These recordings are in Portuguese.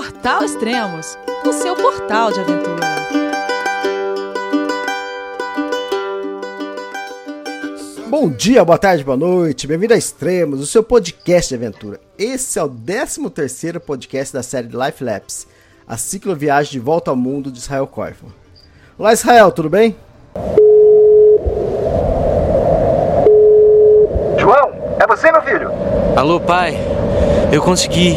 Portal Extremos, o seu portal de aventura. Bom dia, boa tarde, boa noite, bem-vindo a Extremos, o seu podcast de aventura. Esse é o 13 terceiro podcast da série Life Labs, a cicloviagem de volta ao mundo de Israel Koifman. Olá Israel, tudo bem? João, é você meu filho? Alô pai, eu consegui,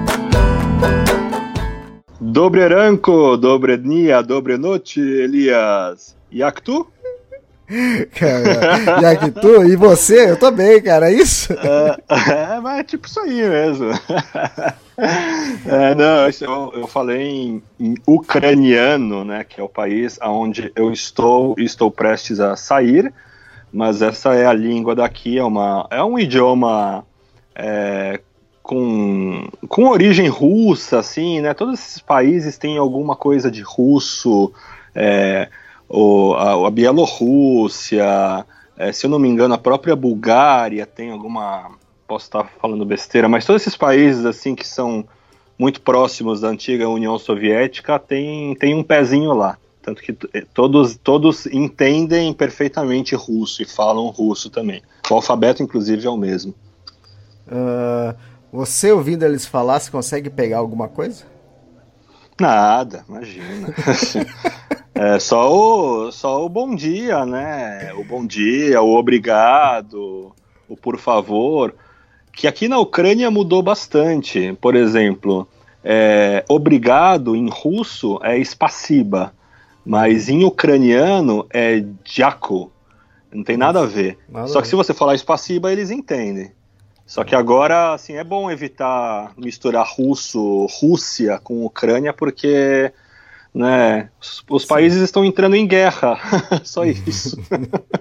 Dobre ranko, dobre dnia, dobre noite, Elias. Jak tu? Cara, já que tu e você, eu tô bem, cara, é isso? É, é mas é tipo isso aí mesmo. É, não, eu, eu falei em, em, ucraniano, né, que é o país onde eu estou e estou prestes a sair, mas essa é a língua daqui, é, uma, é um idioma é, com, com origem russa, assim, né, todos esses países têm alguma coisa de russo, é, o, a, a Bielorrússia, é, se eu não me engano, a própria Bulgária tem alguma. Posso estar falando besteira, mas todos esses países assim que são muito próximos da antiga União Soviética tem, tem um pezinho lá. Tanto que eh, todos, todos entendem perfeitamente russo e falam russo também. O alfabeto, inclusive, é o mesmo. Uh, você ouvindo eles falar, você consegue pegar alguma coisa? Nada, imagina. É só o, só o bom dia, né? O bom dia, o obrigado, o por favor. Que aqui na Ucrânia mudou bastante. Por exemplo, é, obrigado em russo é spasiba, mas em ucraniano é djako. Não tem nada a ver. Nada Só que se você falar spasiba, eles entendem. Só que agora, assim, é bom evitar misturar russo, Rússia com Ucrânia, porque né? Os, os países estão entrando em guerra, só isso.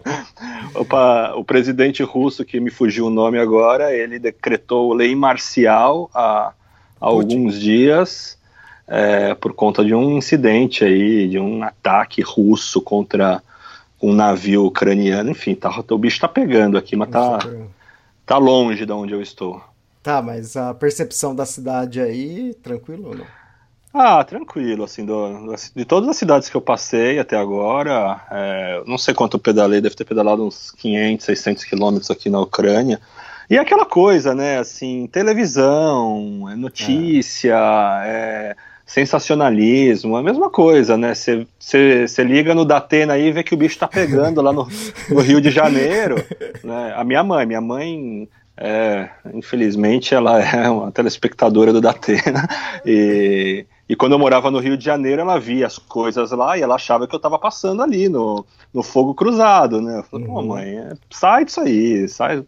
Opa, o presidente russo, que me fugiu o nome agora, ele decretou lei marcial há, há alguns dias é, por conta de um incidente aí, de um ataque russo contra um navio ucraniano. Enfim, tá, o bicho tá pegando aqui, mas tá, tá longe de onde eu estou. Tá, mas a percepção da cidade aí, tranquilo ou não? Ah, tranquilo, assim, do, de todas as cidades que eu passei até agora, é, não sei quanto eu pedalei, deve ter pedalado uns 500, 600 quilômetros aqui na Ucrânia, e é aquela coisa, né, assim, televisão, é notícia, é. é sensacionalismo, a mesma coisa, né, você liga no Datena aí e vê que o bicho tá pegando lá no, no Rio de Janeiro, né, a minha mãe, minha mãe é, infelizmente ela é uma telespectadora do Datena e e quando eu morava no Rio de Janeiro, ela via as coisas lá e ela achava que eu estava passando ali no, no fogo cruzado, né? Eu falei, uhum. pô, mãe, é, sai disso aí, sai,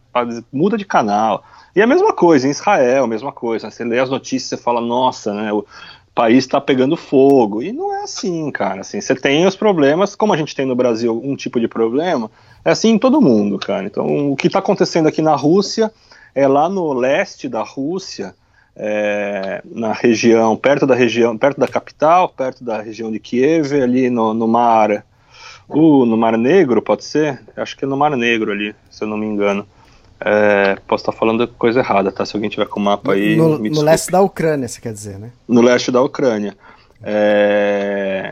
muda de canal. E a mesma coisa, em Israel, a mesma coisa. Você lê as notícias e fala, nossa, né? O país está pegando fogo. E não é assim, cara. Assim, você tem os problemas, como a gente tem no Brasil um tipo de problema, é assim em todo mundo, cara. Então, o que está acontecendo aqui na Rússia é lá no leste da Rússia é, na região, perto da região, perto da capital, perto da região de Kiev, ali no, no mar, uh, no Mar Negro, pode ser? Acho que é no Mar Negro ali, se eu não me engano. É, posso estar falando coisa errada, tá? Se alguém tiver com o mapa aí. No, no leste da Ucrânia, você quer dizer, né? No leste da Ucrânia. É,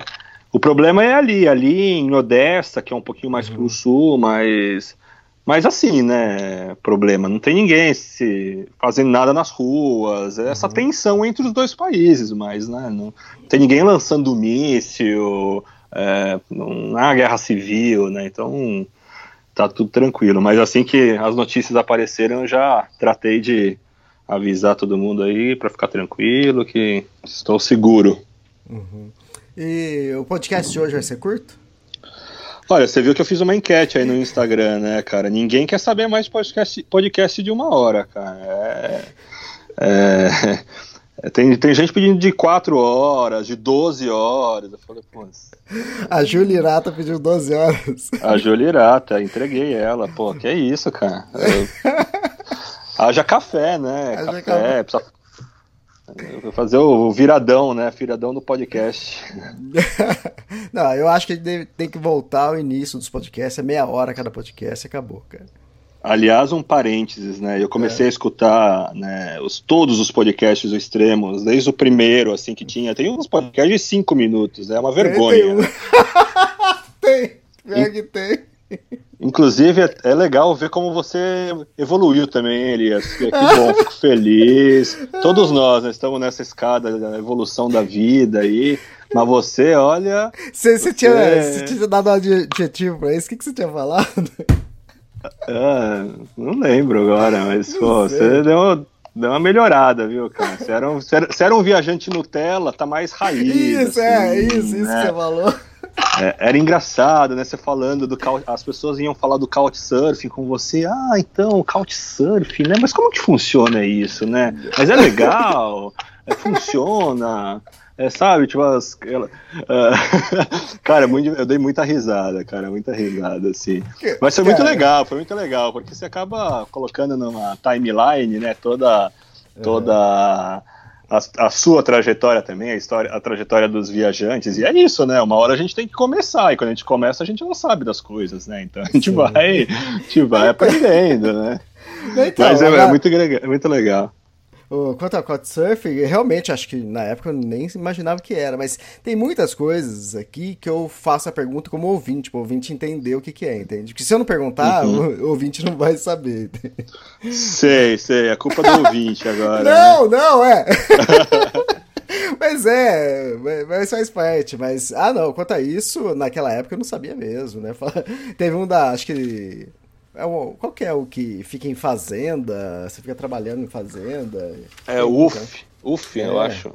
o problema é ali, ali em Odessa, que é um pouquinho mais uhum. pro sul, mas mas assim, né, problema, não tem ninguém se fazendo nada nas ruas, é essa uhum. tensão entre os dois países, mas né, não tem ninguém lançando míssil, é, não há guerra civil, né, então tá tudo tranquilo. Mas assim que as notícias apareceram, eu já tratei de avisar todo mundo aí para ficar tranquilo, que estou seguro. Uhum. E o podcast de hoje vai ser curto? Olha, você viu que eu fiz uma enquete aí no Instagram, né, cara? Ninguém quer saber mais podcast, podcast de uma hora, cara. É, é, Tem, tem gente pedindo de 4 horas, de 12 horas. Eu falei, pô. A Julirata pediu 12 horas. A Julirata, entreguei ela. Pô, que é isso, cara. Eu... Haja café, né? Haja café. café. Precisa Vou fazer o viradão, né? Viradão do podcast. Não, eu acho que tem que voltar ao início dos podcasts, é meia hora cada podcast acabou, cara. Aliás, um parênteses, né? Eu comecei é. a escutar né, os, todos os podcasts extremos, desde o primeiro, assim, que tinha. Tem uns podcasts de cinco minutos, é uma vergonha. Tem, tem, tem. Pior que tem. Inclusive, é, é, legal ver como você evoluiu também, Elias. Que, bom, fico feliz. Todos nós né, estamos nessa escada da evolução da vida aí. Mas você, olha. Você, você, Tinha, você tinha dado um adjetivo pra isso? O que, que você tinha falado? Ah, não lembro agora, mas pô, você deu, deu uma melhorada, viu, cara? Você era, um, você, era, você era um viajante Nutella, tá mais raiz. Isso, é, assim, é, isso, isso né? que você falou. É, era engraçado, né? Você falando do as pessoas iam falar do couchsurfing com você. Ah, então, couchsurfing, né? Mas como que funciona isso, né? Mas é legal, é, funciona. É, sabe, tipo, as, ela, uh, cara, muito, eu dei muita risada, cara, muita risada, assim. Mas foi muito legal, foi muito legal, porque você acaba colocando numa timeline, né, toda, toda a, a, sua trajetória também, a história, a trajetória dos viajantes, e é isso, né? Uma hora a gente tem que começar, e quando a gente começa, a gente não sabe das coisas, né? Então a gente Sim. vai, a gente vai aprendendo, né? Então, Mas é, é, muito, é muito legal. Quanto ao Couchsurfing, realmente acho que na época eu nem imaginava que era, mas tem muitas coisas aqui que eu faço a pergunta como ouvinte, tipo, o ouvinte entender o que, que é, entende? Porque se eu não perguntar, uhum. o, ouvinte não vai saber. Sei, sei, é culpa do ouvinte agora. Não, né? não, é. mas é, mas faz parte. Mas, ah, não, quanto a isso, naquela época eu não sabia mesmo, né? Teve um da, acho que é o, qual que é o que fica em fazenda? Você fica trabalhando em fazenda? É o UF, UF, é. eu acho.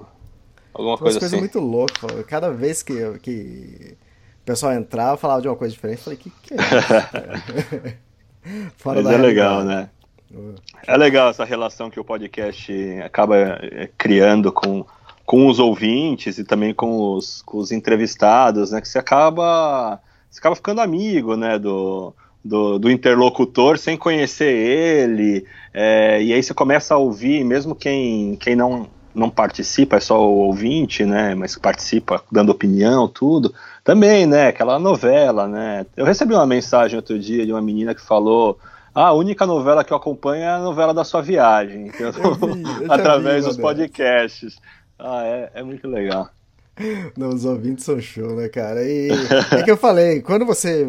Alguma coisa, coisa assim. muito louca. Cada vez que, que o pessoal entrava, falava de uma coisa diferente, eu falei, que que é isso? Fora Mas é legal, né? É legal essa relação que o podcast acaba é, criando com, com os ouvintes e também com os, com os entrevistados, né? Que você acaba, você acaba ficando amigo, né? Do, do, do interlocutor sem conhecer ele, é, e aí você começa a ouvir, mesmo quem, quem não, não participa, é só o ouvinte, né, mas participa dando opinião, tudo, também, né, aquela novela, né, eu recebi uma mensagem outro dia de uma menina que falou, ah, a única novela que eu acompanho é a novela da sua viagem, eu vi, eu através vi, dos podcasts, ah, é, é muito legal. Não, os ouvintes são show, né, cara? E é que eu falei, quando você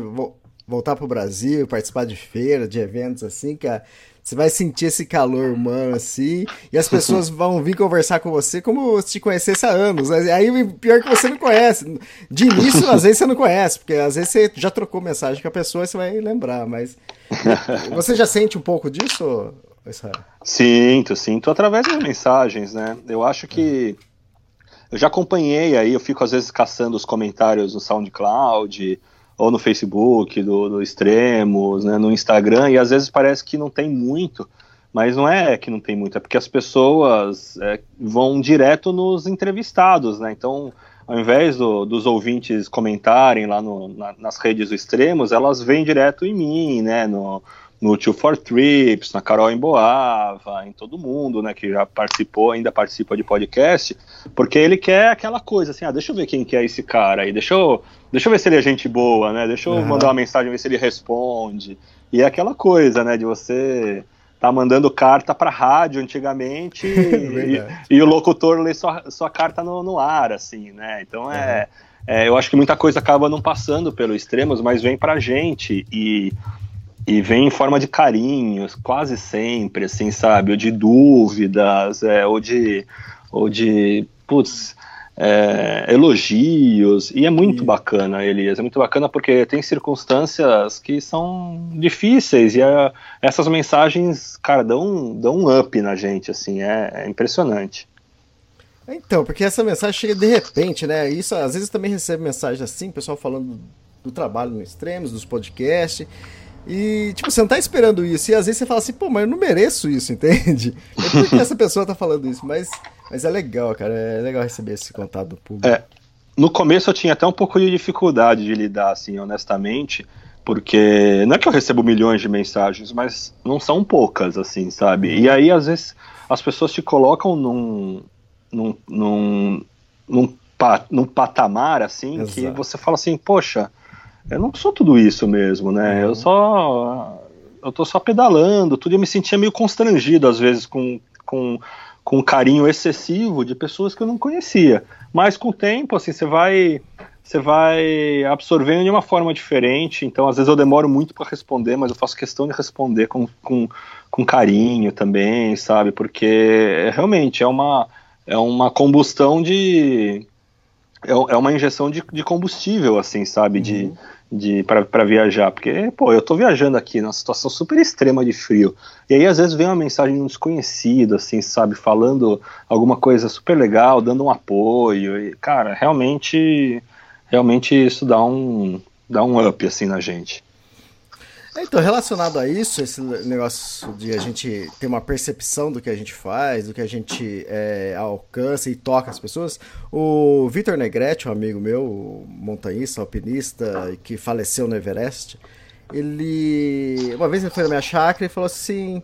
voltar pro Brasil, participar de feira, de eventos assim, cara, você vai sentir esse calor humano assim, e as pessoas vão vir conversar com você como se te conhecesse há anos. Aí pior que você não conhece. De início, às vezes você não conhece, porque às vezes você já trocou mensagem com a pessoa e você vai lembrar, mas você já sente um pouco disso, Israel? Sinto, sinto através das mensagens, né? Eu acho que eu já acompanhei aí, eu fico às vezes caçando os comentários no SoundCloud, ou no Facebook, do, do Extremos, né, no Instagram, e às vezes parece que não tem muito, mas não é que não tem muito, é porque as pessoas é, vão direto nos entrevistados, né? Então, ao invés do, dos ouvintes comentarem lá no, na, nas redes do Extremos, elas vêm direto em mim, né? No, no Two for Trips, na Carol Emboava, em todo mundo, né, que já participou, ainda participa de podcast, porque ele quer aquela coisa assim, ah, deixa eu ver quem que é esse cara aí, deixa eu, deixa eu ver se ele é gente boa, né, deixa eu uhum. mandar uma mensagem, ver se ele responde, e é aquela coisa, né, de você tá mandando carta para rádio antigamente e, e, o locutor lê sua, sua carta no, no ar, assim, né, então é, uhum. é, eu acho que muita coisa acaba não passando pelo extremos, mas vem pra gente, e e vem em forma de carinhos, quase sempre, assim, sabe? Ou de dúvidas, é, ou de. Ou de. Putz. É, elogios, e é muito bacana, Elias, é muito bacana porque tem circunstâncias que são difíceis, e é, essas mensagens, cara, dão, dão um up na gente, assim, é, é impressionante. Então, porque essa mensagem chega de repente, né? Isso às vezes também recebe mensagem assim, pessoal falando do trabalho no Extremos, dos podcasts. E, tipo, você não tá esperando isso. E às vezes você fala assim, pô, mas eu não mereço isso, entende? É porque essa pessoa tá falando isso. Mas Mas é legal, cara. É legal receber esse contato do público. É. No começo eu tinha até um pouco de dificuldade de lidar, assim, honestamente, porque não é que eu recebo milhões de mensagens, mas não são poucas, assim, sabe? E aí, às vezes, as pessoas te colocam num, num, num, num, pa, num patamar, assim, Exato. que você fala assim, poxa, eu não sou tudo isso mesmo, né? Eu só. Eu tô só pedalando, tudo. Eu me sentia meio constrangido, às vezes, com, com, com um carinho excessivo de pessoas que eu não conhecia. Mas com o tempo, assim, você vai. Você vai absorvendo de uma forma diferente. Então, às vezes, eu demoro muito para responder, mas eu faço questão de responder com, com, com carinho também, sabe? Porque realmente é uma, é uma combustão de. É, é uma injeção de, de combustível, assim, sabe? De, de para viajar, porque, pô, eu tô viajando aqui numa situação super extrema de frio, e aí às vezes vem uma mensagem de um desconhecido, assim, sabe, falando alguma coisa super legal, dando um apoio, e, cara, realmente, realmente isso dá um, dá um up, assim, na gente. Então, relacionado a isso, esse negócio de a gente ter uma percepção do que a gente faz, do que a gente é, alcança e toca as pessoas, o Vitor Negrete, um amigo meu, montanhista, alpinista, que faleceu no Everest, ele. Uma vez ele foi na minha chácara e falou assim.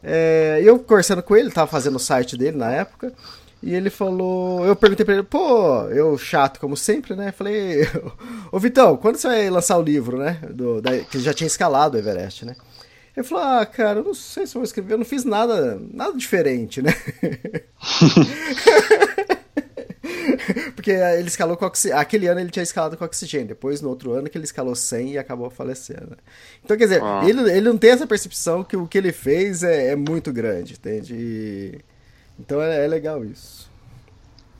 É, eu conversando com ele, tava fazendo o site dele na época. E ele falou, eu perguntei pra ele, pô, eu chato como sempre, né? Falei, ô Vitão, quando você vai lançar o livro, né? Do, da, que já tinha escalado o Everest, né? Ele falou, ah, cara, eu não sei se eu vou escrever, eu não fiz nada, nada diferente, né? Porque ele escalou com oxigênio. Aquele ano ele tinha escalado com oxigênio. Depois, no outro ano, que ele escalou sem e acabou falecendo. Então, quer dizer, Ah. ele, ele não tem essa percepção que o que ele fez é, é muito grande, entende? E- Então é, é legal isso.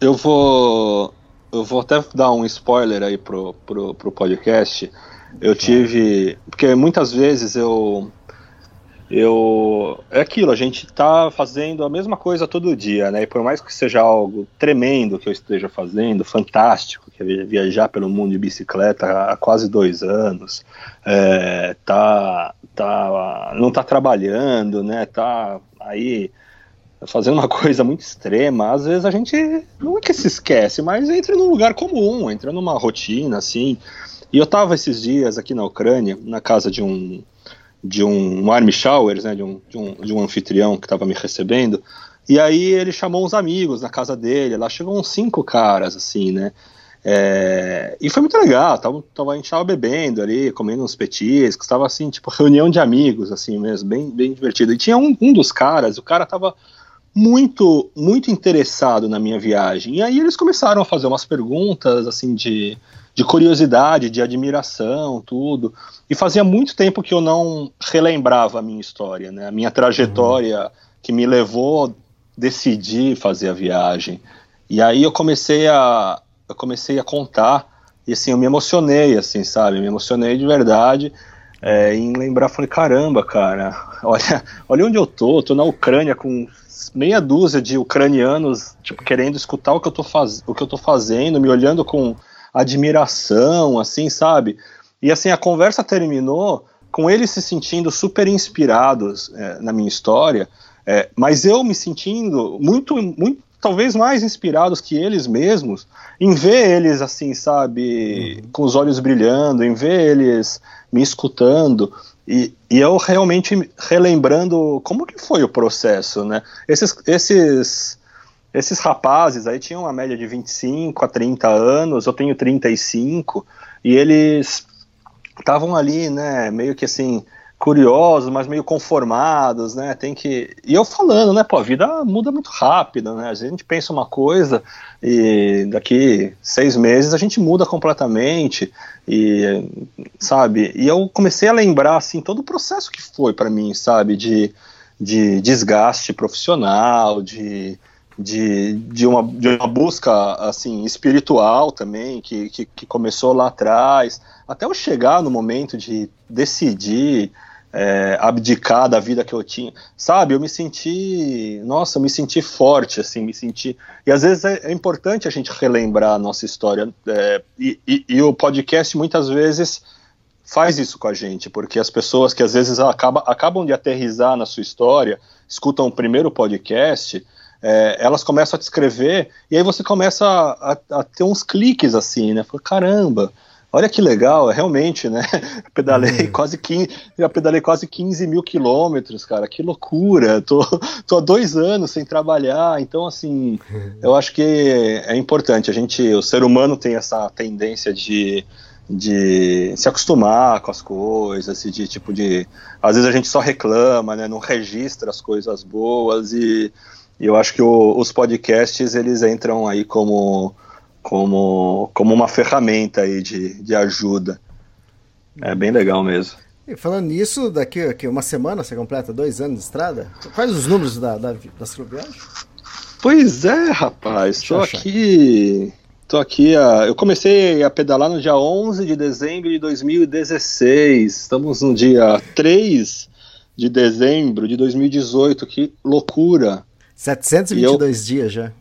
Eu vou. Eu vou até dar um spoiler aí pro, pro, pro podcast. Eu tive. Porque muitas vezes eu. Eu. É aquilo, a gente tá fazendo a mesma coisa todo dia, né? E por mais que seja algo tremendo que eu esteja fazendo, fantástico, que é vi- viajar pelo mundo de bicicleta há quase dois anos, é, tá, tá, não tá trabalhando, né? Tá aí fazendo uma coisa muito extrema, às vezes a gente não é que se esquece, mas entra num lugar comum, entra numa rotina, assim. E eu tava esses dias aqui na Ucrânia, na casa de um de um army showers, né, de um, de um, de um anfitrião que estava me recebendo, e aí ele chamou uns amigos na casa dele, lá chegou uns cinco caras, assim, né, é, e foi muito legal, tava, tava, a gente tava bebendo ali, comendo uns petiscos, tava assim, tipo, reunião de amigos, assim mesmo, bem, bem divertido. E tinha um, um dos caras, o cara tava muito, muito interessado na minha viagem. E aí eles começaram a fazer umas perguntas, assim, de, de curiosidade, de admiração, tudo. E fazia muito tempo que eu não relembrava a minha história, né? A minha trajetória que me levou a decidir fazer a viagem. E aí eu comecei a, eu comecei a contar e assim eu me emocionei, assim, sabe? Me emocionei de verdade é, em lembrar, falei, caramba, cara, olha, olha onde eu tô, tô na Ucrânia com meia dúzia de ucranianos, tipo, querendo escutar o que eu tô, faz... o que eu tô fazendo, me olhando com admiração, assim, sabe? E assim, a conversa terminou com eles se sentindo super inspirados é, na minha história, é, mas eu me sentindo muito, muito, talvez mais inspirados que eles mesmos, em ver eles assim, sabe, com os olhos brilhando, em ver eles me escutando, e, e eu realmente relembrando como que foi o processo, né? Esses, esses, esses rapazes aí tinham uma média de 25 a 30 anos, eu tenho 35, e eles estavam ali, né, meio que assim, curiosos, mas meio conformados, né, tem que... E eu falando, né, pô, a vida muda muito rápido, né, a gente pensa uma coisa e daqui seis meses a gente muda completamente, e, sabe, e eu comecei a lembrar, assim, todo o processo que foi para mim, sabe, de, de desgaste profissional, de... De, de, uma, de uma busca assim espiritual também que, que, que começou lá atrás. Até eu chegar no momento de decidir é, abdicar da vida que eu tinha, sabe? Eu me senti, nossa, eu me senti forte, assim, me senti. E às vezes é, é importante a gente relembrar a nossa história. É, e, e, e, o podcast muitas vezes faz isso com a gente, porque as pessoas que às vezes acaba, acabam de aterrizar na sua história, escutam o primeiro podcast. é, elas começam a te escrever e aí você começa a, a, a ter uns cliques assim, né? Fala, caramba, olha que legal, é realmente, né? Pedalei uhum. quase 15, já pedalei quase 15 mil quilômetros, cara, que loucura. Tô, tô há dois anos sem trabalhar, então assim, uhum. eu acho que é importante. A gente, o ser humano tem essa tendência de de se acostumar com as coisas de tipo de às vezes a gente só reclama né não registra as coisas boas e, e eu acho que o, os podcasts eles entram aí como como como uma ferramenta aí de, de ajuda é bem legal mesmo e falando nisso daqui, aqui uma semana você completa dois anos de estrada quais os números da da, da cicloviagem pois é rapaz estou aqui Tô aqui, a, eu comecei a pedalar no dia 11 de dezembro de 2016. Estamos no dia 3 de dezembro de 2018. Que loucura! 722 eu, dias já.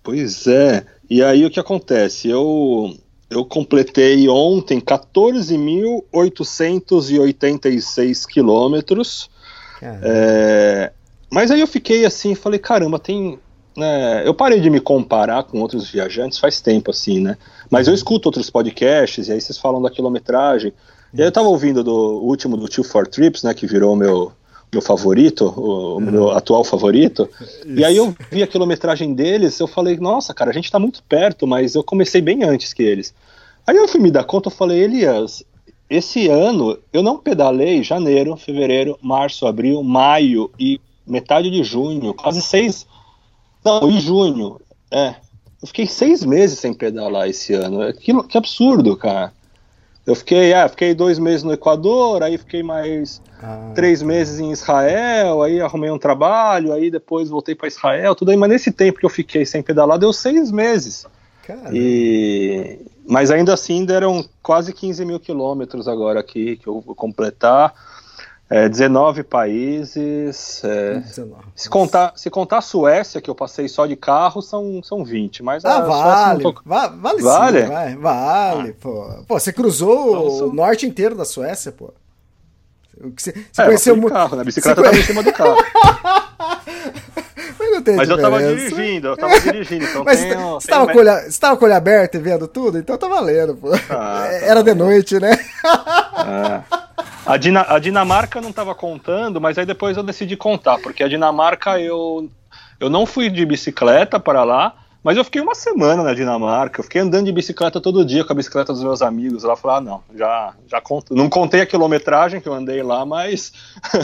Pois é. E aí o que acontece? Eu eu completei ontem 14.886 quilômetros. É, mas aí eu fiquei assim, falei, caramba, tem é, eu parei de me comparar com outros viajantes faz tempo, assim, né? Mas eu uhum. escuto outros podcasts, e aí vocês falam da quilometragem. E aí eu tava ouvindo do último do Two for Trips, né? Que virou meu, meu favorito, o, meu uhum. atual favorito. Isso. E aí eu vi a quilometragem deles, eu falei, nossa, cara, a gente tá muito perto, mas eu comecei bem antes que eles. Aí eu fui me dar conta, eu falei, Elias, esse ano eu não pedalei janeiro, fevereiro, março, abril, maio e metade de junho, quase seis não, em junho. É. Eu fiquei seis meses sem pedalar esse ano. É, que, que absurdo, cara. Eu fiquei, é, fiquei dois meses no Equador, aí fiquei mais ah, três meses em Israel, aí arrumei um trabalho, aí depois voltei para Israel, tudo aí, mas nesse tempo que eu fiquei sem pedalar, deu seis meses. E, mas ainda assim deram quase 15 mil quilômetros agora aqui que eu vou completar. É, 19 países. É, 19. Se, contar, se contar a Suécia, que eu passei só de carro, são, são 20. Mas ah, vale. Tô... Va vale. Vale, sim, vai, vale ah. pô. Pô, você cruzou Nossa. o norte inteiro da Suécia, pô. Você, você é, conheceu muito. carro, né? A bicicleta você... tava em cima do carro. Mas, não tem Mas eu tava dirigindo, eu tava dirigindo, então Mas você, tava com olho, você tava com o olho aberto e vendo tudo? Então tá valendo, pô. Ah, Era tá de noite, né? É. A, Dina, a Dinamarca não estava contando, mas aí depois eu decidi contar, porque a Dinamarca eu, eu não fui de bicicleta para lá, mas eu fiquei uma semana na Dinamarca, eu fiquei andando de bicicleta todo dia com a bicicleta dos meus amigos. Lá falei, ah, não, já, já conto. Não contei a quilometragem que eu andei lá, mas,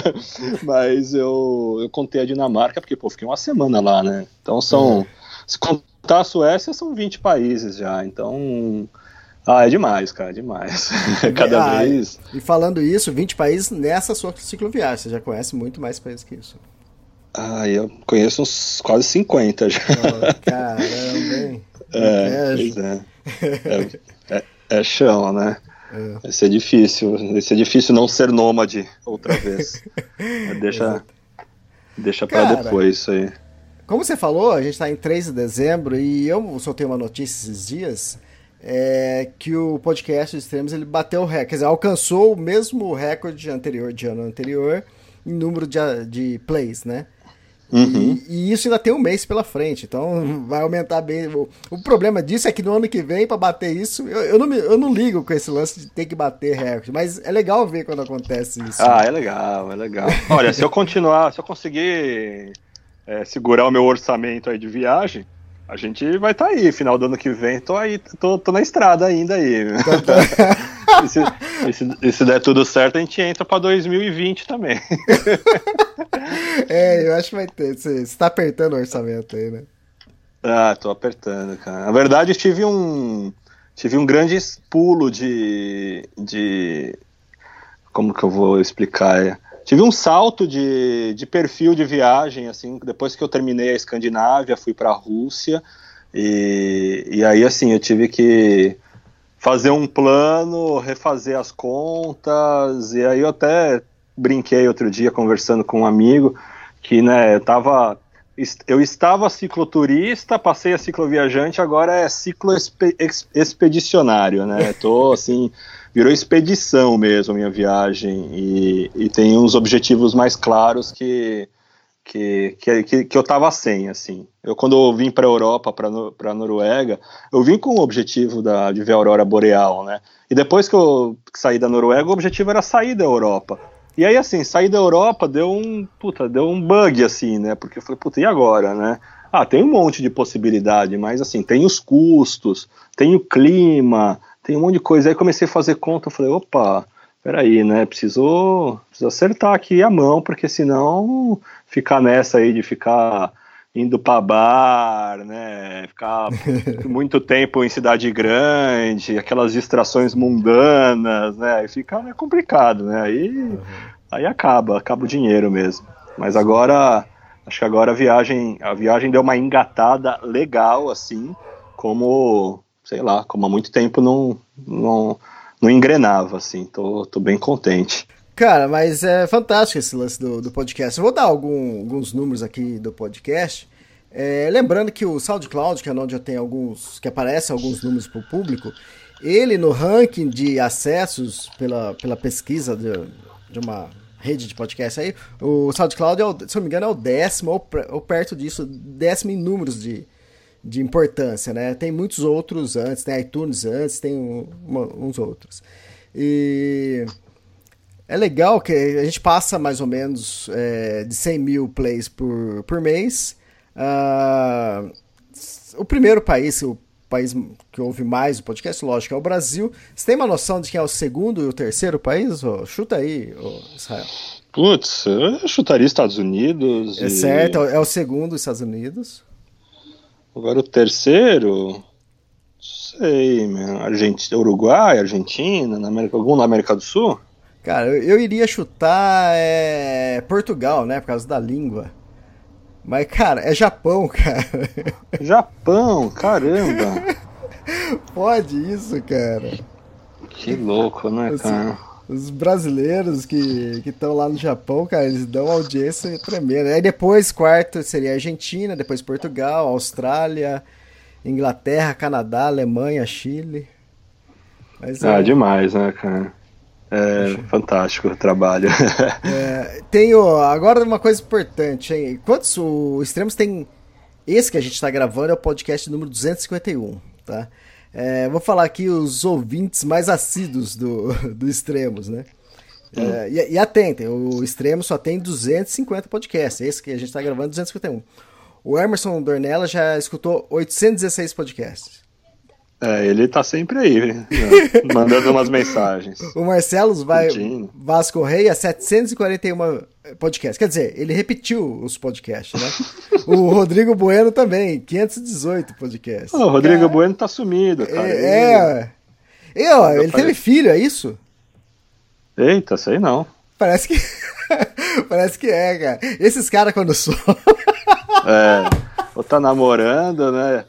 mas eu, eu contei a Dinamarca, porque, pô, fiquei uma semana lá, né? Então são. Se contar a Suécia, são 20 países já. Então ah, é demais, cara, é demais. Cada ah, vez. E falando isso, 20 países nessa sua cicloviagem. Você já conhece muito mais países que isso. Ah, eu conheço uns quase 50 já. Oh, caramba, hein? É, pois é. é. é. é. chão, né? É. Vai ser difícil. Vai ser difícil não ser nômade outra vez. deixa deixa para depois isso aí. Como você falou, a gente está em 3 de dezembro e eu soltei uma notícia esses dias é que o podcast Extremos ele bateu o recorde, quer dizer, alcançou o mesmo recorde anterior de ano anterior em número de, de plays, né? Uhum. E, e, isso ainda tem um mês pela frente, então vai aumentar bem. O, o problema disso é que no ano que vem, para bater isso, eu, eu, não me, eu não ligo com esse lance de ter que bater recorde, mas é legal ver quando acontece isso. Ah, é legal, é legal. Olha, se eu continuar, se eu conseguir é, segurar o meu orçamento aí de viagem, a gente vai estar tá aí, final do ano que vem, tô aí, tô, tô na estrada ainda aí. e, se, e, se, e, se, der tudo certo, a gente entra para 2020 também. é, eu acho que vai ter. Você está apertando o orçamento aí, né? Ah, tô apertando, cara. Na verdade, tive um tive um grande pulo de de como que eu vou explicar? Tive um salto de, de perfil de viagem, assim, depois que eu terminei a Escandinávia, fui para a Rússia, e, e aí, assim, eu tive que fazer um plano, refazer as contas, e aí eu até brinquei outro dia conversando com um amigo, que, né, eu tava eu estava cicloturista, passei a cicloviajante, agora é ciclo expedicionário, né? Tô assim, virou expedição mesmo a minha viagem e, e tem uns objetivos mais claros que que, que, que, eu tava sem, assim. Eu, quando eu vim para a Europa, para a Noruega, eu vim com o objetivo da, de ver a aurora boreal, né? E depois que eu saí da Noruega, o objetivo era sair da Europa. E aí, assim, sair da Europa deu um, puta, deu um bug, assim, né? Porque eu falei, puta, e agora, né? Ah, tem um monte de possibilidade, mas assim, tem os custos, tem o clima, tem um monte de coisa. Aí comecei a fazer conta, eu falei, opa, peraí, né? Preciso, preciso acertar aqui a mão, porque senão ficar nessa aí de ficar indo para bar, né? Ficar muito tempo em cidade grande, aquelas distrações mundanas, né? Aí fica é complicado, né? Aí, uhum. aí acaba, acaba o dinheiro mesmo. Mas agora, acho que agora a viagem, a viagem deu uma engatada legal, assim, como, sei lá, como há muito tempo não, não, não engrenava, assim. Tô, tô bem contente. Cara, mas é fantástico esse lance do, do podcast. Eu vou dar algum, alguns números aqui do podcast. É, lembrando que o SoundCloud, que é onde tenho alguns, que aparecem alguns números para o público, ele no ranking de acessos pela, pela pesquisa de, de uma rede de podcast aí, o SoundCloud, é o, se não me engano, é o décimo, ou, ou perto disso, décimo em números de, de importância, né? Tem muitos outros antes, tem iTunes antes, tem uma, uns outros. E é legal que a gente passa mais ou menos é, de 100 mil plays por, por mês. Uh, o primeiro país, o país que ouve mais o podcast, lógico, é o Brasil. Você tem uma noção de quem é o segundo e o terceiro país? Oh, chuta aí, oh, Israel. Putz, eu chutaria Estados Unidos. É e... certo, é o segundo os Estados Unidos. Agora o terceiro, sei, Argentina, Uruguai, Argentina, na América, algum na América do Sul? Cara, eu, iria chutar é, Portugal, né? Por causa da língua. Mas, cara, é Japão, cara. Japão, caramba. Pode isso, cara. Que louco, né, cara? Os, os brasileiros que estão lá no Japão, cara, eles dão audiência tremenda. Aí depois, quarto seria Argentina, depois Portugal, Austrália, Inglaterra, Canadá, Alemanha, Chile. Mas, ah, é... demais, né, cara? É fantástico o trabalho. É, tenho agora uma coisa importante, hein? Quantos o Extremos tem? Esse que a gente está gravando é o podcast número 251, tá? É, vou falar aqui os ouvintes mais assíduos do, do Extremos, né? Hum. É, e, e atentem, o Extremo só tem 250 podcasts, esse que a gente está gravando 251. O Emerson Dornella já escutou 816 podcasts. É, ele tá sempre aí, né? mandando umas mensagens. O Marcelo vai, Vasco Reia, 741 podcasts. Quer dizer, ele repetiu os podcasts, né? o Rodrigo Bueno também, 518 podcasts. Oh, o Rodrigo cara, Bueno tá sumido, cara. É. é. E, ó, ele teve filho, é isso? Eita, sei não. Parece que. Parece que é, cara. Esses caras quando são. é. Ou tá namorando, né?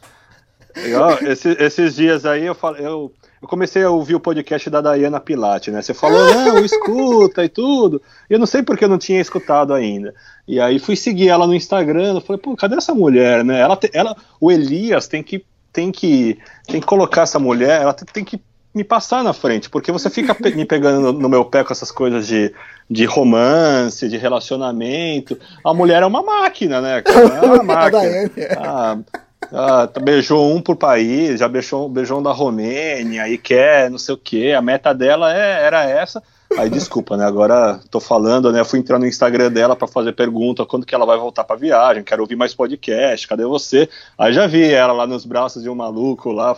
Esse, esses dias aí eu, falei, eu, eu, comecei a ouvir o podcast da Dayana Pilate, né? Você falou, não, escuta e tudo. E eu não sei porque eu não tinha escutado ainda. E aí fui seguir ela no Instagram, eu falei, pô, cadê essa mulher, né? Ela, ela, o Elias tem que, tem que, tem que colocar essa mulher, ela tem que me passar na frente, porque você fica pe me pegando no, meu pé com essas coisas de, de romance, de relacionamento. A mulher é uma máquina, né? É uma máquina. Ah, ah, beijou um por país, já beijou, beijou um da Romênia e quer não sei o que. A meta dela é, era essa. Aí desculpa, né? Agora tô falando, né? Fui entrar no Instagram dela para fazer pergunta quando que ela vai voltar para viagem. Quero ouvir mais podcast. Cadê você? Aí já vi ela lá nos braços de um maluco lá.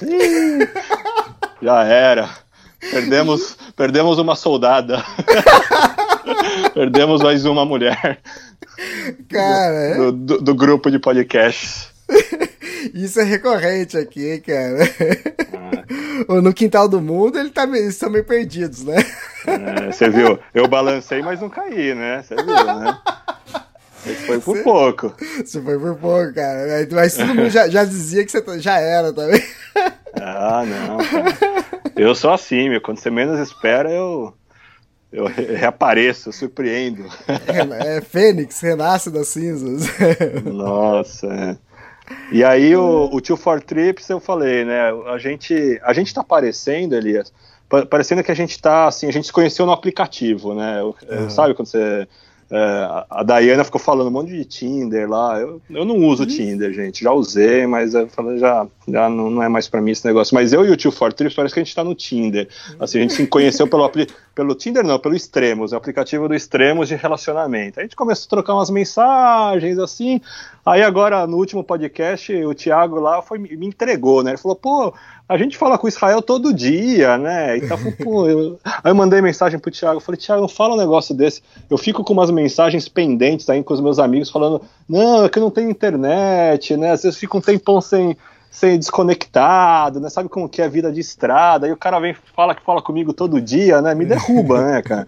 já era. Perdemos, perdemos uma soldada. perdemos mais uma mulher. Cara, do, do, do grupo de podcasts. Isso é recorrente aqui, cara. Ah. no quintal do mundo, ele tá, eles estão meio perdidos, né? É, você viu? Eu balancei, mas não caí, né? Você viu, né? Foi por pouco. Você foi por pouco, cara. Mas todo mundo já, já dizia que você já era também. Ah, não. Cara. Eu sou assim, meu. Quando você menos espera, eu. Eu reapareço, eu surpreendo. É, é Fênix, renasce das cinzas. Nossa, é. E aí o, o Tio For Trips eu falei, né? A gente, a gente tá parecendo, Elias, parecendo que a gente tá assim, a gente se conheceu no aplicativo, né? Uhum. Sabe quando você É, a Dayana ficou falando um monte de Tinder lá. Eu, eu não uso Tinder, gente. Já usei, mas eu já, já não, não é mais para mim esse negócio. Mas eu e o tio Fortrips parece que a gente tá no Tinder. Assim, a gente se conheceu pelo, pelo Tinder, não, pelo Extremos, o aplicativo do Extremos de relacionamento. A gente começou a trocar umas mensagens, assim. Aí agora, no último podcast, o Thiago lá foi, me entregou, né? Ele falou, pô, a gente fala com Israel todo dia, né? E tá, pô, eu... Aí eu mandei mensagem pro Thiago, falei, Thiago, não fala um negócio desse. Eu fico com umas mensagens pendentes aí com os meus amigos falando, não, é que eu não tenho internet, né? Às vezes fica um tempão sem, sem desconectado, né? Sabe como que é a vida de estrada? Aí o cara vem fala que fala comigo todo dia, né? Me derruba, né, cara?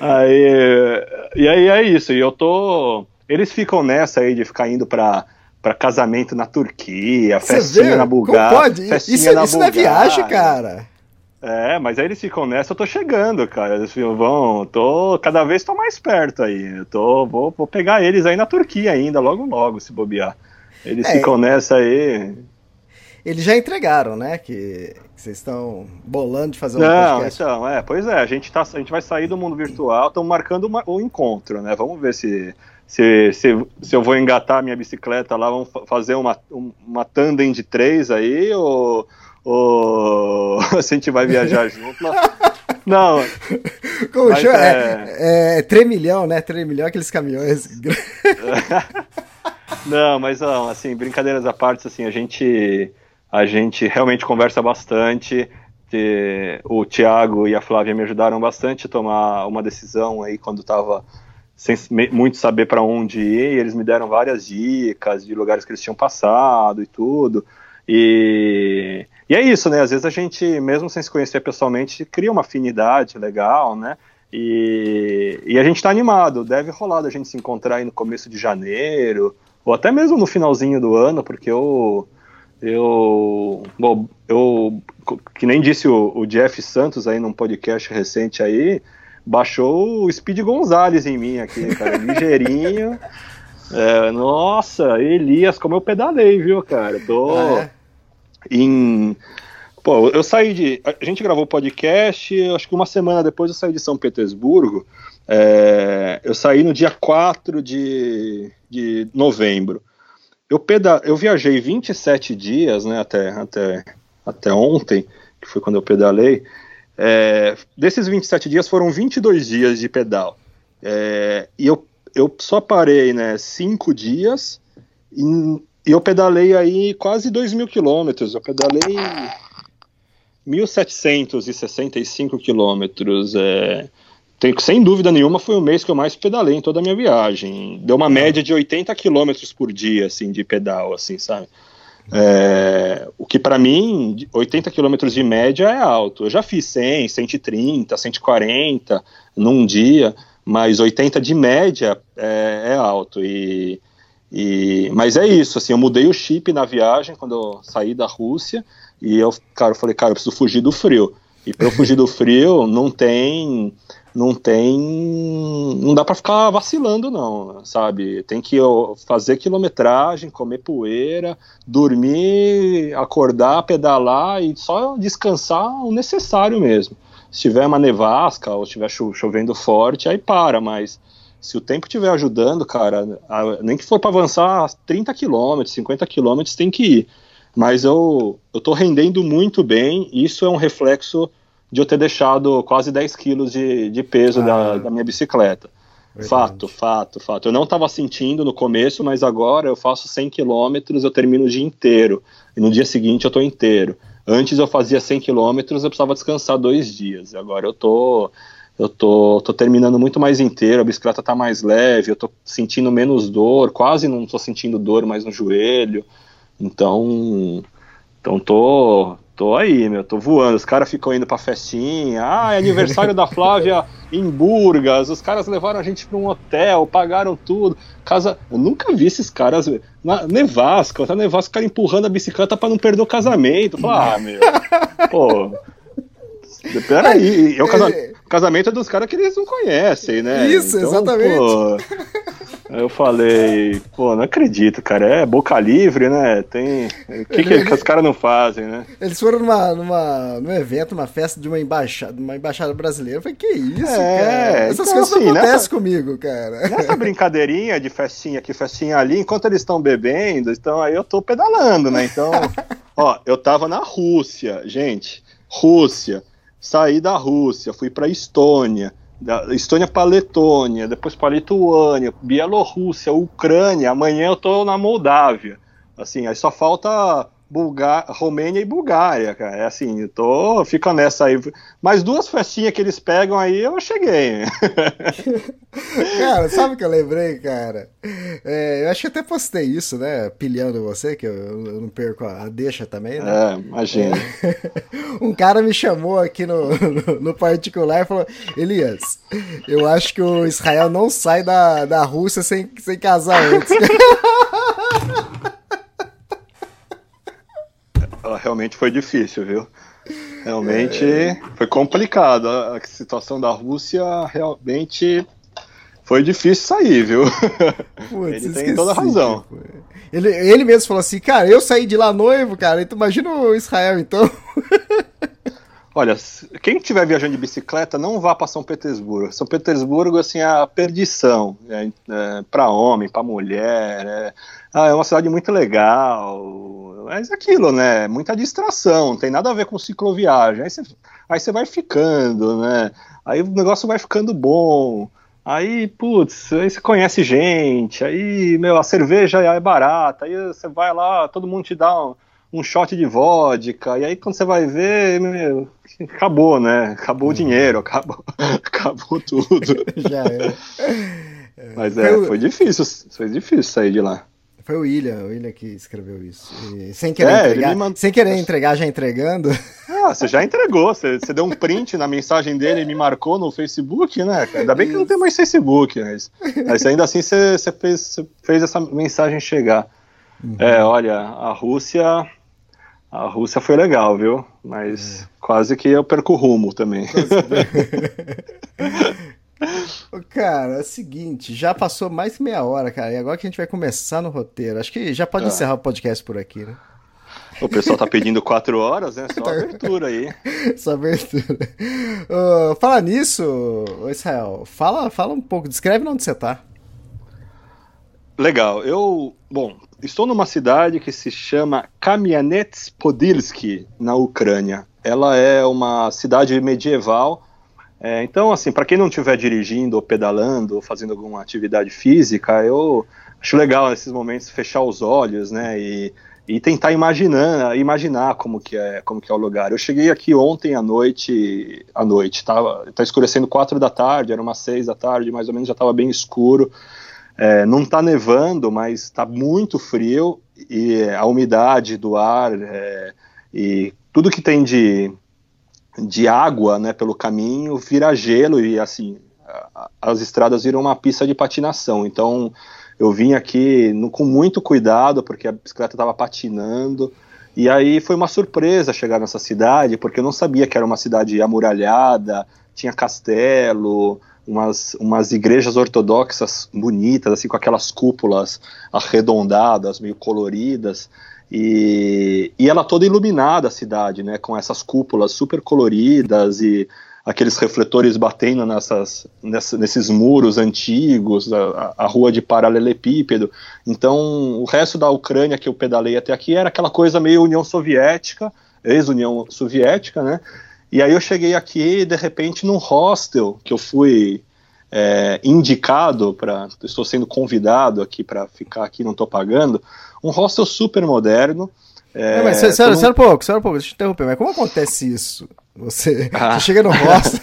Aí, e aí é isso, e eu tô. Eles ficam nessa aí de ficar indo pra para casamento na Turquia, Você festinha vê? na Bulgária. Como pode? Festinha isso, na isso não é viagem, cara. É, mas aí eles ficam nessa, eu tô chegando, cara. Eles vão, tô, cada vez tô mais perto aí. Eu tô, vou, vou pegar eles aí na Turquia ainda, logo logo, se bobear. Eles é, ficam nessa aí. Eles já entregaram, né? Que, vocês estão bolando de fazer um Não, podcast. então, é, pois é, a gente, tá, a gente vai sair do mundo virtual, estamos marcando o encontro, né? Vamos ver se se, se, se eu vou engatar minha bicicleta lá, vamos fazer uma, uma tandem de três aí, ou, ou se a gente vai viajar junto. Não. Como chama? É, é, é tremilhão, né? Tremilhão, aqueles caminhões. não, mas não, assim, brincadeiras à parte, assim, a gente, a gente realmente conversa bastante. O Thiago e a Flávia me ajudaram bastante a tomar uma decisão aí quando estava sem muito saber para onde ir, eles me deram várias dicas de lugares que eles tinham passado e tudo. E, e é isso, né? Às vezes a gente, mesmo sem se conhecer pessoalmente, cria uma afinidade legal, né? E, e a gente está animado, deve rolar da gente se encontrar aí no começo de janeiro, ou até mesmo no finalzinho do ano, porque eu. Eu. Bom, eu. Que nem disse o, o Jeff Santos aí num podcast recente aí, baixou o Speed Gonzalez em mim aqui, cara, ligeirinho. É, nossa, Elias, como eu pedalei, viu, cara? Tô ah, é? em. Pô, eu saí de. A gente gravou o podcast, acho que uma semana depois eu saí de São Petersburgo. É, eu saí no dia 4 de, de novembro. Eu, peda eu viajei 27 dias, né, até, até, até ontem, que foi quando eu pedalei. É, desses 27 dias foram 22 dias de pedal. É, e eu, eu só parei, né, 5 dias e, e, eu pedalei aí quase 2 mil quilômetros. Eu pedalei 1.765 quilômetros. É, tenho, sem dúvida nenhuma foi o mês que eu mais pedalei em toda a minha viagem. Deu uma média de 80 quilômetros por dia, assim, de pedal, assim, sabe? É, o que para mim, 80 km de média é alto. Eu já fiz 100, 130, 140 num dia, mas 80 de média é, é alto. E, e, mas é isso, assim, eu mudei o chip na viagem quando eu saí da Rússia e eu, cara, eu falei, cara, eu preciso fugir do frio. E para eu fugir do frio, não tem não tem. Não dá para ficar vacilando, não, sabe? Tem que fazer quilometragem, comer poeira, dormir, acordar, pedalar e só descansar o necessário mesmo. Se tiver uma nevasca ou estiver chovendo forte, aí para, mas se o tempo estiver ajudando, cara, nem que for para avançar 30 km, 50 km, tem que ir. Mas eu, eu tô rendendo muito bem, isso é um reflexo de eu ter deixado quase 10 quilos de, de peso ah, da, da minha bicicleta. Verdade. Fato, fato, fato. Eu não estava sentindo no começo, mas agora eu faço 100 quilômetros, eu termino o dia inteiro. E no dia seguinte eu estou inteiro. Antes eu fazia 100 quilômetros, eu precisava descansar dois dias. Agora eu tô, eu tô, tô terminando muito mais inteiro, a bicicleta está mais leve, eu tô sentindo menos dor, quase não estou sentindo dor mais no joelho. Então, então tô, Tô aí, meu, tô voando. Os caras ficam indo pra festinha. Ah, é aniversário da Flávia em Burgas. Os caras levaram a gente pra um hotel, pagaram tudo. Casa. Eu nunca vi esses caras. Na nevasca, tá nevasca, o cara empurrando a bicicleta pra não perder o casamento. Fala, ah, meu. Pô. Peraí, é o casamento, casamento é dos caras que eles não conhecem, né? Isso, então, exatamente. Pô, Aí eu falei, pô, não acredito, cara. É boca livre, né? Tem. O que, que, que os caras não fazem, né? Eles foram numa, numa, num evento, uma festa de uma embaixada, uma embaixada brasileira. Eu falei, que isso, É, cara? Essas então, coisas assim, não acontecem nessa- comigo, cara. Nessa brincadeirinha de festinha aqui, festinha ali, enquanto eles estão bebendo, então aí eu tô pedalando, né? Então, ó, eu tava na Rússia, gente. Rússia. Saí da Rússia, fui pra Estônia. Da Estônia pra Letônia, depois pra Lituânia, Bielorrússia, Ucrânia. Amanhã eu tô na Moldávia. Assim, aí só falta Bulga Romênia e Bulgária, cara. É assim, eu tô, fica nessa aí. Mais duas festinhas que eles pegam aí, eu cheguei. Cara, sabe o que eu lembrei, cara? É, eu acho que até postei isso, né? Pilhando você, que eu, eu não perco a, deixa também, né? É, imagina. Um cara me chamou aqui no, no, no particular e falou: Elias, eu acho que o Israel não sai da, da Rússia sem, sem casar antes. realmente foi difícil, viu? Realmente foi complicado. A situação da Rússia realmente foi difícil sair, viu? Putz, Ele tem esqueci, toda a razão. tipo. Ele, ele mesmo falou assim: Cara, eu saí de lá noivo, cara. Então imagina o Israel, então. Olha, quem estiver viajando de bicicleta, não vá para São Petersburgo. São Petersburgo, assim, é a perdição. É, para homem, para mulher. É, ah, é uma cidade muito legal. Mas é aquilo, né? Muita distração. Não tem nada a ver com cicloviagem. Aí você, aí você vai ficando, né? Aí o negócio vai ficando bom. Aí, putz, aí você conhece gente. Aí, meu, a cerveja é barata. Aí você vai lá, todo mundo te dá um um shot de vodka, e aí quando você vai ver, meu, acabou, né? Acabou o dinheiro, acabou, acabou tudo. Já é. Mas é, foi difícil, foi difícil sair de lá. Foi o William, o William que escreveu isso. E sem querer É, entregar, sem querer entregar, já entregando. Ah, você já entregou, você, você deu um print na mensagem dele e me marcou no Facebook, né? cara? Ainda bem que não tem mais Facebook, mas, mas ainda assim você, você fez, você fez essa mensagem chegar. É, olha, a Rússia. A Rússia foi legal, viu? Mas quase que eu perco o rumo também. Cara, é o seguinte, já passou mais de meia hora, cara, e agora que a gente vai começar no roteiro. Acho que já pode Ah. encerrar o podcast por aqui, né? O pessoal tá pedindo quatro horas, né? Só abertura aí. Essa abertura. Ô, fala nisso, Israel, fala, fala um pouco, descreve onde você tá. Legal. Eu, bom, estou numa cidade que se chama Kamianets-Podilsky, na Ucrânia. Ela é uma cidade medieval. É, então, assim, para quem não estiver dirigindo ou pedalando ou fazendo alguma atividade física, eu acho legal nesses momentos fechar os olhos, né, e, e tentar imaginar, imaginar como que é, como que é o lugar. Eu cheguei aqui ontem à noite, à noite, tava, tá escurecendo quatro da tarde, era umas seis da tarde, mais ou menos, já estava bem escuro. É, não está nevando, mas está muito frio e a umidade do ar é, e tudo que tem de, de água né, pelo caminho vira gelo e assim as estradas viram uma pista de patinação. Então eu vim aqui no- com muito cuidado porque a bicicleta estava patinando. E aí foi uma surpresa chegar nessa cidade, porque eu não sabia que era uma cidade amuralhada, tinha castelo, umas, umas igrejas ortodoxas bonitas, assim, com aquelas cúpulas arredondadas, meio coloridas. E, e ela toda iluminada a cidade, né, com essas cúpulas super coloridas e aqueles refletores batendo nessas, nessa- nesses muros antigos, a, a- rua de paralelepípedo. Então, o resto da Ucrânia que eu pedalei até aqui era aquela coisa meio União Soviética, ex-União Soviética, né? E aí eu cheguei aqui, de repente, num hostel que eu fui é, indicado para, estou sendo convidado aqui para ficar aqui, não estou pagando, um hostel super moderno. É, Não, mas sério, sério um pouco, sério um pouco, deixa eu te interromper, mas como acontece isso? Você, Ah. você chega no hostel,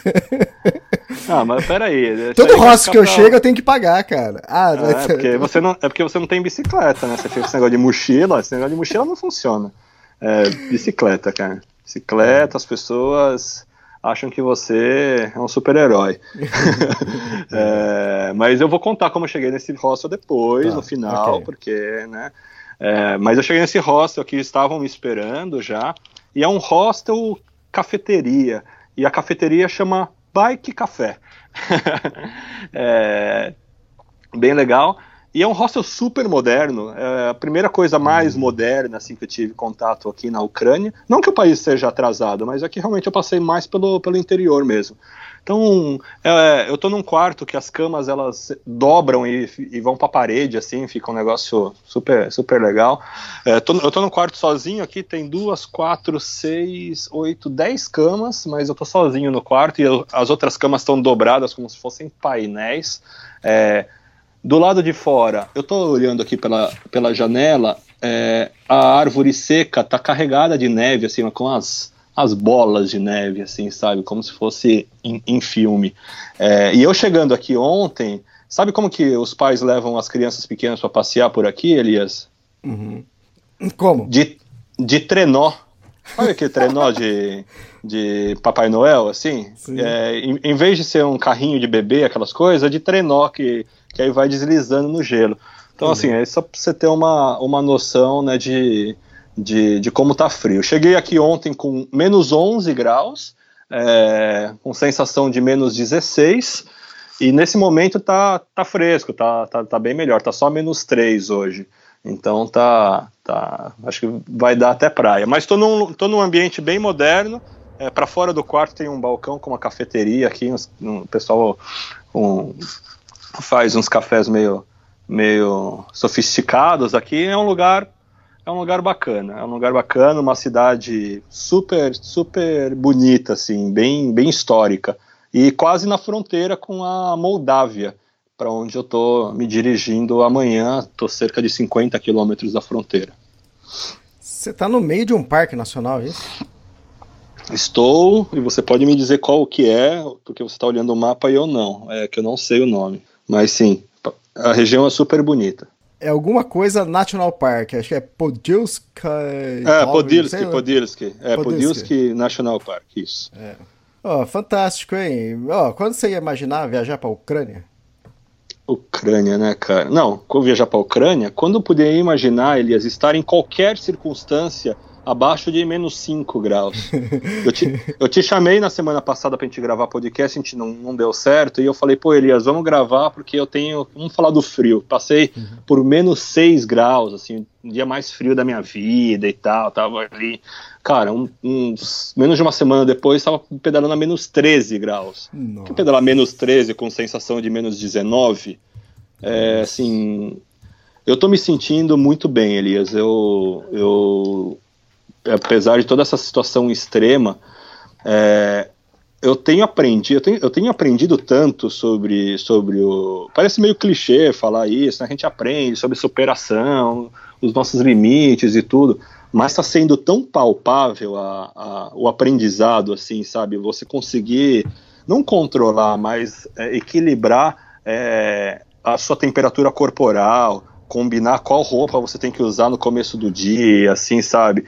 Ah, mas peraí. todo hostel que eu pra- chego eu tenho que pagar, cara. Ah, Ah, é, porque você não, é porque você não tem bicicleta, né? Você fica com esse negócio de mochila, esse negócio de mochila não funciona. É, bicicleta, cara. Bicicleta, as pessoas acham que você é um super-herói. É, mas eu vou contar como eu cheguei nesse hostel depois, Tá, no final, ok. porque, né? É, mas eu cheguei nesse hostel que estavam me esperando já, e é um hostel cafeteria, e a cafeteria chama Bike Café. é, bem legal. E é um hostel super moderno. É a primeira coisa mais moderna assim que eu tive É a primeira coisa mais moderna assim que eu tive contato aqui na Ucrânia. Não que o país seja atrasado, mas é que realmente eu passei mais pelo, pelo interior mesmo. Então, é, eu tô num quarto que as camas elas dobram e, e vão pra parede, assim, fica um negócio super, super legal. É, tô, eu tô num quarto sozinho aqui, tem duas, quatro, seis, oito, dez camas, mas eu tô sozinho no quarto e eu, as outras camas estão dobradas como se fossem painéis. É, do lado de fora, eu tô olhando aqui pela, pela janela, é, a árvore seca tá carregada de neve, assim, com as as bolas de neve, assim, sabe? Como se fosse em, em filme. É, e eu chegando aqui ontem, sabe como que os pais levam as crianças pequenas para passear por aqui, Elias? Uhum. Como? De, de trenó. Olha aquele trenó de, de Papai Noel, assim? É, em, em, vez de ser um carrinho de bebê, aquelas coisas, é de trenó que, que aí vai deslizando no gelo. Então, uhum. assim, é só pra você ter uma, uma noção, né, de, de, de como tá frio. Cheguei aqui ontem com menos 11 graus, é, com sensação de menos 16, e nesse momento tá, tá fresco, tá, tá, tá bem melhor, tá só menos 3 hoje. Então tá, tá, acho que vai dar até praia. Mas estou num, tô num ambiente bem moderno. É, para fora do quarto tem um balcão com uma cafeteria aqui. Um, o pessoal um, faz uns cafés meio, meio sofisticados aqui. É um lugar é um lugar bacana, é um lugar bacana, uma cidade super, super bonita, assim, bem, bem histórica e quase na fronteira com a Moldávia, para onde eu estou me dirigindo amanhã. Estou cerca de 50 quilômetros da fronteira. Você está no meio de um parque nacional, é isso? Estou, e você pode me dizer qual que é, porque você está olhando o mapa e eu não, é que eu não sei o nome. Mas sim, a região é super bonita é alguma coisa National Park, acho que é Podilska. É, Podilski, Podilski. É, Podilski National Park, isso. É. Oh, fantástico, hein? Oh, quando você ia imaginar viajar para a Ucrânia? Ucrânia, né, cara? Não, viajar para a Ucrânia, quando eu poderia imaginar, Elias, estar em qualquer circunstância abaixo de menos 5 graus. Eu te, eu te chamei na semana passada pra gente gravar podcast, a gente não, não deu certo, e eu falei, pô, Elias, vamos gravar porque eu tenho. Vamos falar do frio. Passei uhum. por menos 6 graus, assim, um dia mais frio da minha vida e tal. Tava ali. Cara, um, uns, menos de uma semana depois, estava pedalando a menos 13 graus. Que pedalar menos 13 com sensação de menos 19? É, assim, eu tô me sentindo muito bem, Elias. Eu, eu apesar de toda essa situação extrema, é, eu tenho aprendido, eu tenho, eu tenho aprendido tanto sobre, sobre o. Parece meio clichê falar isso, né? a gente aprende sobre superação, os nossos limites e tudo, mas está sendo tão palpável a, a, o aprendizado, assim, sabe? Você conseguir não controlar, mas é, equilibrar é, a sua temperatura corporal, combinar qual roupa você tem que usar no começo do dia, assim, sabe?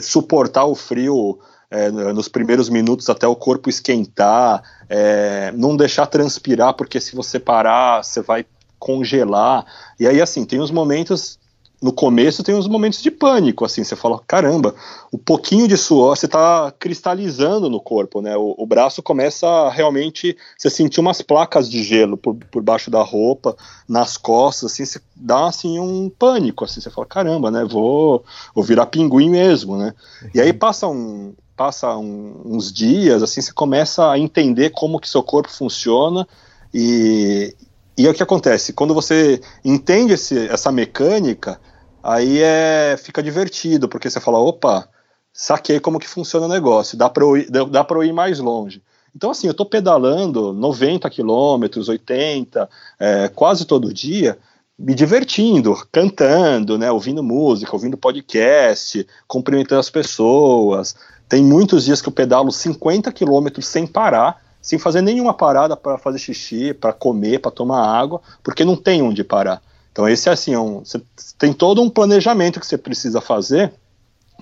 Suportar o frio é, nos primeiros minutos até o corpo esquentar, é, não deixar transpirar, porque se você parar, você vai congelar. E aí, assim, tem os momentos no começo tem uns momentos de pânico, assim, você fala, caramba, o pouquinho de suor, você está cristalizando no corpo, né, o, o, braço começa a realmente, você sentir umas placas de gelo por, por baixo da roupa, nas costas, assim, você dá, assim, um pânico, assim, você fala, caramba, né, vou, vou virar pinguim mesmo, né, uhum. e aí passa um, passa um, uns dias, assim, você começa a entender como que seu corpo funciona e, e é o que acontece, quando você entende esse, essa mecânica, aí é, fica divertido, porque você fala, opa, saquei como que funciona o negócio, dá para eu, eu ir mais longe. Então, assim, eu estou pedalando 90 quilômetros, 80, é, quase todo dia, me divertindo, cantando, né, ouvindo música, ouvindo podcast, cumprimentando as pessoas. Tem muitos dias que eu pedalo 50 quilômetros sem parar, sem fazer nenhuma parada para fazer xixi, para comer, para tomar água, porque não tem onde parar. Então esse é assim, é um, você tem todo um planejamento que você precisa fazer,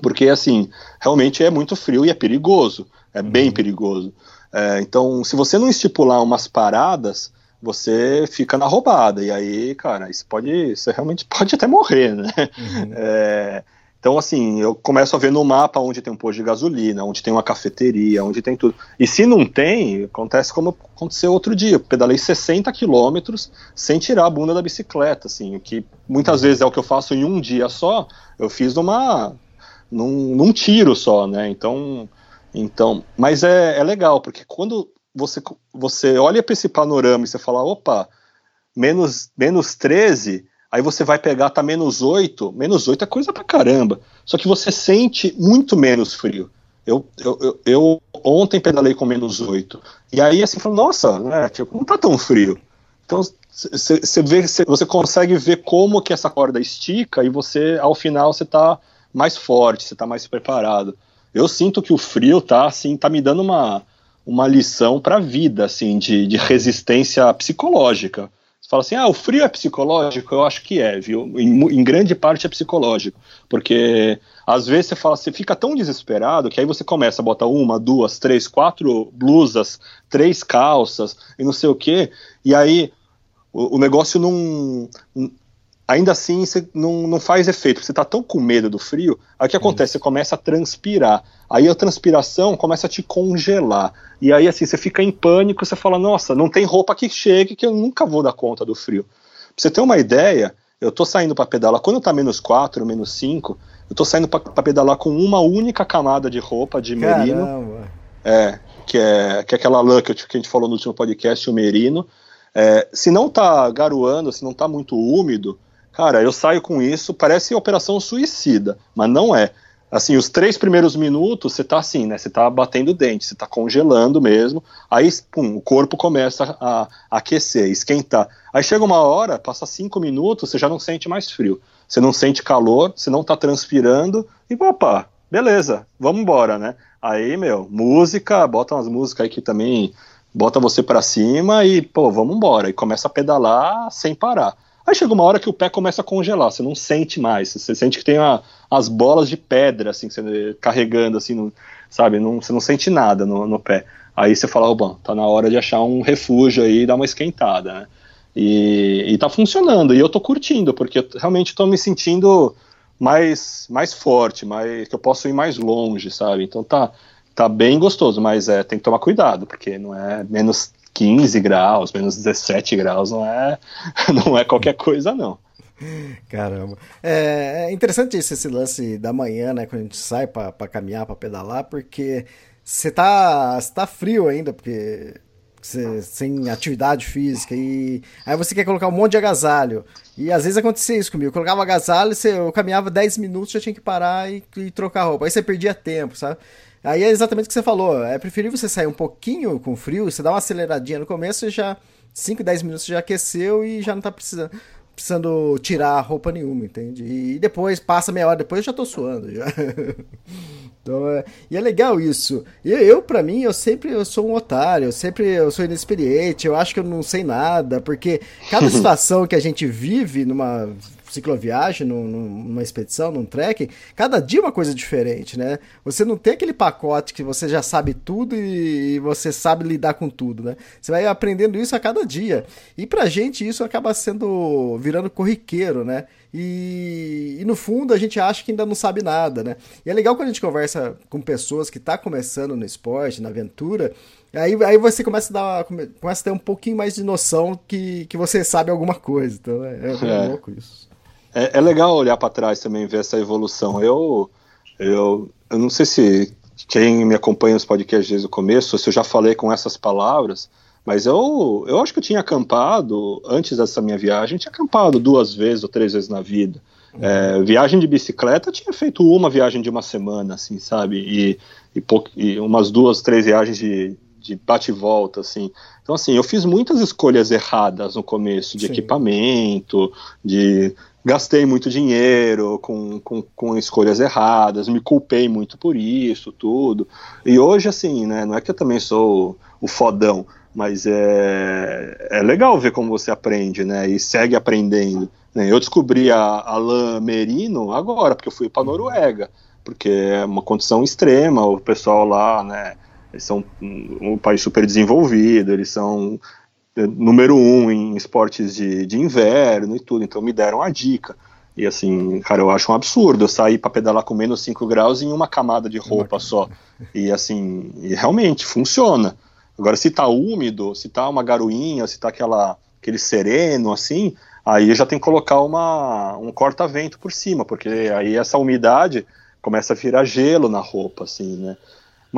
porque assim, realmente é muito frio e é perigoso, é bem uhum. perigoso. É, então, se você não estipular umas paradas, você fica na roubada, e aí, cara, isso pode, você realmente pode até morrer, né? Uhum. É, Então, assim, eu começo a ver no mapa onde tem um posto de gasolina, onde tem uma cafeteria, onde tem tudo. E se não tem, acontece como aconteceu outro dia. Eu pedalei 60 quilômetros sem tirar a bunda da bicicleta, assim, que muitas vezes é o que eu faço em um dia só, eu fiz numa, num, num tiro só, né? Então, então mas é, é legal, porque quando você, você olha para esse panorama e você fala, opa, menos, menos 13 Aí você vai pegar, tá menos 8, menos 8 é coisa pra caramba. Só que você sente muito menos frio. Eu, eu, eu, eu ontem pedalei com menos 8. E aí assim, falou, nossa, né, tipo, não tá tão frio. Então você vê, cê, você consegue ver como que essa corda estica e você, ao final, você tá mais forte, você tá mais preparado. Eu sinto que o frio tá assim, tá me dando uma, uma lição para a vida, assim, de, de resistência psicológica fala assim, ah, o frio é psicológico? Eu acho que é, viu? Em, em, grande parte é psicológico, porque às vezes você fala, você fica tão desesperado que aí você começa a botar uma, duas, três, quatro blusas, três calças e não sei o que, e aí o, o negócio não, ainda assim você não, não faz efeito, você está tão com medo do frio, aí o que acontece? Você começa a transpirar, aí a transpiração começa a te congelar, e aí assim, você fica em pânico, você fala, nossa, não tem roupa que chegue que eu nunca vou dar conta do frio. Pra você ter uma ideia, eu tô saindo para pedalar, quando tá menos 4, menos 5, eu tô saindo para pedalar com uma única camada de roupa de merino, Caramba. é, que é, que é aquela lã que, eu, que a gente falou no último podcast, o merino, é, se não tá garoando, se não tá muito úmido, Cara, eu saio com isso, parece operação suicida, mas não é. Assim, os três primeiros minutos você tá assim, né? Você tá batendo dente, você tá congelando mesmo. Aí, pum, o corpo começa a, a aquecer, esquentar. Aí chega uma hora, passa cinco minutos, você já não sente mais frio. Você não sente calor, você não tá transpirando. E opa, beleza, vamos embora, né? Aí, meu, música, bota umas músicas aí que também bota você para cima e, pô, vamos embora. E começa a pedalar sem parar. Aí chega uma hora que o pé começa a congelar, você não sente mais, você sente que tem a, as bolas de pedra, assim, você, carregando, assim, no, sabe? Não, você não sente nada no, no pé. Aí você fala, oh, bom, tá na hora de achar um refúgio aí e dar uma esquentada, né? E, e tá funcionando, e eu tô curtindo, porque eu realmente tô me sentindo mais, mais forte, mais, que eu posso ir mais longe, sabe? Então tá, tá bem gostoso, mas é, tem que tomar cuidado, porque não é menos 15 graus, menos 17 graus, não é, não é qualquer coisa, não. Caramba. É, é interessante esse, esse, lance da manhã, né? Quando a gente sai para caminhar, para pedalar, porque você tá, tá frio ainda, porque você, sem atividade física, e aí você quer colocar um monte de agasalho. E às vezes acontecia isso comigo. Eu colocava agasalho, você, eu caminhava 10 minutos, já tinha que parar e, e trocar roupa. Aí você perdia tempo, sabe? Aí é exatamente o que você falou. É preferível você sair um pouquinho com frio, você dá uma aceleradinha no começo e já 5, 10 minutos já aqueceu e já não tá precisando, precisando tirar roupa nenhuma, entende? E depois, passa meia hora depois, eu já tô suando já. então, é, e é legal isso. E eu, eu para mim, eu sempre eu sou um otário, eu sempre eu sou inexperiente, eu acho que eu não sei nada, porque cada situação que a gente vive numa cicloviagem, num, numa expedição, num trekking, cada dia é uma coisa diferente, né? Você não tem aquele pacote que você já sabe tudo e você sabe lidar com tudo, né? Você vai aprendendo isso a cada dia. E pra gente isso acaba sendo virando corriqueiro, né? E, e, no fundo a gente acha que ainda não sabe nada, né? E é legal quando a gente conversa com pessoas que estão tá começando no esporte, na aventura, aí, aí você começa a, dar, começa a ter um pouquinho mais de noção que, que você sabe alguma coisa. Então é, é, é. louco isso. É, é legal olhar para trás também ver essa evolução. Eu, eu, eu não sei se quem me acompanha nos podcasts desde o começo, se eu já falei com essas palavras, mas eu, eu acho que eu tinha acampado, antes dessa minha viagem, tinha acampado duas vezes ou três vezes na vida. É, viagem de bicicleta, tinha feito uma viagem de uma semana, assim, sabe? E, e, e umas duas, três viagens de, de bate e volta, assim. Então, assim, eu fiz muitas escolhas erradas no começo, de Sim. equipamento, de gastei muito dinheiro com, com, com, escolhas erradas, me culpei muito por isso, tudo. E hoje, assim, né, não é que eu também sou o fodão, mas é, é legal ver como você aprende, né, e segue aprendendo. Né. Eu descobri a, lã merino agora, porque eu fui para Noruega, porque é uma condição extrema, o pessoal lá, né, eles são um país super desenvolvido, eles são número um em esportes de, de inverno e tudo, então me deram a dica. E assim, cara, eu acho um absurdo eu sair para pedalar com menos 5 graus em uma camada de roupa só. E assim, e realmente funciona. Agora, se tá úmido, se tá uma garoinha, se tá aquela, aquele sereno, assim, aí já tem que colocar uma, um corta-vento por cima, porque aí essa umidade começa a virar gelo na roupa, assim, né?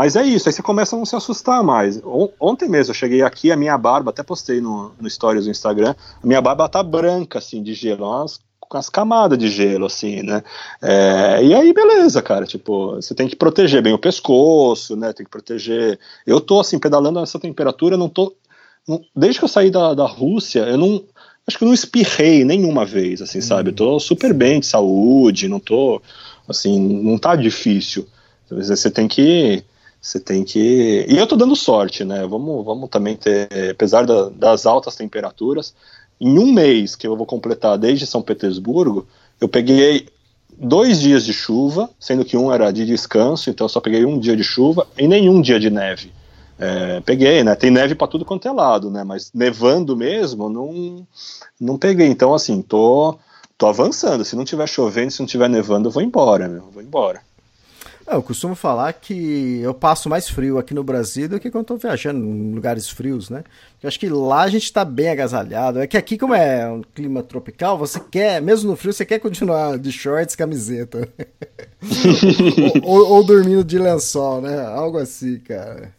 Mas é isso, aí você começa a não se assustar mais. Ontem mesmo eu cheguei aqui, a minha barba, até postei no, no Stories do Instagram, a minha barba tá branca, assim, de gelo, umas com as camadas de gelo, assim, né? É, e aí, beleza, cara, tipo, você tem que proteger bem o pescoço, né? Tem que proteger. Eu tô, assim, pedalando nessa temperatura, não tô. Não, desde que eu saí da, da Rússia, eu não. Acho que eu não espirrei nenhuma vez, assim, sabe? Eu tô super bem de saúde, não tô. Assim, não tá difícil. Você tem que. Você tem que. E eu tô dando sorte, né? Vamos, vamos também ter. Apesar da, das altas temperaturas, em um mês que eu vou completar desde São Petersburgo, eu peguei dois dias de chuva, sendo que um era de descanso, então eu só peguei um dia de chuva e nenhum dia de neve. É, peguei, né? Tem neve para tudo quanto é lado, né? Mas nevando mesmo, não, não peguei. Então, assim, tô, tô avançando. Se não tiver chovendo, se não tiver nevando, eu vou embora, meu. vou embora. É, eu costumo falar que eu passo mais frio aqui no Brasil do que quando estou viajando em lugares frios, né? Eu acho que lá a gente está bem agasalhado. É que aqui, como é um clima tropical, você quer, mesmo no frio, você quer continuar de shorts, camiseta. ou, ou, ou, dormindo de lençol, né? Algo assim, cara.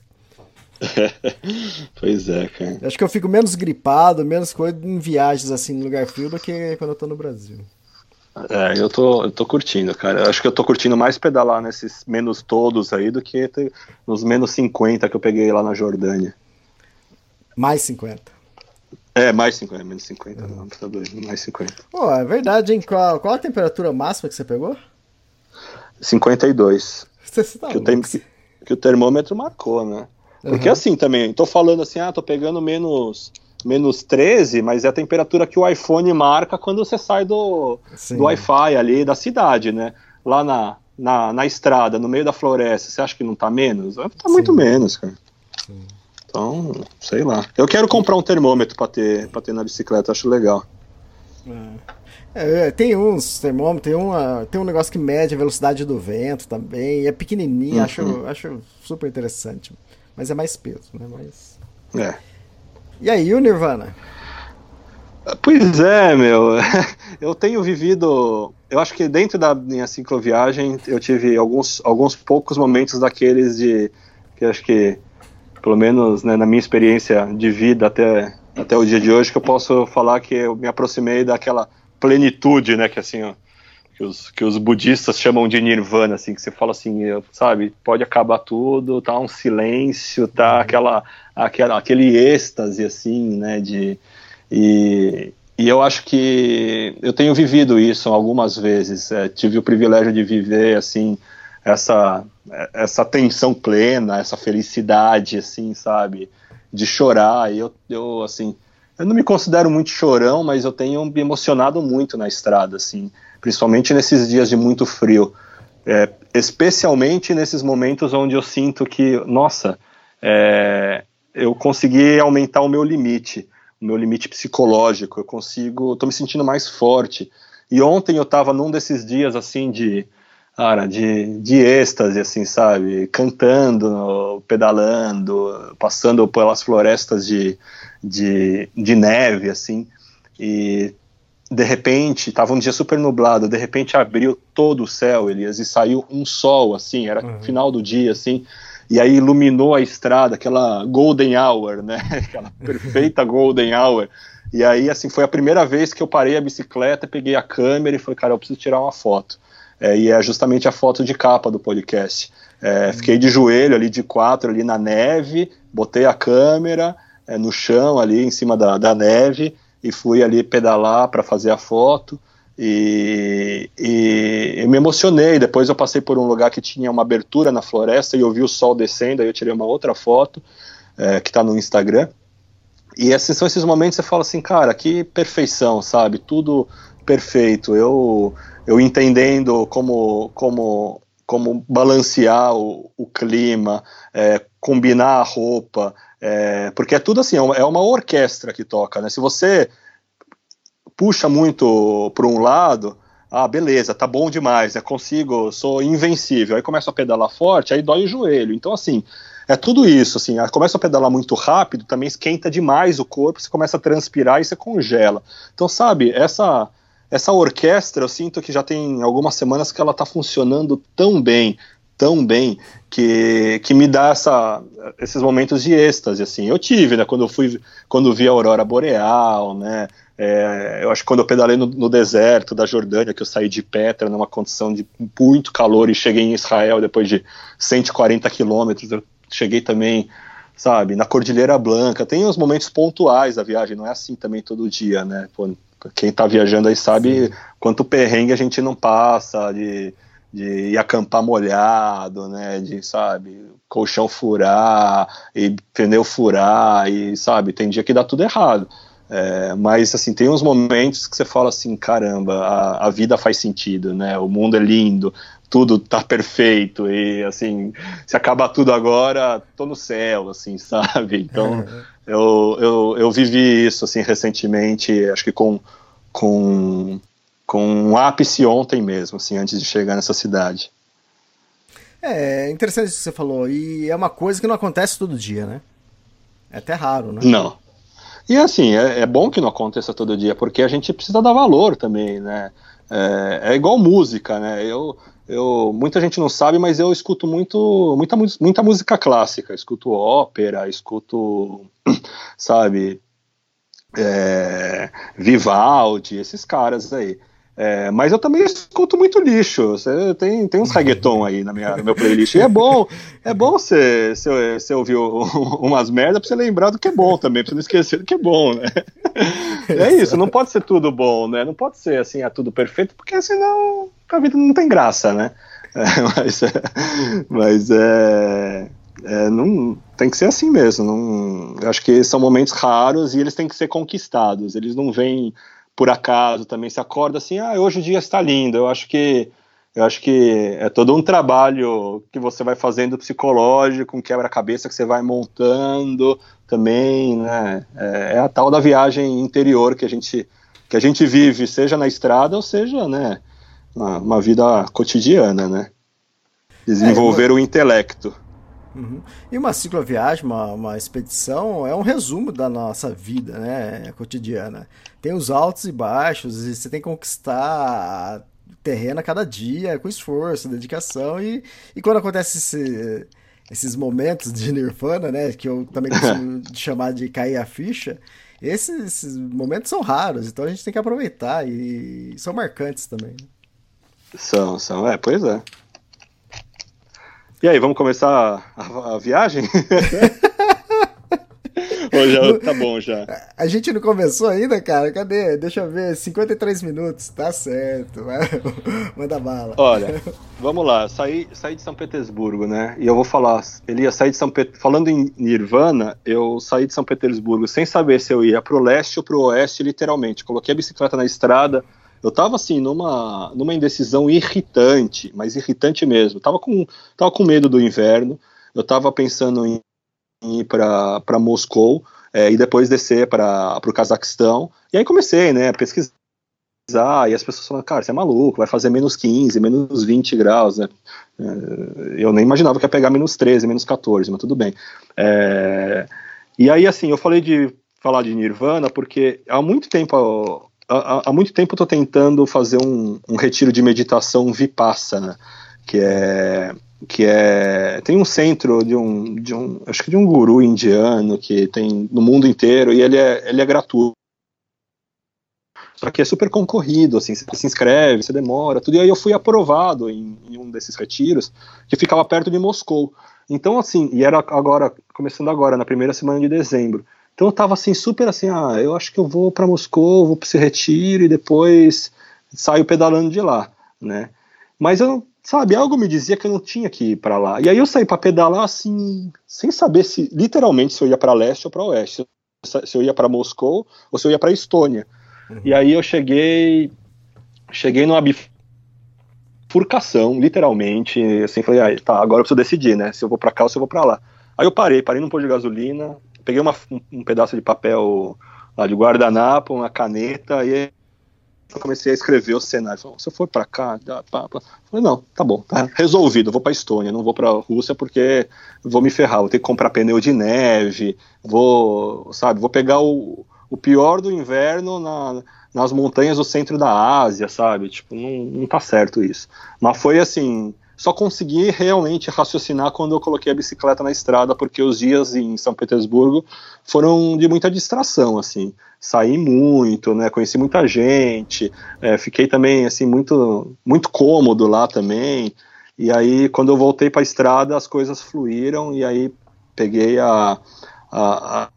pois é, cara. Eu acho que eu fico menos gripado, menos coisa em viagens assim no lugar frio do que quando eu tô no Brasil. É, eu tô, eu tô curtindo, cara. Eu acho que eu tô curtindo mais pedalar nesses menos todos aí do que nos menos 50 que eu peguei lá na Jordânia. Mais 50. É, mais 50, menos 50, uhum. não, tá doido, mais 50. Pô, é verdade, hein? Qual, qual a temperatura máxima que você pegou? 52. Você tá que, o que, que, o termômetro marcou, né? Porque uhum. assim também, tô falando assim, ah, tô pegando menos menos 13, mas é a temperatura que o iPhone marca quando você sai do, do Wi-Fi ali da cidade, né? Lá na, na, na, estrada, no meio da floresta, você acha que não tá menos? Tá Sim. muito menos, cara. Sim. Então, sei lá. Eu quero comprar um termômetro para ter, pra ter na bicicleta, acho legal. É. é, tem uns termômetros, tem, uma, tem um negócio que mede a velocidade do vento também, é pequenininho, uhum. acho, acho super interessante. Mas é mais peso, né? Mas... É. E aí, o Nirvana? Pois é, meu. Eu tenho vivido. Eu acho que dentro da minha cicloviagem eu tive alguns, alguns poucos momentos daqueles de. que acho que, pelo menos né, na minha experiência de vida até, até o dia de hoje, que eu posso falar que eu me aproximei daquela plenitude, né? Que assim, ó, que os, que os budistas chamam de nirvana, assim, que você fala assim, sabe, pode acabar tudo, tá um silêncio, tá uhum. aquela, aquela, aquele êxtase, assim, né, de, e, e eu acho que eu tenho vivido isso algumas vezes, é, tive o privilégio de viver, assim, essa, essa tensão plena, essa felicidade, assim, sabe, de chorar, e eu, eu, assim, eu não me considero muito chorão, mas eu tenho me emocionado muito na estrada, assim, principalmente nesses dias de muito frio. É, especialmente nesses momentos onde eu sinto que, nossa, é, eu consegui aumentar o meu limite, o meu limite psicológico, eu consigo, estou me sentindo mais forte. E ontem eu estava num desses dias assim de, cara, de, de êxtase, assim, sabe? Cantando, pedalando, passando pelas florestas de, de, de neve, assim. E de repente, estava um dia super nublado, de repente abriu todo o céu, Elias, e saiu um sol, assim, era uhum. final do dia, assim, e aí iluminou a estrada, aquela golden hour, né, aquela perfeita golden hour, e aí, assim, foi a primeira vez que eu parei a bicicleta, peguei a câmera e falei, cara, eu preciso tirar uma foto, é, e é justamente a foto de capa do podcast, é, uhum. fiquei de joelho ali, de quatro, ali na neve, botei a câmera é, no chão ali, em cima da, da neve, e fui ali pedalar para fazer a foto. E, e, eu me emocionei. Depois eu passei por um lugar que tinha uma abertura na floresta e eu vi o sol descendo. Aí eu tirei uma outra foto é, que está no Instagram. E esses são esses momentos que você fala assim, cara, que perfeição, sabe? Tudo perfeito. Eu, eu entendendo como, como, como balancear o, o clima, é, combinar a roupa, é, porque é tudo assim, é uma, é uma, orquestra que toca, né? Se você puxa muito para um lado, ah, beleza, tá bom demais, é consigo, sou invencível. Aí começo a pedalar forte, aí dói o joelho. Então, assim, é tudo isso, assim, começa a pedalar muito rápido, também esquenta demais o corpo, você começa a transpirar e você congela. Então, sabe, essa essa orquestra, eu sinto que já tem algumas semanas que ela tá funcionando tão bem, tão bem, que, que me dá essa, esses momentos de êxtase, assim. Eu tive, né, quando eu fui, quando vi a aurora boreal, né, é, eu acho que quando eu pedalei no, no, deserto da Jordânia, que eu saí de Petra numa condição de muito calor e cheguei em Israel depois de 140 quilômetros, eu cheguei também, sabe, na Cordilheira Blanca. Tem os momentos pontuais da viagem, não é assim também todo dia, né? Pô, quem está viajando aí sabe Sim. quanto perrengue a gente não passa de, de ir acampar molhado, né? De, sabe, colchão furar e pneu furar e, sabe, tem dia que dá tudo errado. É, mas assim tem uns momentos que você fala assim caramba a, a, vida faz sentido né o mundo é lindo tudo tá perfeito e assim se acaba tudo agora tô no céu assim sabe então eu, eu, eu vivi isso assim recentemente acho que com com com um ápice ontem mesmo assim antes de chegar nessa cidade é interessante isso que você falou e é uma coisa que não acontece todo dia né é até raro né não e assim, é, é, bom que não aconteça todo dia, porque a gente precisa dar valor também, né? É, é, igual música, né? Eu, eu, muita gente não sabe, mas eu escuto muito, muita, muita música clássica, escuto ópera, escuto, sabe, é, Vivaldi, esses caras aí. É, mas eu também escuto muito lixo. Você tem, tem uns reggaeton aí na minha, no meu playlist. E é bom, é bom você ouvir umas merdas pra você lembrar do que é bom também, pra você não esquecer do que é bom, né? É isso, não pode ser tudo bom, né? Não pode ser assim, é tudo perfeito, porque senão a vida não tem graça, né? É, mas, é, mas é, é, não, tem que ser assim mesmo. Não, eu acho que são momentos raros e eles têm que ser conquistados. Eles não vêm por acaso também se acorda assim, ah, hoje o dia está lindo. Eu acho que eu acho que é todo um trabalho que você vai fazendo psicológico, um quebra-cabeça que você vai montando também, né? É, é, a tal da viagem interior que a gente que a gente vive, seja na estrada ou seja, né, uma, uma vida cotidiana, né? Desenvolver é, o intelecto. Uhum. E uma cicloviagem, uma, uma expedição, é um resumo da nossa vida né, cotidiana. Tem os altos e baixos, e você tem que conquistar terreno a cada dia, com esforço, dedicação, e, e quando acontece esse, esses momentos de nirvana, né, que eu também costumo chamar de cair a ficha, esses, esses, momentos são raros, então a gente tem que aproveitar, e são marcantes também. São, são, é, pois é. E aí, vamos começar a, a viagem? Ou já, tá bom já. A gente não começou ainda, cara? Cadê? Deixa eu ver, 53 minutos, tá certo. Manda bala. Olha, vamos lá, saí, saí de São Petersburgo, né? E eu vou falar, ele ia sair de São Pet... falando em Nirvana, eu saí de São Petersburgo sem saber se eu ia pro leste ou pro oeste, literalmente. Coloquei a bicicleta na estrada, eu tava assim, numa, numa indecisão irritante, mas irritante mesmo. Tava com, tava com medo do inverno, eu tava pensando em, em ir para Moscou é, e depois descer para o Cazaquistão. E aí comecei, né, a pesquisar, e as pessoas falaram, cara, você é maluco, vai fazer menos 15, menos 20 graus, né? É, eu nem imaginava que ia pegar menos 13, menos 14, mas tudo bem. É, e aí, assim, eu falei de falar de Nirvana porque há muito tempo há, há muito tempo estou tentando fazer um, um, retiro de meditação vipassana, que é que é tem um centro de um, de um acho que de um guru indiano que tem no mundo inteiro e ele é ele é gratuito só que é super concorrido, assim, você se inscreve, você demora, tudo. E aí eu fui aprovado em, em, um desses retiros, que ficava perto de Moscou. Então, assim, e era agora, começando agora, na primeira semana de dezembro. Então eu tava assim, super assim, ah, eu acho que eu vou para Moscou, vou para esse retiro e depois saio pedalando de lá, né? Mas eu, sabe, algo me dizia que eu não tinha que ir para lá. E aí eu saí para pedalar assim, sem saber se literalmente se eu ia para leste ou para oeste, se eu ia para Moscou ou se eu ia para Estônia. Uhum. E aí eu cheguei, cheguei numa bifurcação, literalmente, assim, falei, ah, tá, agora eu preciso decidir, né, se eu vou para cá ou se eu vou para lá. Aí eu parei, parei num posto de gasolina, peguei uma, um, pedaço de papel lá de guardanapo, uma caneta, e comecei a escrever o cenário. Falei, se eu for para cá, dá, pá, pá. falei, não, tá bom, tá resolvido, vou para Estônia, não vou para Rússia porque vou me ferrar, vou ter que comprar pneu de neve, vou, sabe, vou pegar o, o pior do inverno na, nas montanhas do centro da Ásia, sabe? Tipo, não, não tá certo isso. Mas foi assim, só consegui realmente raciocinar quando eu coloquei a bicicleta na estrada, porque os dias em São Petersburgo foram de muita distração, assim. Saí muito, né? Conheci muita gente, é, fiquei também assim muito muito cômodo lá também. E aí quando eu voltei para a estrada as coisas fluíram e aí peguei a, a,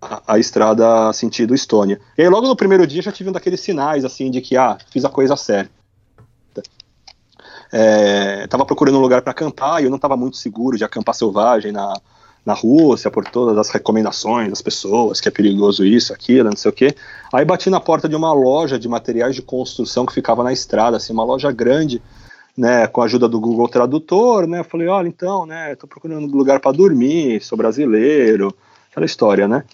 a, a estrada sentido Estônia. E aí logo no primeiro dia já tive um daqueles sinais assim de que ah fiz a coisa certa estava é, procurando um lugar para acampar e eu não estava muito seguro de acampar selvagem na, na Rússia, por todas as recomendações das pessoas, que é perigoso isso, aquilo, não sei o quê. Aí bati na porta de uma loja de materiais de construção que ficava na estrada, assim, uma loja grande, né, com a ajuda do Google Tradutor, né, falei, olha, então, né, tô procurando um lugar para dormir, sou brasileiro, aquela história, né.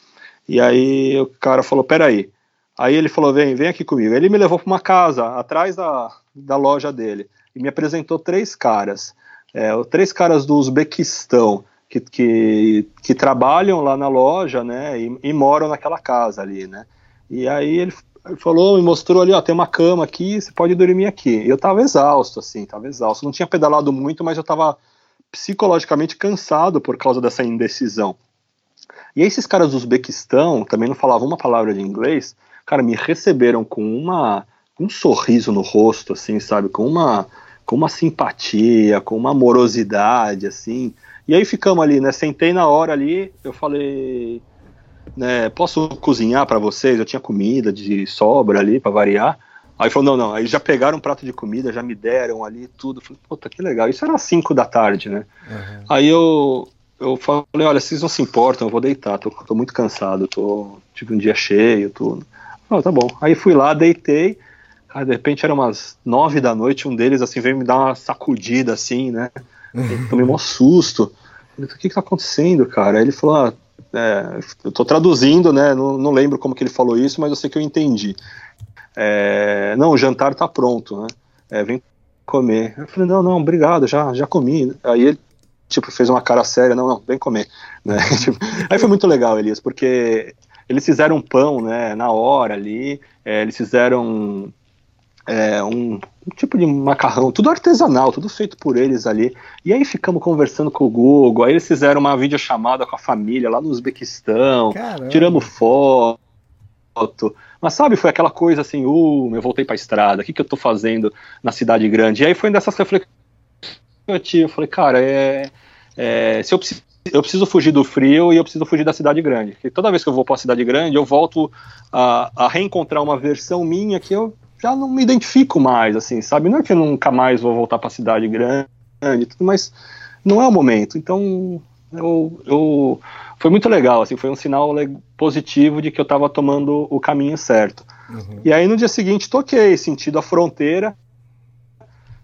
E aí o cara falou, peraí. Aí ele falou, vem, vem aqui comigo. Ele me levou para uma casa, atrás da, da loja dele e me apresentou três caras. É, três caras do Uzbequistão que, que, que, trabalham lá na loja, né, e, e, moram naquela casa ali, né. E aí ele falou, me mostrou ali, ó, tem uma cama aqui, você pode dormir aqui. Eu tava exausto, assim, tava exausto. Não tinha pedalado muito, mas eu tava psicologicamente cansado por causa dessa indecisão. E esses caras do Uzbequistão, também não falavam uma palavra de inglês, cara, me receberam com uma um sorriso no rosto, assim, sabe? Com uma, com uma simpatia, com uma amorosidade, assim. E aí ficamos ali, né? Sentei na hora ali, eu falei, né? Posso cozinhar para vocês? Eu tinha comida de sobra ali para variar. Aí falou, não, não. Aí já pegaram um prato de comida, já me deram ali tudo. Falei, puta, que legal. Isso era 5 da tarde, né? Uhum. Aí eu, eu falei, olha, vocês não se importam, eu vou deitar, tô, tô muito cansado, tô, tive um dia cheio, tudo. Ah, tá bom. Aí fui lá, deitei. Cara, de repente era umas nove da noite, um deles assim veio me dar uma sacudida assim, né? Eu tomei um susto. Falei, o que que tá acontecendo, cara? Aí ele falou, ah, é, eu tô traduzindo, né? Não, não, lembro como que ele falou isso, mas eu sei que eu entendi. É, não, o jantar tá pronto, né? É, vem comer. Eu falei, não, não, obrigado, já, já comi. Aí ele, tipo, fez uma cara séria, não, não, vem comer. Né? Tipo, aí foi muito legal, Elias, porque eles fizeram pão, né, na hora ali, é, eles fizeram é, um, um, tipo de macarrão, tudo artesanal, tudo feito por eles ali. E aí ficamos conversando com o Google, aí eles fizeram uma videochamada com a família lá no Uzbequistão, Caramba. tiramos foto. Mas sabe, foi aquela coisa assim, uh, eu voltei pra estrada, o que, que eu tô fazendo na cidade grande? E aí foi dessas reflexões que eu tive, eu falei, cara, é, é, se eu preciso eu preciso fugir do frio e eu preciso fugir da cidade grande. Porque toda vez que eu vou para a cidade grande, eu volto a, a, reencontrar uma versão minha que eu já não me identifico mais, assim, sabe? Não é que eu nunca mais vou voltar para a cidade grande, tudo, mas não é o momento. Então, eu, eu foi muito legal, assim, foi um sinal positivo de que eu estava tomando o caminho certo. Uhum. E aí no dia seguinte toquei, sentido a fronteira,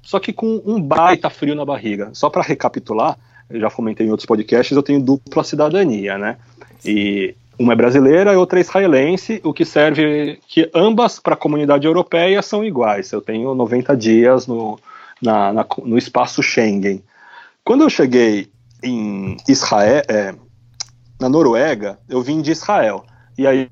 só que com um baita frio na barriga. Só para recapitular, eu já comentei em outros podcasts, eu tenho dupla cidadania, né? E uma é brasileira e outra é israelense, o que serve que ambas para a comunidade europeia são iguais. Eu tenho 90 dias no, na, na, no espaço Schengen. Quando eu cheguei em Israel, é, na Noruega, eu vim de Israel. E aí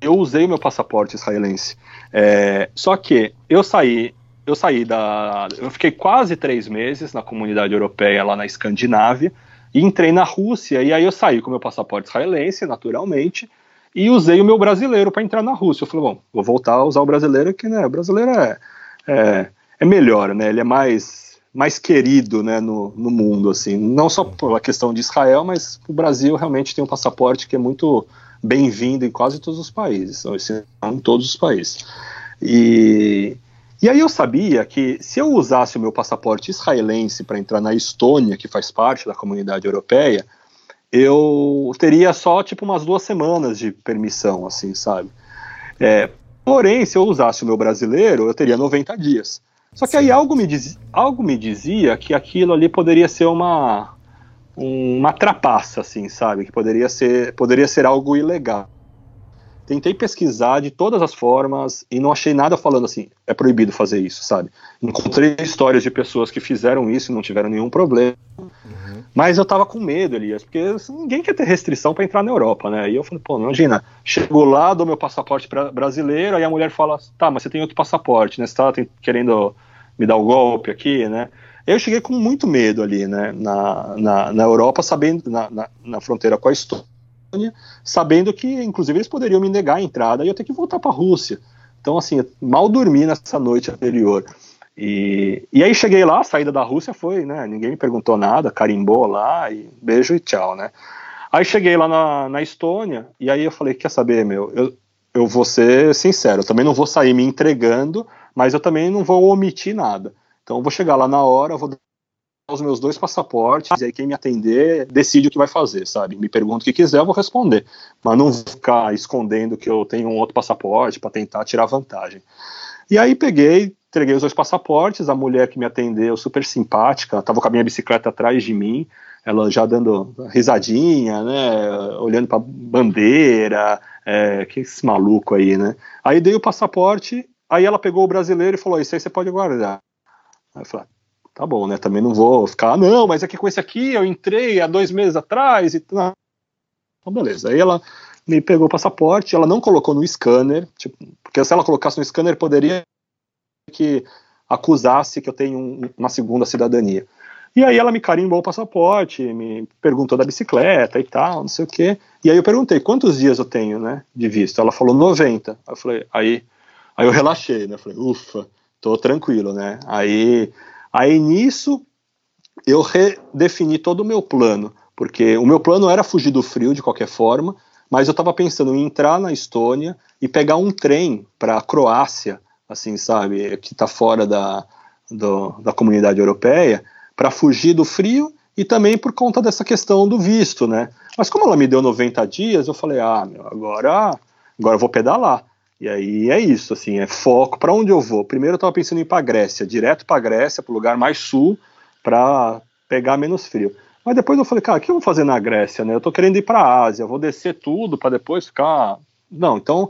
eu usei meu passaporte israelense. É, só que eu saí, eu saí da. Eu fiquei quase três meses na comunidade europeia lá na Escandinávia e entrei na Rússia, e aí eu saí com meu passaporte israelense, naturalmente, e usei o meu brasileiro para entrar na Rússia. Eu falei, bom, vou voltar a usar o brasileiro, que né, o brasileiro é, é, é melhor, né? Ele é mais, mais querido né, no, no mundo, assim. Não só pela questão de Israel, mas o Brasil realmente tem um passaporte que é muito bem-vindo em quase todos os países, ou em todos os países. E, e aí eu sabia que se eu usasse o meu passaporte israelense para entrar na Estônia, que faz parte da comunidade europeia, eu teria só tipo umas duas semanas de permissão, assim, sabe? É, porém, se eu usasse o meu brasileiro, eu teria 90 dias. Só que aí algo me, diz, algo me dizia que aquilo ali poderia ser uma uma trapaça, assim, sabe? Que poderia ser, poderia ser algo ilegal. Tentei pesquisar de todas as formas e não achei nada falando assim, é proibido fazer isso, sabe? Encontrei histórias de pessoas que fizeram isso e não tiveram nenhum problema. Uhum. Mas eu tava com medo, Elias, porque assim, ninguém quer ter restrição para entrar na Europa, né? E eu falei, pô, imagina, chego lá, dou meu passaporte pra, brasileiro, aí a mulher fala, tá, mas você tem outro passaporte, né? Você tá querendo me dar o um golpe aqui, né? Eu cheguei com muito medo ali, né, na, na, na Europa, sabendo, na, na, na fronteira com a Estônia, sabendo que, inclusive, eles poderiam me negar a entrada e eu ter que voltar para a Rússia. Então, assim, mal dormi nessa noite anterior. E, e aí cheguei lá, a saída da Rússia foi, né, ninguém me perguntou nada, carimbou lá, e beijo e tchau, né. Aí cheguei lá na, na Estônia, e aí eu falei, quer saber, meu, eu, eu vou ser sincero, eu também não vou sair me entregando, mas eu também não vou omitir nada. Então eu vou chegar lá na hora, vou os meus dois passaportes, e aí quem me atender decide o que vai fazer, sabe? Me pergunta o que quiser, eu vou responder. Mas não vou ficar escondendo que eu tenho um outro passaporte para tentar tirar vantagem. E aí peguei, entreguei os dois passaportes, a mulher que me atendeu, super simpática, estava com a minha bicicleta atrás de mim, ela já dando risadinha, né, olhando para bandeira, é, que esse maluco aí, né? Aí dei o passaporte, aí ela pegou o brasileiro e falou: Isso aí você pode guardar. Aí eu falei, tá bom, né? Também não vou ficar, ah, não, mas é que com esse aqui eu entrei há dois meses atrás e tal. Então, beleza. Aí ela me pegou o passaporte, ela não colocou no scanner, tipo, porque se ela colocasse no scanner, poderia que acusasse que eu tenho um, uma segunda cidadania. E aí ela me carimbou o passaporte, me perguntou da bicicleta e tal, não sei o quê. E aí eu perguntei, quantos dias eu tenho, né, de visto? Ela falou 90. Eu falei, aí, aí eu relaxei, né, falei, ufa tô tranquilo, né? Aí, aí nisso eu redefini todo o meu plano, porque o meu plano era fugir do frio de qualquer forma, mas eu estava pensando em entrar na Estônia e pegar um trem para a Croácia, assim, sabe, que está fora da, do, da comunidade europeia, para fugir do frio e também por conta dessa questão do visto, né? Mas como ela me deu 90 dias, eu falei, ah, meu, agora, agora eu vou pedalar. E aí é isso, assim, é foco. Para onde eu vou? Primeiro eu estava pensando em ir para Grécia, direto para Grécia, para o lugar mais sul, para pegar menos frio. Mas depois eu falei, cara, o que eu vou fazer na Grécia, né? Eu estou querendo ir para a Ásia, vou descer tudo para depois ficar. Não, então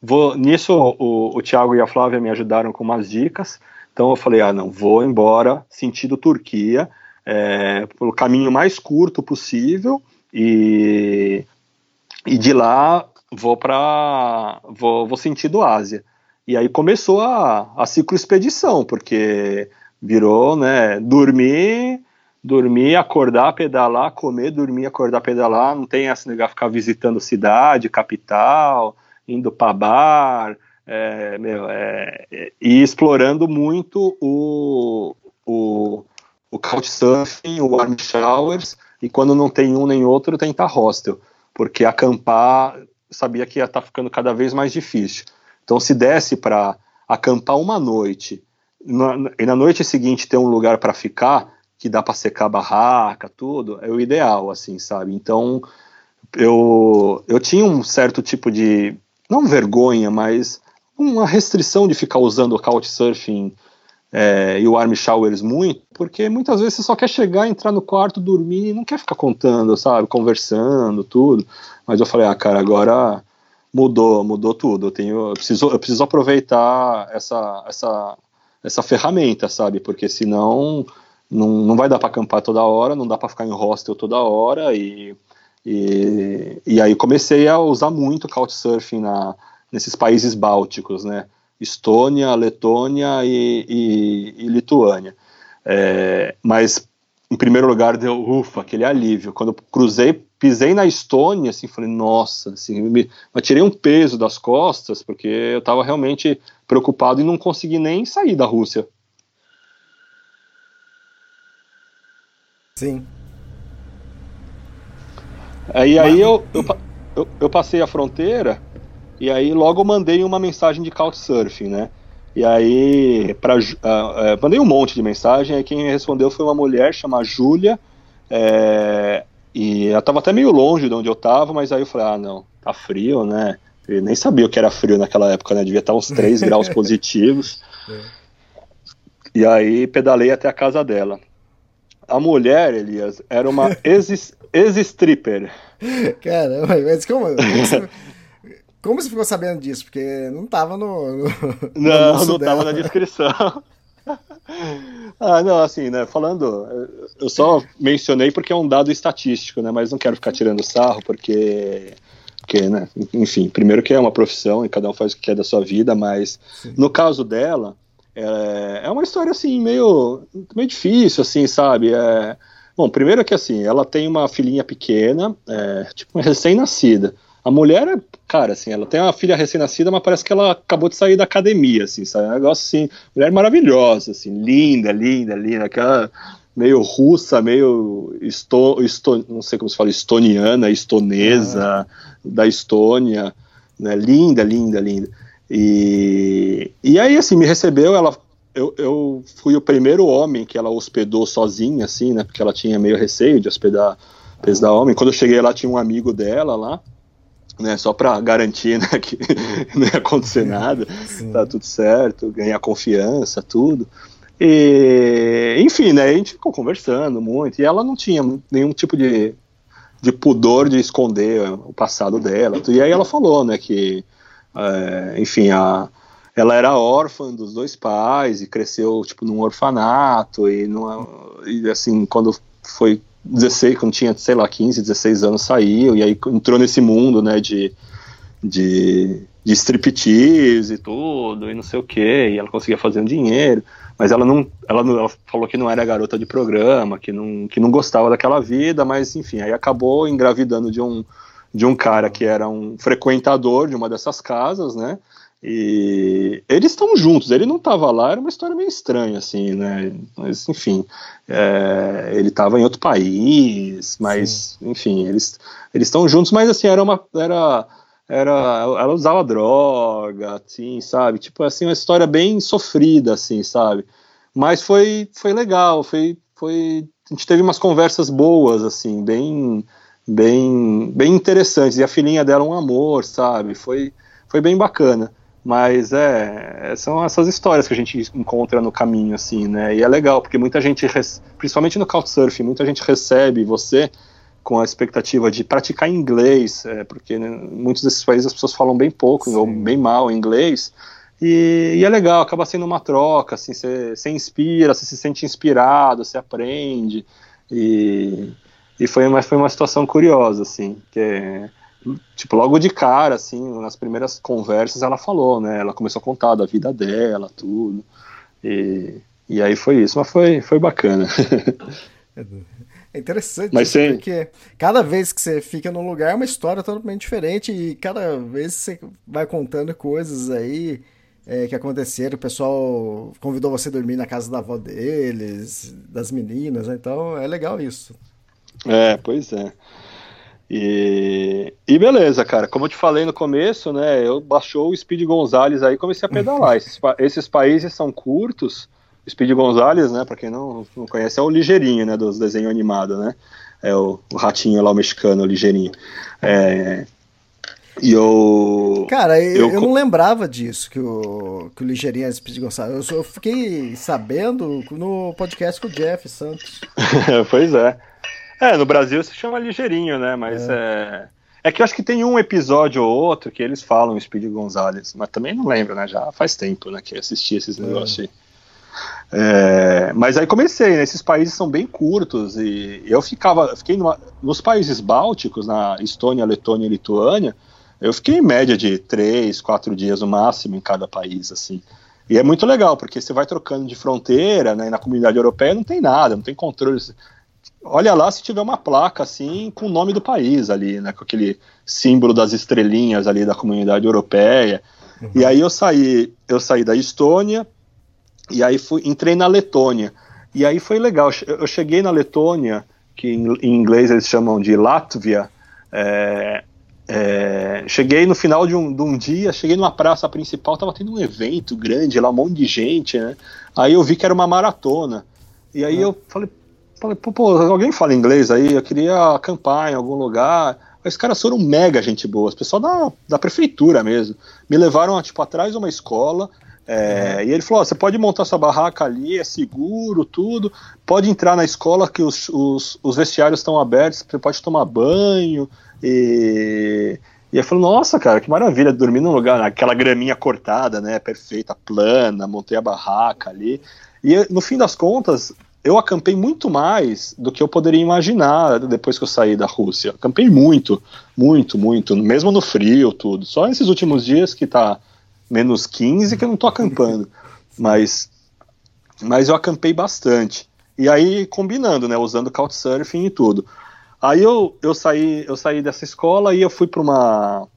vou. Nisso o, o Thiago e a Flávia me ajudaram com umas dicas. Então eu falei, ah, não, vou embora sentido Turquia, é, pelo caminho mais curto possível e, e de lá vou para vou, vou sentido Ásia. E aí começou a, a ciclo expedição, porque virou, né, dormir, dormir, acordar, pedalar, comer, dormir, acordar, pedalar, não tem essa negar ficar visitando cidade, capital, indo para bar, é, meu, é, é, e explorando muito o, o, o couchsurfing, o warm showers, e quando não tem um nem outro, tentar hostel, porque acampar sabia que ia estar tá ficando cada vez mais difícil. Então, se desse para acampar uma noite na, e na noite seguinte ter um lugar para ficar, que dá para secar a barraca, tudo, é o ideal, assim, sabe? Então, eu, eu tinha um certo tipo de, não vergonha, mas uma restrição de ficar usando o couchsurfing é, e o arm showers muito, porque muitas vezes você só quer chegar, entrar no quarto, dormir e não quer ficar contando, sabe, conversando, tudo. Mas eu falei, ah, cara, agora mudou, mudou tudo. Eu tenho, eu preciso, eu preciso aproveitar essa, essa, essa ferramenta, sabe? Porque senão não, não vai dar para acampar toda hora, não dá para ficar em hostel toda hora e, e, e aí comecei a usar muito Couchsurfing na, nesses países bálticos, né? Estônia, Letônia e, e, e Lituânia. É, mas em primeiro lugar deu ufa, aquele alívio. Quando eu cruzei, pisei na Estônia, assim, falei, nossa, assim, me, me tirei um peso das costas, porque eu estava realmente preocupado e não consegui nem sair da Rússia. Sim. Aí, aí eu, eu, eu, eu passei a fronteira e aí logo mandei uma mensagem de Couchsurfing, né? E aí, pra, uh, uh, mandei um monte de mensagem, aí quem respondeu foi uma mulher chamada Júlia, é, e ela tava até meio longe de onde eu tava, mas aí eu falei, ah, não, tá frio, né? Eu nem sabia o que era frio naquela época, né? Devia estar uns 3 graus positivos. É. E aí pedalei até a casa dela. A mulher, Elias, era uma ex-stripper. Caramba, mas como? como você ficou sabendo disso? Porque não tava no. no não, no não dela. tava na descrição. ah, não, assim, né, falando, eu só mencionei porque é um dado estatístico, né, mas não quero ficar tirando sarro, porque, porque né, enfim, primeiro que é uma profissão e cada um faz o que quer da sua vida, mas Sim. no caso dela, é, é uma história, assim, meio, meio difícil, assim, sabe, é, bom, primeiro que, assim, ela tem uma filhinha pequena, é, tipo, recém-nascida, a mulher é, cara, assim, ela tem uma filha recém-nascida, mas parece que ela acabou de sair da academia, assim, sabe? Um negócio assim, mulher maravilhosa, assim, linda, linda, linda, aquela meio russa, meio esto, esto, não sei como se fala, estoniana, estonesa, ah. da Estônia, né? Linda, linda, linda. E, e aí, assim, me recebeu, ela eu, eu, fui o primeiro homem que ela hospedou sozinha, assim, né? Porque ela tinha meio receio de hospedar, hospedar homem. Quando eu cheguei lá, tinha um amigo dela lá né, só para garantir né, que não ia acontecer nada, Sim. tá tudo certo, ganhar confiança, tudo. E, enfim, né, a gente ficou conversando muito, e ela não tinha nenhum tipo de, de pudor de esconder o passado dela. E aí ela falou, né, que, é, enfim, a, ela era órfã dos dois pais e cresceu, tipo, num orfanato, e, numa, e assim, quando foi 16, quando tinha, sei lá, 15, 16 anos, saiu, e aí entrou nesse mundo, né, de, de, de striptease e tudo, e não sei o que, e ela conseguia fazer um dinheiro, mas ela não, ela ela falou que não era garota de programa, que não, que não gostava daquela vida, mas enfim, aí acabou engravidando de um, de um cara que era um frequentador de uma dessas casas, né, e eles estão juntos, ele não estava lá, era uma história meio estranha, assim, né? Mas, enfim, é, ele estava em outro país, mas, Sim. enfim, eles estão juntos, mas, assim, era uma. Era, era, ela usava droga, assim, sabe? Tipo, assim, uma história bem sofrida, assim, sabe? Mas foi, foi legal, foi, foi. A gente teve umas conversas boas, assim, bem, bem, bem interessantes. E a filhinha dela um amor, sabe? Foi, foi bem bacana. Mas é, são essas histórias que a gente encontra no caminho, assim, né? E é legal, porque muita gente, principalmente no Couchsurfing, muita gente recebe você com a expectativa de praticar inglês, é, porque né, muitos desses países as pessoas falam bem pouco Sim. ou bem mal inglês, e, e, é legal, acaba sendo uma troca, assim, você inspira, você se sente inspirado, você aprende, e, e foi, uma, foi uma situação curiosa, assim, que é, tipo, logo de cara, assim, nas primeiras conversas ela falou, né? Ela começou a contar da vida dela, tudo. E, e aí foi isso, mas foi, foi bacana. É interessante, mas isso, porque cada vez que você fica num lugar é uma história totalmente diferente e cada vez você vai contando coisas aí é, que aconteceram, o pessoal convidou você a dormir na casa da avó deles, das meninas, né? então é legal isso. É, pois é. E, e beleza, cara. Como eu te falei no começo, né? Eu baixou o Speed Gonzales aí comecei a pedalar. esses, esses países são curtos. O Speed Gonzales, né? Para quem não, não conhece, é o ligeirinho, né? Dos desenhos animados, né? É o, o, ratinho lá, o mexicano, o ligeirinho. É, e eu. Cara, eu, eu, não lembrava disso, que o, que o Ligeirinho é Speed Gonçalves. Eu, eu fiquei sabendo no podcast com o Jeff Santos. pois é. É, no Brasil se chama ligeirinho, né? Mas é. é. é. que eu acho que tem um episódio ou outro que eles falam Speed Gonzalez, mas também não lembro, né? Já faz tempo né, que assisti esses negócios aí. É, mas aí comecei, né? Esses países são bem curtos e eu ficava, fiquei numa, nos países bálticos, na Estônia, Letônia e Lituânia, eu fiquei em média de três, quatro dias no máximo em cada país, assim. E é muito legal, porque você vai trocando de fronteira, né? Na comunidade europeia não tem nada, não tem controle olha lá se tiver uma placa assim com o nome do país ali, né, com aquele símbolo das estrelinhas ali da comunidade europeia. Uhum. E aí eu saí, eu saí da Estônia e aí fui, entrei na Letônia. E aí foi legal. Eu cheguei na Letônia, que em, inglês eles chamam de Látvia. É, é, cheguei no final de um, de um, dia, cheguei numa praça principal, tava tendo um evento grande lá, um monte de gente, né? Aí eu vi que era uma maratona. E aí uhum. eu falei, Falei, pô, pô, alguém fala inglês aí? Eu queria acampar em algum lugar. Os caras foram mega gente boa, o pessoal da, da prefeitura mesmo. Me levaram tipo, atrás de uma escola. É, e ele falou: você pode montar sua barraca ali, é seguro, tudo. Pode entrar na escola que os, os, os vestiários estão abertos, você pode tomar banho. E, E aí falou, nossa, cara, que maravilha, dormir num lugar, aquela graminha cortada, né, perfeita, plana, montei a barraca ali. E no fim das contas, eu acampei muito mais do que eu poderia imaginar depois que eu saí da Rússia. Acampei muito, muito, muito, mesmo no frio, tudo. Só esses últimos dias que tá menos 15 que eu não tô acampando. Mas, mas eu acampei bastante. E aí, combinando, né, usando Couchsurfing e tudo. Aí eu, eu, saí, eu saí dessa escola e eu fui para uma,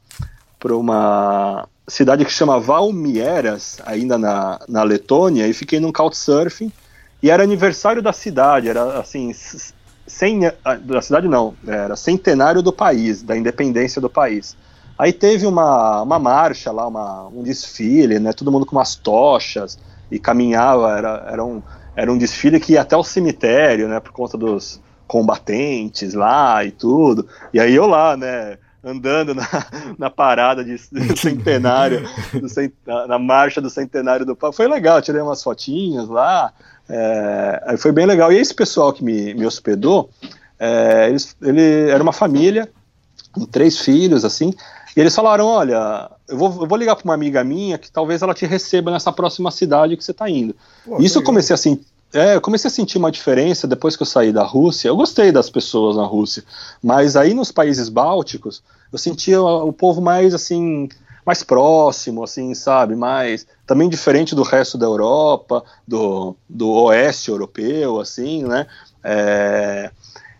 uma cidade que chama Valmieras, ainda na, na Letônia, e fiquei num Couchsurfing e era aniversário da cidade, era assim, sem, ah, da cidade não, era centenário do país, da independência do país. Aí teve uma, uma marcha lá, uma, um desfile, né, todo mundo com umas tochas e caminhava, era, era, um, era um desfile que ia até o cemitério, né, por conta dos combatentes lá e tudo. E aí eu lá, né, andando na, na parada de, centenário, cent, na, marcha do centenário do Foi legal, tirei umas fotinhas lá, é, foi bem legal. E esse pessoal que me, me hospedou, é, eles, ele era uma família com três filhos, assim, e eles falaram: Olha, eu vou, eu vou ligar para uma amiga minha que talvez ela te receba nessa próxima cidade que você está indo. Pô, Isso eu comecei assim. É, eu comecei a sentir uma diferença depois que eu saí da Rússia. Eu gostei das pessoas na Rússia, mas aí nos países bálticos eu sentia o povo mais assim mais próximo, assim, sabe? Mais também diferente do resto da Europa, do, do oeste europeu, assim, né? É,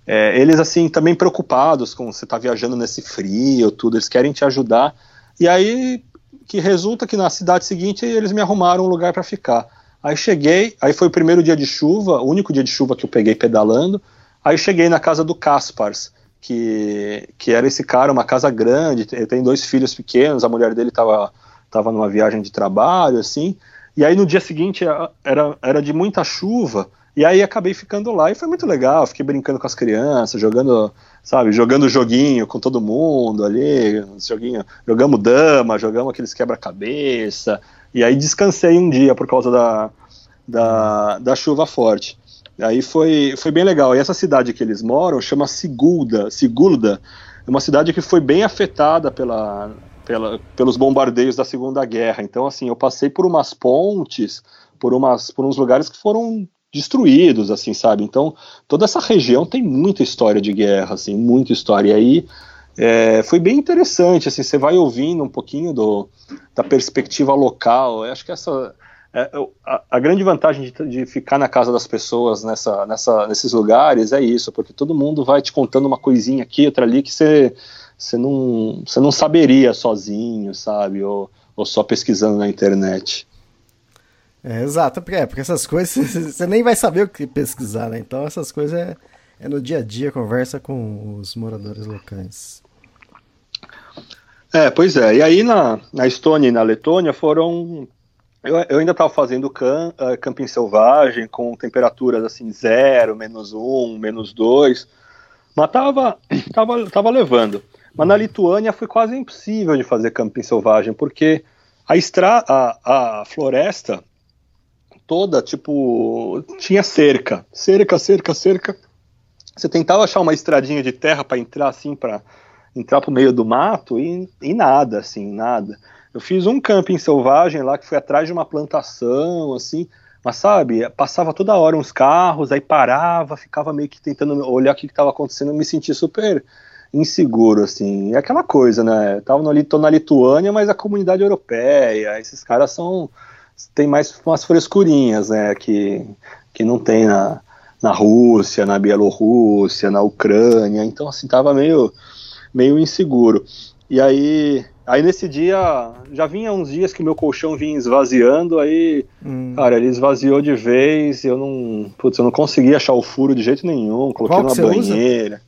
é, eles assim também preocupados com você tá viajando nesse frio, tudo. Eles querem te ajudar. E aí que resulta que na cidade seguinte eles me arrumaram um lugar para ficar. Aí cheguei, aí foi o primeiro dia de chuva, o único dia de chuva que eu peguei pedalando. Aí cheguei na casa do Caspars, que, que era esse cara, uma casa grande, ele tem dois filhos pequenos, a mulher dele estava tava numa viagem de trabalho, assim, e aí no dia seguinte era, era de muita chuva, e aí acabei ficando lá e foi muito legal, fiquei brincando com as crianças, jogando, sabe, jogando joguinho com todo mundo ali, joguinho, jogamos dama, jogamos aqueles quebra-cabeça, e aí descansei um dia por causa da, da, da chuva forte. Aí foi, foi bem legal. E essa cidade que eles moram chama Sigulda. Sigulda é uma cidade que foi bem afetada pela, pela, pelos bombardeios da Segunda Guerra. Então, assim, eu passei por umas pontes, por, umas, por uns lugares que foram destruídos, assim, sabe? Então, toda essa região tem muita história de guerra, assim, muita história. E aí é, foi bem interessante, assim, você vai ouvindo um pouquinho do, da perspectiva local. Eu acho que essa é, a, a, grande vantagem de, de, ficar na casa das pessoas nessa, nessa, nesses lugares é isso, porque todo mundo vai te contando uma coisinha aqui, outra ali, que você, você, não, você não saberia sozinho, sabe? Ou, ou só pesquisando na internet. É, exato, porque, é, porque essas coisas você nem vai saber o que pesquisar, né? Então essas coisas é, é no dia a dia, conversa com os moradores locais. É, pois é. E aí na, na Estônia e na Letônia foram eu, eu ainda estava fazendo uh, camping selvagem com temperaturas assim zero, menos um, menos dois, mas tava, tava, tava levando. Mas na Lituânia foi quase impossível de fazer camping selvagem, porque a, estra a, a floresta toda, tipo, tinha cerca, cerca, cerca, cerca. Você tentava achar uma estradinha de terra para entrar assim, para entrar pro meio do mato e, e nada, assim, nada. Eu fiz um camping selvagem lá que foi atrás de uma plantação, assim, mas sabe, passava toda hora uns carros, aí parava, ficava meio que tentando olhar o que estava acontecendo, me senti super inseguro, assim. É aquela coisa, né? Tava no, tô na Lituânia, mas a comunidade europeia, esses caras são. tem mais umas frescurinhas, né? Que, que não tem na, na Rússia, na Bielorrússia, na Ucrânia. Então, assim, tava meio, meio inseguro. E aí Aí nesse dia, já vinha uns dias que meu colchão vinha esvaziando, aí, hum. cara, ele esvaziou de vez, eu não, putz, eu não conseguia achar o furo de jeito nenhum, coloquei Qual numa banheira. Usa?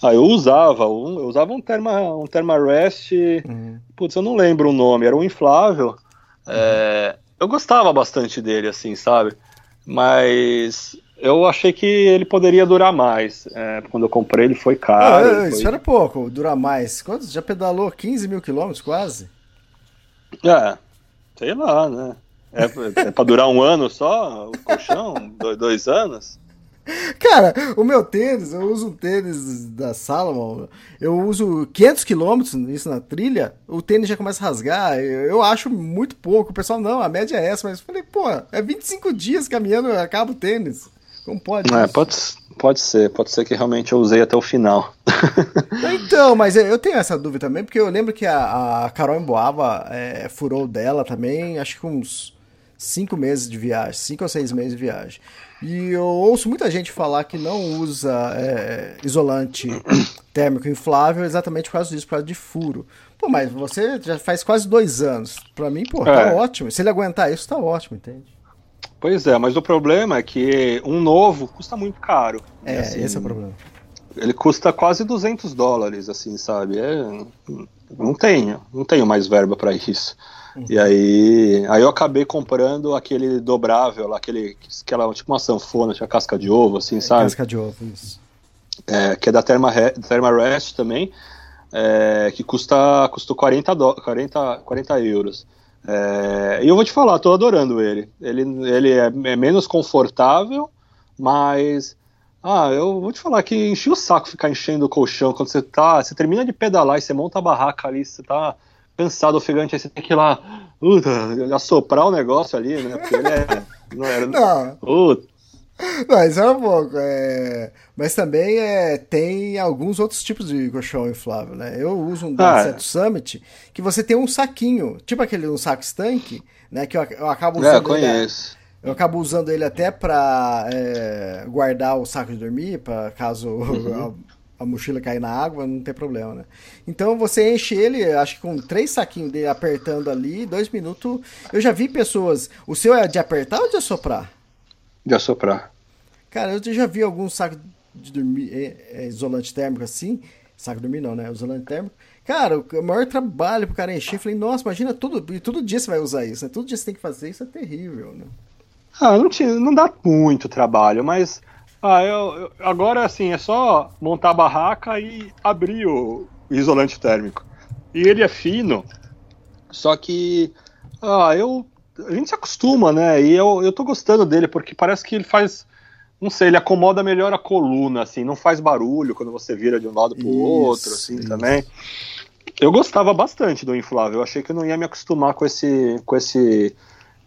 Ah, eu usava, eu usava um Therma, um Thermarest, hum. putz, eu não lembro o nome, era um inflável. É, eu gostava bastante dele, assim, sabe? Mas eu achei que ele poderia durar mais. É, quando eu comprei, ele foi caro. Ah, isso foi... era pouco, durar mais. Quantos? Já pedalou 15 mil quilômetros quase? É, sei lá, né? É, é pra durar um ano só, o colchão? dois, dois anos? Cara, o meu tênis, eu uso um tênis da Salomon, eu uso 500 quilômetros isso na trilha, o tênis já começa a rasgar, eu, eu, acho muito pouco. O pessoal, não, a média é essa, mas eu falei, pô, é 25 dias caminhando, acaba o tênis. Como pode? É, pode, pode ser, pode ser que realmente eu usei até o final. então, mas eu tenho essa dúvida também, porque eu lembro que a, a Carol Emboava é, furou dela também, acho que uns 5 meses de viagem, 5 ou 6 meses de viagem. E eu ouço muita gente falar que não usa é, isolante térmico inflável exatamente por causa disso, por causa de furo. Pô, mas você já faz quase dois anos. Pra mim, pô, tá é. ótimo. Se ele aguentar isso, tá ótimo, entende? Pois é, mas o problema é que um novo custa muito caro. É, assim, esse é o problema. Ele custa quase 200 dólares, assim, sabe? É, não tenho, não tenho mais verba para isso. E aí, aí eu acabei comprando aquele dobrável, aquele, aquela, tipo uma sanfona, tinha casca de ovo, assim, é, sabe? Casca de ovo, isso. É, que é da Therma, Thermarest também, é, que custa, custou 40, do, 40, 40 euros. É, e eu vou te falar, tô adorando ele. Ele, ele é, é, menos confortável, mas. Ah, eu vou te falar que enchi o saco ficar enchendo o colchão quando você tá. Você termina de pedalar e você monta a barraca ali, você tá cansado, ofegante, aí você tem que ir lá uh, assoprar o negócio ali, né? Porque ele é. Não, era, não. Uh, mas é um pouco. É... Mas também é... tem alguns outros tipos de colchão inflável, né? Eu uso um da ah, é. Summit que você tem um saquinho, tipo aquele um saco estanque, né? Que eu, eu acabo usando. É, eu conheço. Ele, eu acabo usando ele até para é, guardar o saco de dormir, para caso uhum a mochila cair na água, não tem problema, né? Então você enche ele, acho que com três saquinhos dele apertando ali, dois minutos. Eu já vi pessoas. O seu é de apertar ou de assoprar? De assoprar. Cara, eu já vi alguns sacos de dormir, é, é, isolante térmico assim. Saco de dormir não, né? Isolante térmico. Cara, o maior trabalho pro cara encher. Eu falei, nossa, imagina todo, todo dia você vai usar isso, né? Todo dia você tem que fazer isso, é terrível, né? Ah, não, tinha, não dá muito trabalho, mas ah, eu, eu, agora assim, é só montar a barraca e abrir o, o isolante térmico. E ele é fino, só que ah, eu, a gente se acostuma, né? E eu, eu tô gostando dele, porque parece que ele faz. Não sei, ele acomoda melhor a coluna, assim, não faz barulho quando você vira de um lado pro isso, outro, assim, isso. também. Eu gostava bastante do inflável, eu achei que eu não ia me acostumar com esse, com esse,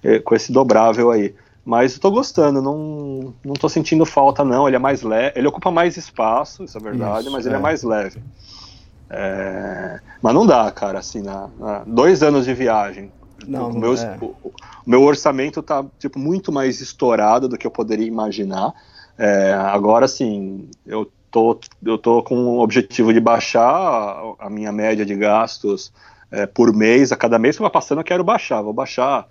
eh, com esse dobrável aí. Mas eu tô gostando, não, não tô sentindo falta, não. Ele é mais leve, ele ocupa mais espaço, isso é verdade, isso, mas ele é, é mais leve. É... Mas não dá, cara, assim, na, na... dois anos de viagem. Não, o, meu, é. o, o, meu orçamento tá tipo, muito mais estourado do que eu poderia imaginar. É, agora, assim, eu tô, eu tô com o objetivo de baixar a, a minha média de gastos é, por mês. A cada mês que vai passando, eu quero baixar. Vou baixar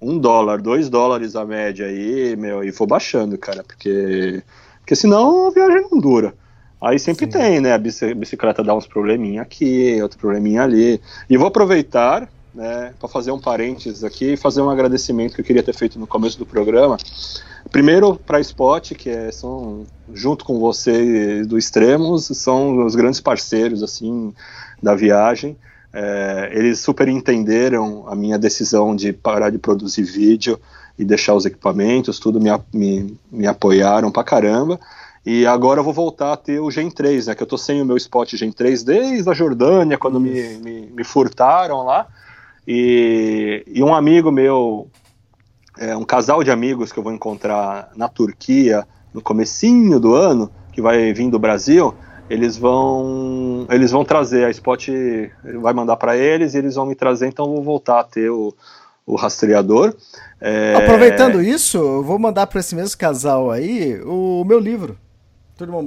um dólar, dois dólares a média aí, meu, e for baixando, cara, porque, porque senão a viagem não dura. Aí sempre Sim. tem, né? A bicicleta dá uns probleminha aqui, outro probleminha ali. E vou aproveitar, né, para fazer um parênteses aqui e fazer um agradecimento que eu queria ter feito no começo do programa. Primeiro para a Spot, que é, são junto com você do Extremos, são os grandes parceiros assim da viagem. É, eles super entenderam a minha decisão de parar de produzir vídeo e deixar os equipamentos, tudo me, me, me apoiaram pra caramba. E agora eu vou voltar a ter o Gen 3, né? Que eu tô sem o meu spot Gen 3 desde a Jordânia, quando me, me, me, furtaram lá. E, e um amigo meu, é, um casal de amigos que eu vou encontrar na Turquia no comecinho do ano, que vai vir do Brasil, eles vão eles vão trazer a Spot vai mandar para eles e eles vão me trazer então eu vou voltar a ter o, o rastreador. É... aproveitando isso eu vou mandar para esse mesmo casal aí o meu livro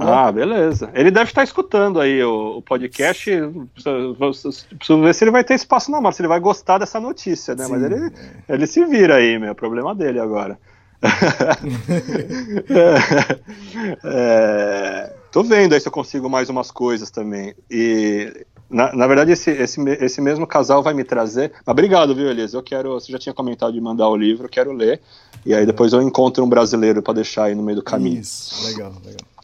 ah, beleza. Ele deve estar escutando aí o, o podcast. Preciso, ver se ele vai ter espaço na mão, se ele vai gostar dessa notícia, né? Sim, Mas ele, é. ele se vira aí, meu. É problema dele agora. é, tô vendo aí se eu consigo mais umas coisas também. E na, na verdade, esse, esse, esse mesmo casal vai me trazer. Obrigado, viu, Elisa? Eu quero. Você já tinha comentado de mandar o livro, eu quero ler. E aí depois eu encontro um brasileiro para deixar aí no meio do caminho. Isso, legal, legal.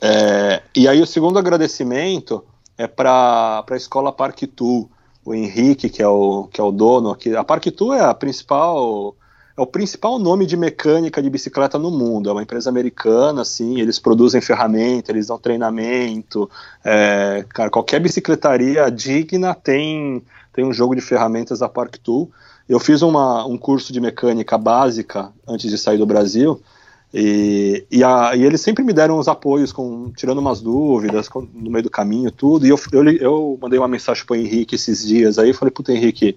É, e aí o segundo agradecimento é para a escola Parque Tu, o Henrique, que é o, que é o dono aqui. A Parque Tu é a principal é o principal nome de mecânica de bicicleta no mundo. É uma empresa americana, assim, eles produzem ferramenta, eles dão treinamento. É, cara, qualquer bicicletaria digna tem, tem um jogo de ferramentas da Park Tool. Eu fiz uma, um curso de mecânica básica antes de sair do Brasil. E, e, a, e, eles sempre me deram os apoios, com, tirando umas dúvidas com, no meio do caminho, tudo. E eu, eu, eu mandei uma mensagem para Henrique esses dias aí. Falei, puta, Henrique,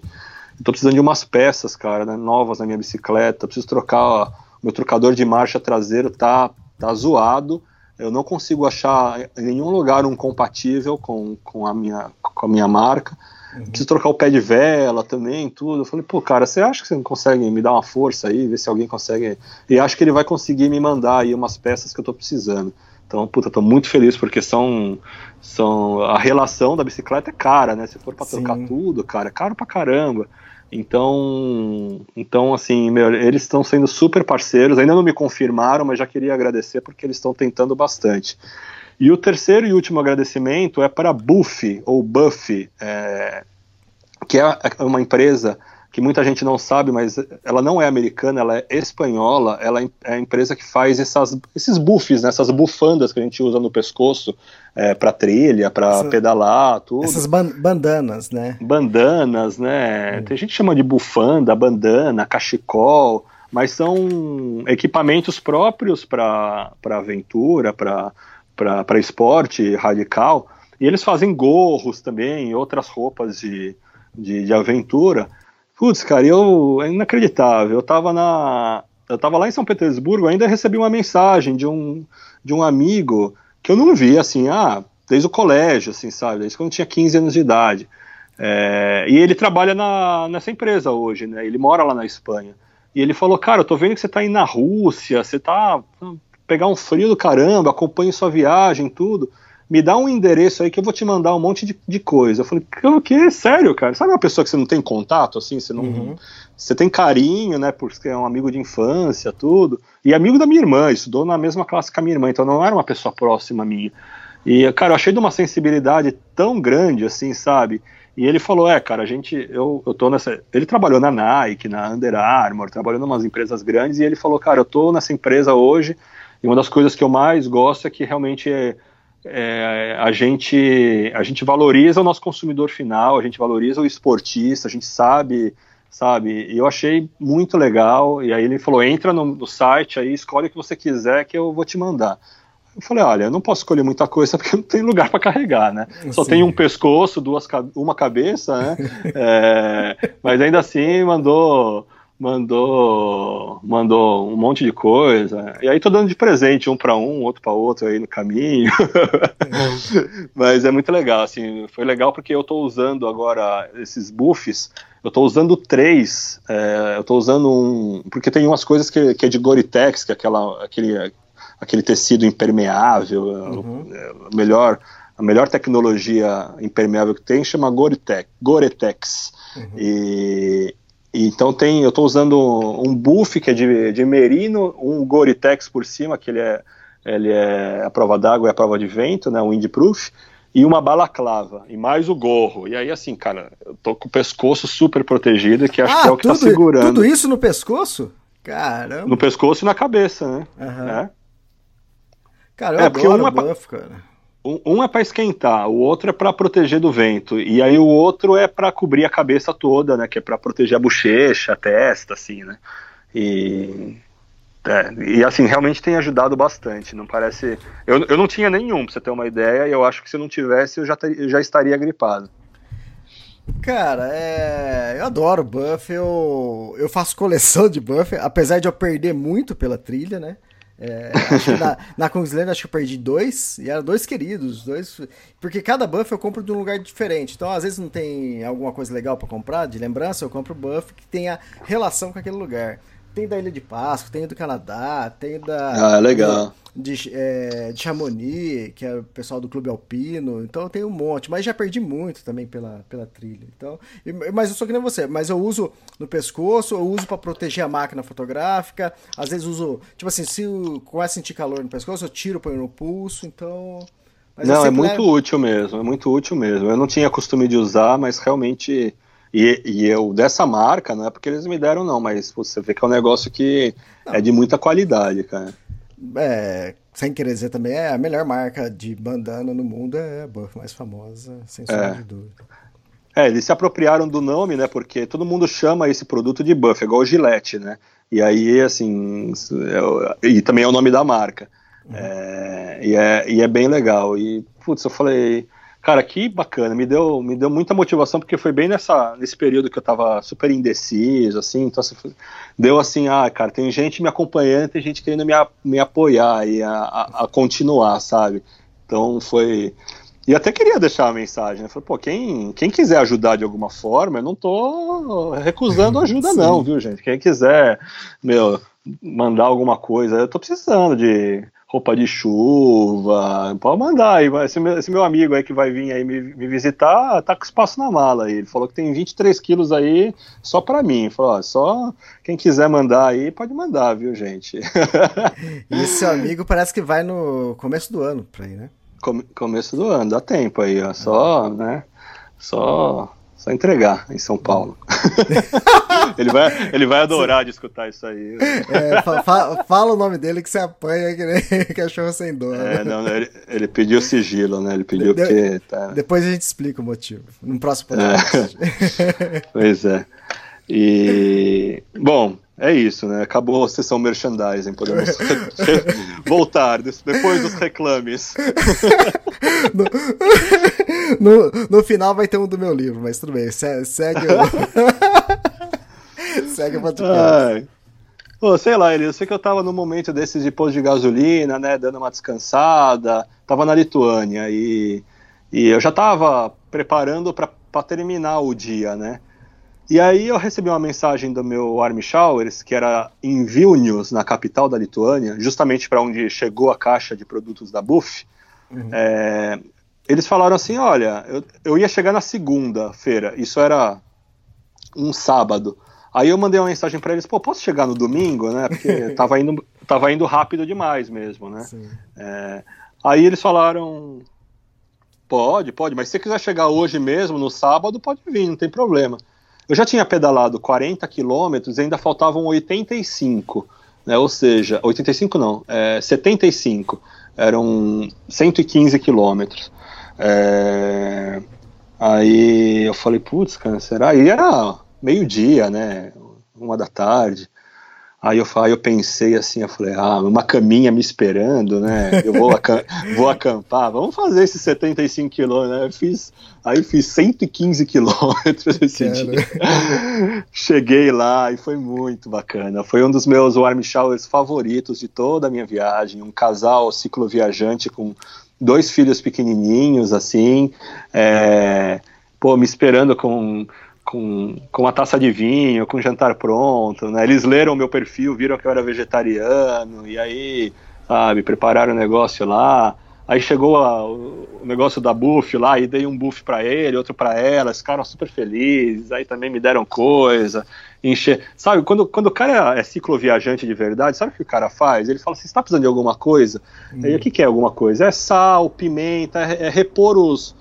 eu tô precisando de umas peças, cara, né, novas na minha bicicleta. preciso trocar. Ó, meu trocador de marcha traseiro tá, tá zoado. Eu não consigo achar em nenhum lugar um compatível com, com, a, minha, com a minha marca. Uhum. Preciso trocar o pé de vela também, tudo. Eu falei, pô, cara, você acha que você não consegue me dar uma força aí, ver se alguém consegue. E acho que ele vai conseguir me mandar aí umas peças que eu tô precisando. Então, puta, tô muito feliz porque são, são a relação da bicicleta é cara, né? Se for para trocar tudo, cara, é caro pra caramba. Então, então assim, meu, eles estão sendo super parceiros. Ainda não me confirmaram, mas já queria agradecer porque eles estão tentando bastante. E o terceiro e último agradecimento é para Buff, ou Buff, é, que é uma empresa que muita gente não sabe, mas ela não é americana, ela é espanhola, ela é a empresa que faz essas, esses buffs, né, essas bufandas que a gente usa no pescoço é, para trilha, para pedalar, tudo. Essas ban bandanas, né? Bandanas, né? Hum. Tem gente que chama de bufanda, bandana, cachecol, mas são equipamentos próprios para aventura, para para esporte radical, e eles fazem gorros também, outras roupas de, de, de aventura. Putz, cara, eu é inacreditável. Eu tava na eu tava lá em São Petersburgo, ainda recebi uma mensagem de um de um amigo que eu não vi assim, ah, desde o colégio, assim, sabe? Desde quando eu tinha 15 anos de idade. É, e ele trabalha na, nessa empresa hoje, né? Ele mora lá na Espanha. E ele falou, cara, eu tô vendo que você tá aí na Rússia, você tá pegar um frio do caramba, acompanhe sua viagem, tudo. Me dá um endereço aí que eu vou te mandar um monte de, de coisa. Eu falei, o que? Sério, cara? Sabe uma pessoa que você não tem contato, assim? Você não. Uhum. Você tem carinho, né? Porque é um amigo de infância, tudo. E amigo da minha irmã, estudou na mesma classe que a minha irmã, então não era uma pessoa próxima minha. E, cara, eu achei de uma sensibilidade tão grande, assim, sabe? E ele falou, é, cara, a gente, eu, eu tô nessa. Ele trabalhou na Nike, na Under Armour, trabalhou em umas empresas grandes, e ele falou, cara, eu tô nessa empresa hoje e uma das coisas que eu mais gosto é que realmente é, é, a, gente, a gente valoriza o nosso consumidor final, a gente valoriza o esportista, a gente sabe, sabe? E eu achei muito legal. E aí ele falou: entra no, no site aí, escolhe o que você quiser que eu vou te mandar. Eu falei, olha, eu não posso escolher muita coisa porque não tem lugar para carregar, né? Só tem um pescoço, duas, uma cabeça, né? é, mas ainda assim mandou mandou mandou um monte de coisa. E aí tô dando de presente um para um, outro para outro aí no caminho. Mas é muito legal, assim, foi legal porque eu tô usando agora esses buffs, eu tô usando três, é, eu tô usando um, porque tem umas coisas que, que é de Gore-Tex, que é aquela, aquele, aquele tecido impermeável, é, uhum. é, melhor a melhor tecnologia impermeável que tem chama Gore-Tex, Gore-Tex. Uhum. E, então tem, eu estou usando um buff que é de, de merino, um Gore-Tex por cima, que ele é, ele é a prova d'água e a prova de vento, né, um windproof, e uma balaclava, e mais o gorro. E aí, assim, cara, eu tô com o pescoço super protegido, que acho ah, que é o que tá tudo, tá segurando. Tudo isso no pescoço? Caramba. No pescoço e na cabeça, né? Uhum. É. Cara, eu é, porque uma, buff, cara. Um é para esquentar, o outro é para proteger do vento, e aí o outro é para cobrir a cabeça toda, né? Que é para proteger a bochecha, a testa, assim, né? E, é, e assim, realmente tem ajudado bastante. Não parece. Eu, eu não tinha nenhum, pra você ter uma ideia, e eu acho que se não tivesse, eu já, ter, eu já estaria gripado. Cara, é... eu adoro buff, eu... eu faço coleção de buff, apesar de eu perder muito pela trilha, né? É, na, na Kingsland acho que eu perdi dois, e eram dois queridos, dois. Porque cada buff eu compro de um lugar diferente. Então, às vezes não tem alguma coisa legal para comprar, de lembrança, eu compro buff que tenha relação com aquele lugar. Tem da Ilha de Páscoa, tem do Canadá, tem da. Ah, legal. De, é, de Chamonix, que é o pessoal do Clube Alpino. Então tem um monte. Mas já perdi muito também pela, pela trilha. Então, mas eu sou que nem você. Mas eu uso no pescoço, eu uso para proteger a máquina fotográfica. Às vezes uso. Tipo assim, se começa a sentir calor no pescoço, eu tiro, ponho no pulso. Então. não, é muito levo... útil mesmo. É muito útil mesmo. Eu não tinha costume de usar, mas realmente E, e eu, dessa marca, não é porque eles me deram, não, mas você vê que é um negócio que não. é de muita qualidade, cara. É, sem querer dizer também, é a melhor marca de bandana no mundo, é a Buff mais famosa, sem sombra é. de dúvida. É, eles se apropriaram do nome, né? Porque todo mundo chama esse produto de Buff, é igual o Gillette, né? E aí, assim, é, e também é o nome da marca. Uhum. É, e, é, e é bem legal. E, putz, eu falei, cara, que bacana, me deu, me deu muita motivação, porque foi bem nessa, nesse período que eu tava super indeciso, assim, então assim, deu assim, ah, cara, tem gente me acompanhando, tem gente querendo me, me apoiar e a, a, a continuar, sabe? Então foi, e até queria deixar uma mensagem, né? Falei, pô, quem, quem quiser ajudar de alguma forma, eu não tô recusando ajuda, não, viu, gente? Quem quiser, meu, mandar alguma coisa, eu tô precisando de roupa de chuva, pode mandar aí. Esse meu, esse meu amigo aí que vai vir aí me, me, visitar, tá com espaço na mala aí. Ele falou que tem 23 quilos aí só para mim. Falou, ó, só quem quiser mandar aí, pode mandar, viu, gente? e esse seu amigo parece que vai no começo do ano pra ir, né? começo do ano, dá tempo aí, ó. Só, né? Só, só entregar em São Paulo. ele, vai, ele vai adorar de escutar isso aí. É, fa fala o nome dele que você apanha que nem cachorro sem dor. É, não, ele, ele, pediu sigilo, né? Ele pediu de, que. Tá... Depois a gente explica o motivo. No próximo podcast. É. pois é. E. Bom, é isso, né? Acabou a sessão merchandising, podemos voltar depois dos reclames. No, no, final vai ter um do meu livro, mas tudo bem, segue, segue o. segue o podcast. Pô, sei lá, eu sei que eu tava no momento desses de posto de gasolina, né, dando uma descansada, tava na Lituânia e, e eu já tava preparando para terminar o dia, né? E aí eu recebi uma mensagem do meu Army Showers, que era em Vilnius, na capital da Lituânia, justamente para onde chegou a caixa de produtos da Buff. Uhum. É, eles falaram assim: olha, eu, eu ia chegar na segunda-feira, isso era um sábado. Aí eu mandei uma mensagem para eles: pô, posso chegar no domingo, né? Porque tava indo, tava indo rápido demais mesmo, né? É, aí eles falaram: pode, pode, mas se você quiser chegar hoje mesmo, no sábado, pode vir, não tem problema. Eu já tinha pedalado 40 quilômetros e ainda faltavam 85, né? Ou seja, 85 não, é, 75. Eram 115 quilômetros. É, aí eu falei, putz, cara, será? E era meio-dia, né? Uma da tarde. Aí eu, aí eu pensei assim, eu falei, ah, uma caminha me esperando, né? Eu vou, vou acampar, vamos fazer esses 75 quilômetros, né? Eu fiz, aí fiz 115 quilômetros esse Cara. dia. Cheguei lá e foi muito bacana. Foi um dos meus warm showers favoritos de toda a minha viagem. Um casal cicloviajante com dois filhos pequenininhos, assim, é, pô, me esperando com com, com uma taça de vinho, com jantar pronto, né? Eles leram meu perfil, viram que eu era vegetariano, e aí, sabe, prepararam o negócio lá. Aí chegou a, o negócio da buff lá, e dei um buff para ele, outro para ela, ficaram super felizes, aí também me deram coisa, encher. Sabe, quando, quando o cara é cicloviajante de verdade, sabe o que o cara faz? Ele fala assim: você tá precisando de alguma coisa? Hum. Aí o que, que é alguma coisa? É sal, pimenta, é, é repor os,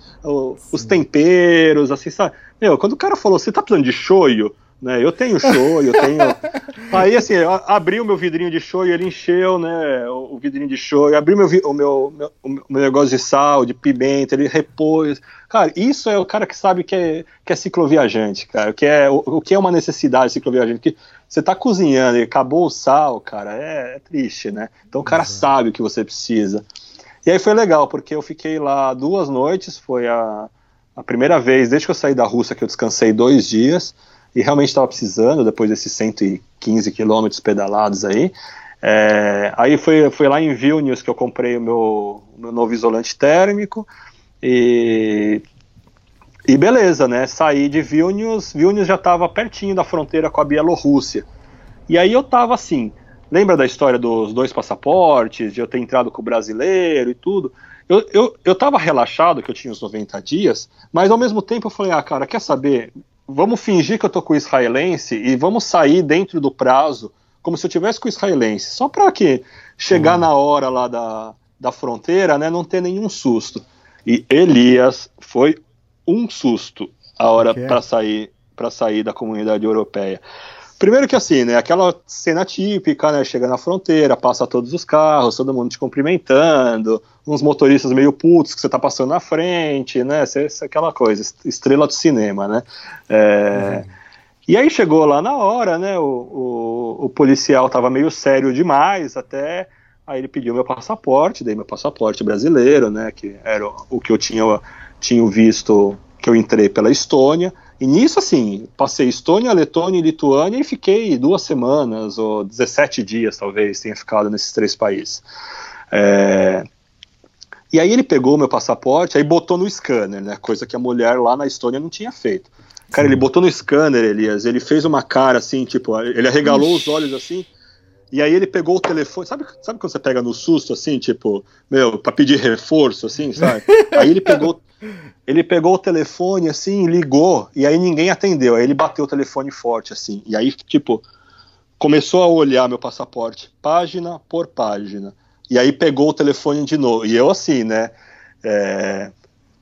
os temperos, assim, sabe? Meu, quando o cara falou, você tá precisando de shoyu? Né, eu tenho shoyu, eu tenho. Aí assim, abri o meu vidrinho de shoyu, ele encheu, né? O vidrinho de shoyu, abri meu, o, meu, meu, o meu negócio de sal, de pimenta, ele repôs. Cara, isso é o cara que sabe que é, que é cicloviajante, cara, que é, o, o que é uma necessidade cicloviajante. Que você tá cozinhando e acabou o sal, cara, é, é triste, né? Então o cara uhum. sabe o que você precisa. E aí foi legal, porque eu fiquei lá duas noites, foi a a primeira vez desde que eu saí da Rússia que eu descansei dois dias e realmente estava precisando depois desses 115 quilômetros pedalados aí. É, aí foi, foi lá em Vilnius que eu comprei o meu, meu novo isolante térmico e, e beleza, né? Saí de Vilnius, Vilnius já estava pertinho da fronteira com a Bielorrússia. E aí eu tava assim, lembra da história dos dois passaportes, de eu ter entrado com o brasileiro e tudo? eu, eu, eu tava relaxado que eu tinha os 90 dias, mas ao mesmo tempo eu falei, ah, cara, quer saber? Vamos fingir que eu tô com o israelense e vamos sair dentro do prazo, como se eu tivesse com o israelense, só para que chegar uhum. na hora lá da, da fronteira, né, não ter nenhum susto. E Elias foi um susto a hora para sair para sair da comunidade europeia. Primeiro que assim, né, aquela cena típica, né, chega na fronteira, passa todos os carros, todo mundo te cumprimentando, uns motoristas meio putos que você tá passando na frente, né, cê, aquela coisa, estrela do cinema, né. É, uhum. E aí chegou lá na hora, né, o, o, o, policial tava meio sério demais, até, aí ele pediu meu passaporte, dei meu passaporte brasileiro, né, que era o que eu tinha, tinha visto, que eu entrei pela Estônia, e nisso, assim, passei Estônia, Letônia e Lituânia e fiquei duas semanas, ou 17 dias, talvez, tenha ficado nesses três países. É... E aí ele pegou meu passaporte, aí botou no scanner, né? Coisa que a mulher lá na Estônia não tinha feito. Cara, Sim. ele botou no scanner, Elias, ele fez uma cara assim, tipo, ele arregalou Ixi. os olhos assim, e aí ele pegou o telefone, sabe, sabe quando você pega no susto, assim, tipo, meu, pra pedir reforço, assim, sabe? aí ele pegou, ele pegou o telefone, assim, ligou, e aí ninguém atendeu, aí ele bateu o telefone forte, assim, e aí, tipo, começou a olhar meu passaporte, página por página, e aí pegou o telefone de novo, e eu assim, né, é,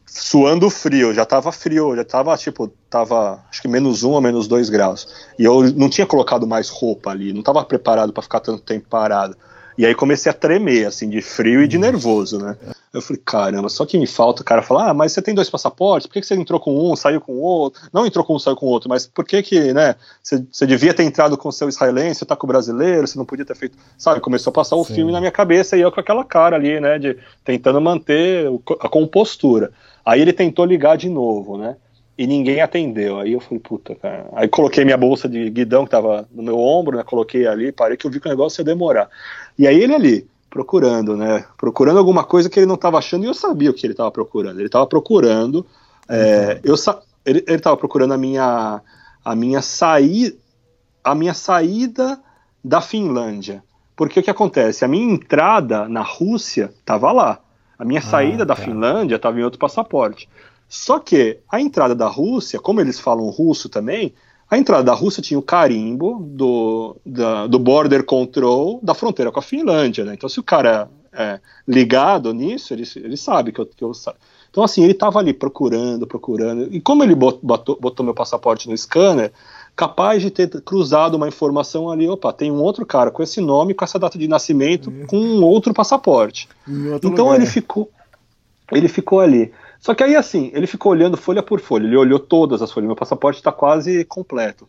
suando frio, já tava frio, já tava tipo, tava acho que menos um ou menos dois graus. E eu não tinha colocado mais roupa ali, não tava preparado para ficar tanto tempo parado. E aí comecei a tremer, assim, de frio e de nervoso, né? Eu falei, caramba, só que me falta o cara falar, ah, mas você tem dois passaportes, por que, que você entrou com um, saiu com o outro? Não entrou com um, saiu com o outro, mas por que que, né, você, você devia ter entrado com o seu israelense, você tá com o brasileiro, você não podia ter feito, sabe? Começou a passar o Sim. filme na minha cabeça e eu com aquela cara ali, né, de tentando manter a compostura. Aí ele tentou ligar de novo, né? E ninguém atendeu. Aí eu falei, puta, cara. Aí coloquei minha bolsa de guidão que tava no meu ombro, né? Coloquei ali, parei que eu vi que o negócio ia demorar. E aí ele ali, procurando, né? Procurando alguma coisa que ele não estava achando e eu sabia o que ele estava procurando. Ele estava procurando. É, eu sa ele estava procurando a minha a minha saída a minha saída da Finlândia. Porque o que acontece? A minha entrada na Rússia estava lá. A minha ah, saída da tá. Finlândia estava em outro passaporte. Só que a entrada da Rússia, como eles falam russo também, a entrada da Rússia tinha o carimbo do, da, do border control da fronteira com a Finlândia, né? Então, se o cara é ligado nisso, ele, ele sabe que eu, que eu Então, assim, ele estava ali procurando, procurando. E como ele botou, botou meu passaporte no scanner, capaz de ter cruzado uma informação ali, opa, tem um outro cara com esse nome, com essa data de nascimento, uhum. com um outro passaporte. Outro então lugar. ele ficou, ele ficou ali. Só que aí assim, ele ficou olhando folha por folha, ele olhou todas as folhas, meu passaporte está quase completo.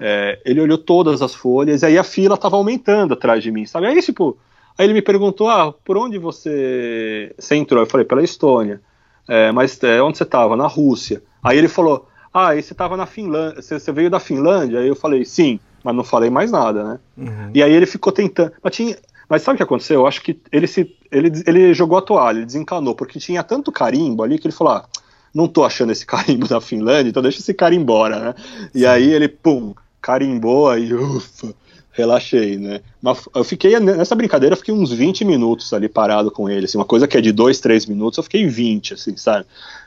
É, ele olhou todas as folhas, e aí a fila estava aumentando atrás de mim, sabe? Aí tipo, aí ele me perguntou, ah, por onde você, você entrou? Eu falei, pela Estônia. É, mas é, onde você estava? Na Rússia. Aí ele falou, ah, e você estava na Finlândia, você, você, veio da Finlândia? Aí eu falei, sim, mas não falei mais nada, né? Uhum. E aí ele ficou tentando, mas, tinha, mas sabe o que aconteceu? Eu acho que ele, se, ele, ele jogou a toalha, ele desencanou, porque tinha tanto carimbo ali que ele falou, ah, não tô achando esse carimbo da Finlândia, então deixa esse cara embora, né? E aí ele, pum, carimbou, aí, ufa, relaxei, né? Mas eu fiquei, nessa brincadeira, eu fiquei uns 20 minutos ali parado com ele, assim, uma coisa que é de 2, 3 minutos, eu fiquei 20, assim, sabe?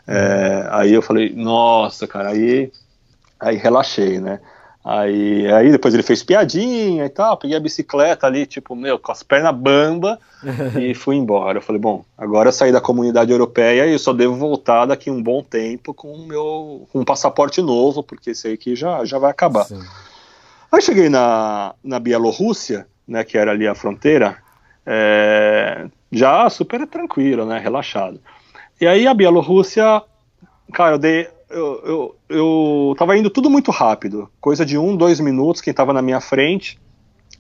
É, aí eu falei, nossa, cara, aí, aí relaxei, né? Aí, aí depois ele fez piadinha e tal, peguei a bicicleta ali, tipo, meu, com as pernas bamba e fui embora. Eu falei, bom, agora eu saí da comunidade europeia e eu só devo voltar daqui um bom tempo com o meu com um passaporte novo, porque esse aqui já, já vai acabar. Sim. Aí cheguei na, na Bielorrússia, né, que era ali a fronteira, é, já super tranquilo, né, relaxado. E aí a Bielorrússia, cara, eu dei. Eu, eu, eu tava indo tudo muito rápido, coisa de um, dois minutos, quem tava na minha frente,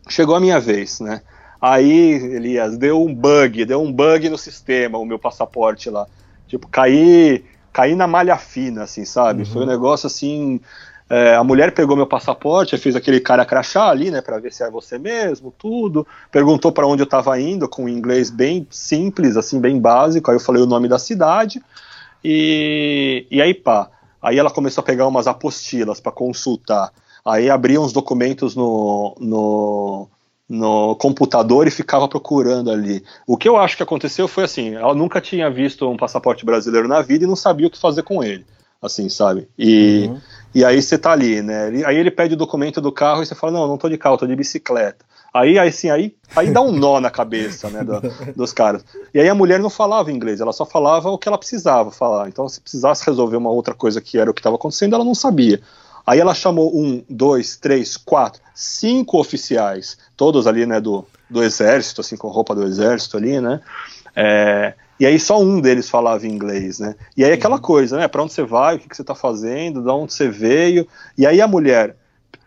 chegou a minha vez, né? Aí, Elias, deu um bug, deu um bug no sistema, o meu passaporte lá. Tipo, caí, caí na malha fina, assim, sabe? Uhum. Foi um negócio assim, é, a mulher pegou meu passaporte, fez aquele cara crachá ali, né, para ver se é você mesmo, tudo. Perguntou para onde eu estava indo, com um inglês bem simples, assim, bem básico. Aí eu falei o nome da cidade e, e aí pá. Aí ela começou a pegar umas apostilas para consultar. Aí abria uns documentos no, no, no computador e ficava procurando ali. O que eu acho que aconteceu foi assim: ela nunca tinha visto um passaporte brasileiro na vida e não sabia o que fazer com ele assim, sabe? E, uhum. E aí você tá ali, né? Aí ele pede o documento do carro e você fala, não, não tô de carro, tô de bicicleta. Aí, aí assim, aí, aí dá um nó na cabeça, né, do, dos caras. E aí a mulher não falava inglês, ela só falava o que ela precisava falar. Então, se precisasse resolver uma outra coisa que era o que estava acontecendo, ela não sabia. Aí ela chamou um, dois, três, quatro, cinco oficiais, todos ali, né, do, do exército, assim, com roupa do exército ali, né? É, e aí só um deles falava inglês, né? E aí aquela uhum. coisa, né? Para onde você vai, o que, que você está fazendo, de onde você veio. E aí a mulher,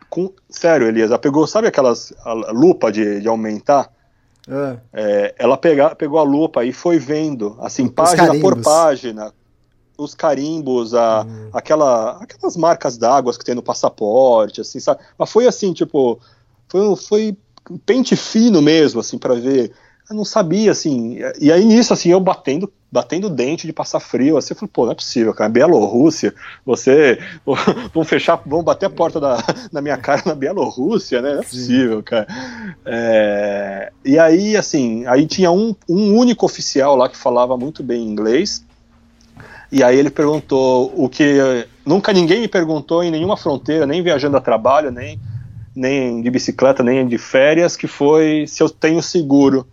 com, sério, Elias, ela pegou, sabe aquelas lupa de, de aumentar? É. É, ela pega, pegou a lupa e foi vendo, assim, página por página, os carimbos, a, hum. aquela, aquelas marcas d'água que tem no passaporte, assim, sabe? Mas foi assim, tipo, foi, foi pente fino mesmo, assim, para ver. Eu não sabia, assim. E aí nisso, assim, eu batendo, batendo dente de passar frio, assim, eu falei, pô, não é possível, cara, Bielorrússia, você. vão fechar, vão bater a porta da, na minha cara na Bielorrússia, né? Não é possível, cara. É, e aí, assim, aí tinha um, um único oficial lá que falava muito bem inglês. E aí ele perguntou o que nunca ninguém me perguntou em nenhuma fronteira, nem viajando a trabalho, nem, nem de bicicleta, nem de férias, que foi se eu tenho seguro.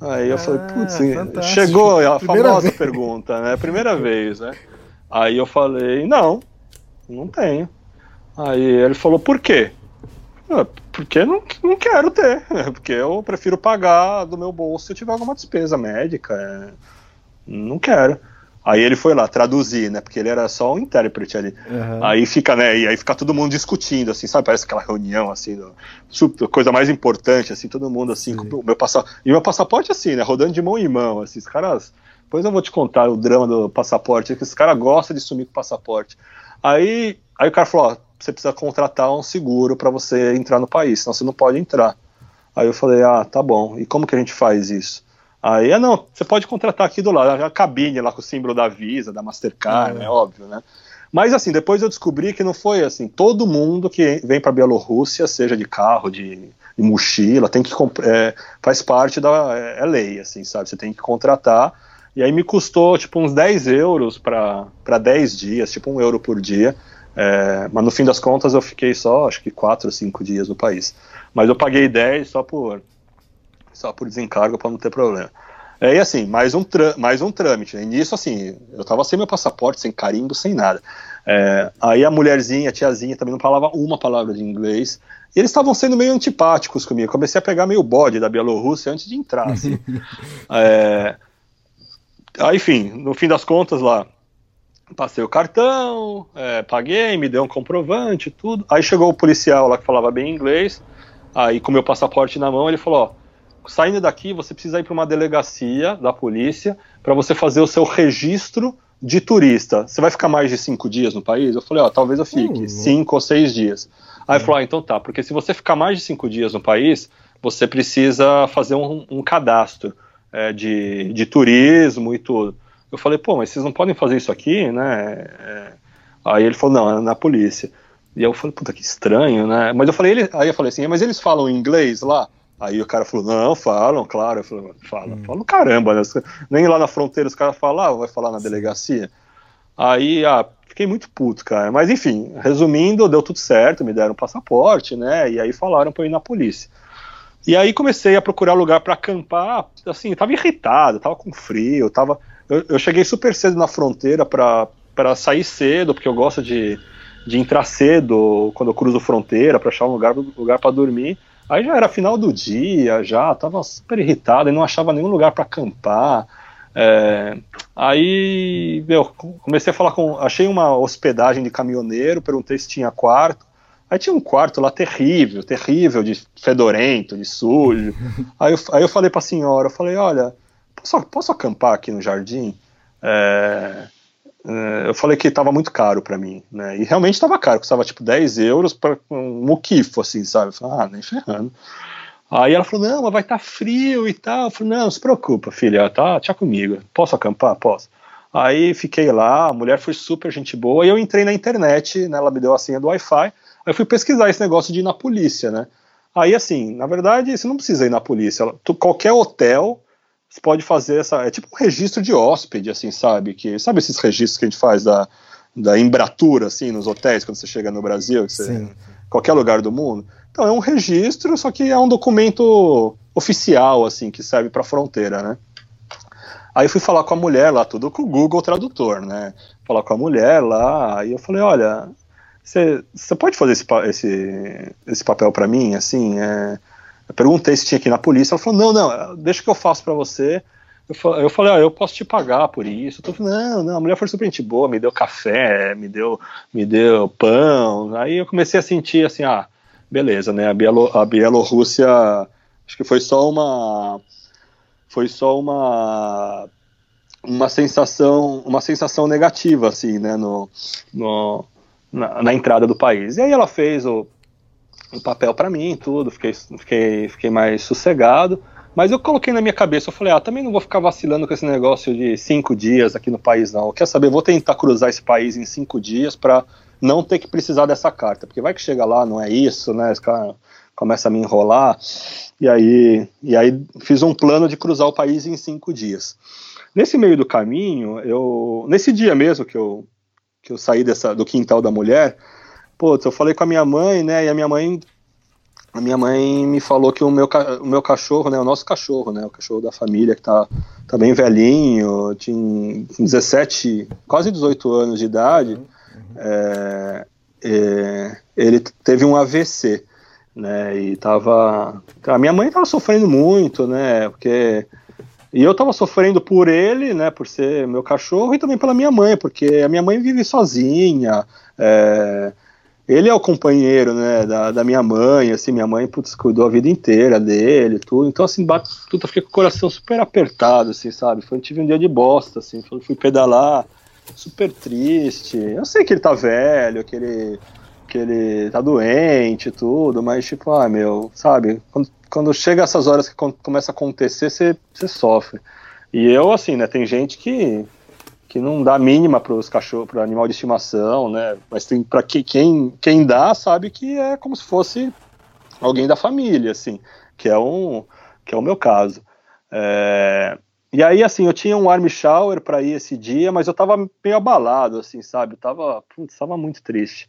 Aí eu ah, falei, putz, chegou a Primeira famosa vez. pergunta, né? Primeira vez, né? Aí eu falei, não, não tenho. Aí ele falou, por quê? Ah, porque não, não quero ter, porque eu prefiro pagar do meu bolso se eu tiver alguma despesa médica. É, não quero. Aí ele foi lá traduzir, né? Porque ele era só um intérprete ali. Uhum. Aí fica, né? E aí fica todo mundo discutindo, assim, sabe? Parece aquela reunião, assim, do, super, coisa mais importante, assim, todo mundo assim, com o meu passaporte. E meu passaporte, assim, né? Rodando de mão em mão, assim, os caras. Depois eu vou te contar o drama do passaporte, que esse cara gosta de sumir com o passaporte. Aí, aí o cara falou: ó, você precisa contratar um seguro para você entrar no país, senão você não pode entrar. Aí eu falei: ah, tá bom. E como que a gente faz isso? Aí, ah, não, você pode contratar aqui do lado, a cabine lá com o símbolo da Visa, da Mastercard, é. né, óbvio, né? Mas assim, depois eu descobri que não foi assim, todo mundo que vem para Bielorrússia, seja de carro, de, de mochila, tem que é, faz parte da é, é, lei, assim, sabe? Você tem que contratar. E aí me custou tipo uns 10 euros para 10 dias, tipo um euro por dia. É, mas no fim das contas eu fiquei só, acho que 4 ou 5 dias no país. Mas eu paguei 10 só por só por desencargo para não ter problema. É, e assim, mais um, mais um trâmite. Né? E nisso, assim, eu tava sem meu passaporte, sem carimbo, sem nada. É, aí a mulherzinha, a tiazinha, também não falava uma palavra de inglês. E eles estavam sendo meio antipáticos comigo. Eu comecei a pegar meio bode da Bielorrússia antes de entrar. Assim. é, aí, enfim, no fim das contas lá, passei o cartão, é, paguei, me deu um comprovante, tudo. Aí chegou o policial lá que falava bem inglês. Aí, com meu passaporte na mão, ele falou: Ó saindo daqui, você precisa ir para uma delegacia da polícia para você fazer o seu registro de turista. Você vai ficar mais de cinco dias no país? Eu falei, ó, talvez eu fique uhum. cinco ou seis dias. Aí uhum. falou, ah, então tá, porque se você ficar mais de cinco dias no país, você precisa fazer um, um cadastro é, de, de turismo e tudo. Eu falei, pô, mas vocês não podem fazer isso aqui, né? É... Aí ele falou, não, é na polícia. E eu falei, puta, que estranho, né? Mas eu falei, ele... aí eu falei assim, mas eles falam inglês lá? Aí o cara falou, não, falam, claro. Eu falei, fala, hum. fala caramba, né? Nem lá na fronteira os caras falam, ah, vai falar na delegacia. Aí, ah, fiquei muito puto, cara. Mas enfim, resumindo, deu tudo certo, me deram um passaporte, né? E aí falaram pra eu ir na polícia. E aí comecei a procurar lugar para acampar, assim, tava irritado, tava com frio, tava... Eu, eu cheguei super cedo na fronteira para sair cedo, porque eu gosto de, de entrar cedo quando eu cruzo fronteira, para achar um lugar, lugar para dormir. Aí já era final do dia, já tava super irritado e não achava nenhum lugar para acampar. É, aí, meu, comecei a falar com. Achei uma hospedagem de caminhoneiro, perguntei se tinha quarto. Aí tinha um quarto lá terrível, terrível, de fedorento, de sujo. aí, eu, aí eu falei pra senhora, eu falei, olha, posso, posso acampar aqui no jardim? É, eu falei que estava muito caro para mim, né? E realmente estava caro, custava tipo 10 euros para um muquifo, assim, sabe? Falei, ah, nem ferrando. Aí ela falou, não, mas vai estar tá frio e tal. Eu falei, não, se preocupa, filha, tá, tá comigo. Posso acampar? Posso. Aí fiquei lá, a mulher foi super gente boa, e eu entrei na internet, né? Ela me deu a senha do Wi-Fi. Aí fui pesquisar esse negócio de ir na polícia, né? Aí, assim, na verdade, você não precisa ir na polícia. Qualquer hotel você pode fazer essa. É tipo um registro de hóspede, assim, sabe? Que, sabe esses registros que a gente faz da, da embratura, assim, nos hotéis, quando você chega no Brasil, você, qualquer lugar do mundo? Então é um registro, só que é um documento oficial, assim, que serve para fronteira, né? Aí eu fui falar com a mulher lá, tudo com o Google Tradutor, né? Falar com a mulher lá, aí eu falei, olha, você pode fazer esse, esse, esse papel para mim, assim, é, eu perguntei se tinha aqui na polícia, ela falou, não, não, deixa que eu faço para você, eu, falei, ah, eu posso te pagar por isso. Eu não, não, a mulher foi super gente boa, me deu café, me deu, me deu pão. Aí eu comecei a sentir assim, ah, beleza, né? A, Bielo, a Bielorrússia, acho que foi só uma, foi só uma, uma sensação, uma sensação negativa, assim, né? No, no na, na entrada do país. E aí ela fez o, o papel para mim, tudo. Fiquei, fiquei, fiquei mais sossegado. Mas eu coloquei na minha cabeça, eu falei, ah, também não vou ficar vacilando com esse negócio de cinco dias aqui no país, não. Quer saber, vou tentar cruzar esse país em cinco dias para não ter que precisar dessa carta, porque vai que chega lá, não é isso, né? Esse cara começa a me enrolar. E aí, e aí fiz um plano de cruzar o país em cinco dias. Nesse meio do caminho, eu, nesse dia mesmo que eu, que eu saí dessa, do quintal da mulher, putz, eu falei com a minha mãe, né? E a minha mãe a minha mãe me falou que o meu, o meu cachorro, né, o nosso cachorro, né, o cachorro da família, que tá, tá bem velhinho, tinha 17, quase 18 anos de idade, uhum. é, é, ele teve um AVC, né, e tava, a minha mãe tava sofrendo muito, né, porque, e eu tava sofrendo por ele, né, por ser meu cachorro, e também pela minha mãe, porque a minha mãe vive sozinha, é, ele é o companheiro, né, da, da minha mãe, assim, minha mãe, putz, cuidou a vida inteira dele, tudo, então, assim, bate, tudo, eu fiquei com o coração super apertado, assim, sabe, foi, tive um dia de bosta, assim, fui, pedalar, super triste, eu sei que ele tá velho, que ele, que ele tá doente, tudo, mas, tipo, ah, meu, sabe, quando, quando chega essas horas que começa a acontecer, você sofre, e eu, assim, né, tem gente que que não dá mínima para os cachorros, para animal de estimação, né? Mas tem para que, quem quem dá sabe que é como se fosse alguém da família, assim, que é um que é o meu caso. É, e aí, assim, eu tinha um arm shower para ir esse dia, mas eu tava meio abalado, assim, sabe? Eu tava, putz, tava muito triste.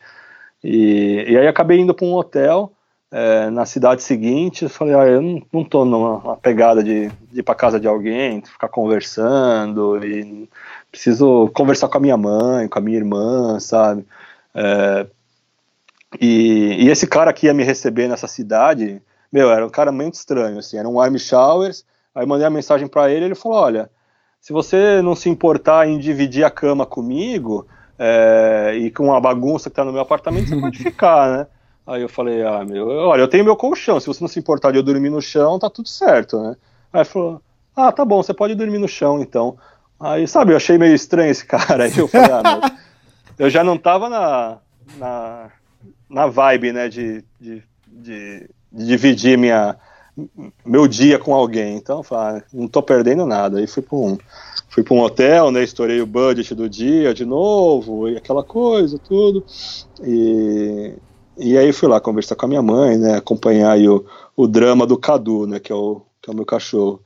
E, e aí acabei indo para um hotel é, na cidade seguinte, eu falei, ah, eu não, não tô numa pegada de, de ir para casa de alguém, ficar conversando, e preciso conversar com a minha mãe, com a minha irmã, sabe? É, e, e, esse cara que ia me receber nessa cidade, meu, era um cara muito estranho, assim, era um arm showers, aí mandei a mensagem para ele, ele falou, olha, se você não se importar em dividir a cama comigo, é, e com a bagunça que tá no meu apartamento, você pode ficar, né? Aí eu falei, ah, meu, olha, eu tenho meu colchão, se você não se importar de eu dormir no chão, tá tudo certo, né? Aí ele falou, ah, tá bom, você pode dormir no chão, então. Aí, sabe, eu achei meio estranho esse cara, aí eu falei, ah, meu, eu já não tava na, na, na vibe, né, de, de, de, de dividir minha, meu dia com alguém, então, eu falei, ah, não tô perdendo nada, aí fui pra um, fui para um hotel, né, estourei o budget do dia de novo, e aquela coisa, tudo, e, e aí fui lá conversar com a minha mãe, né, acompanhar o, o drama do Cadu, né, que é o, que é o meu cachorro.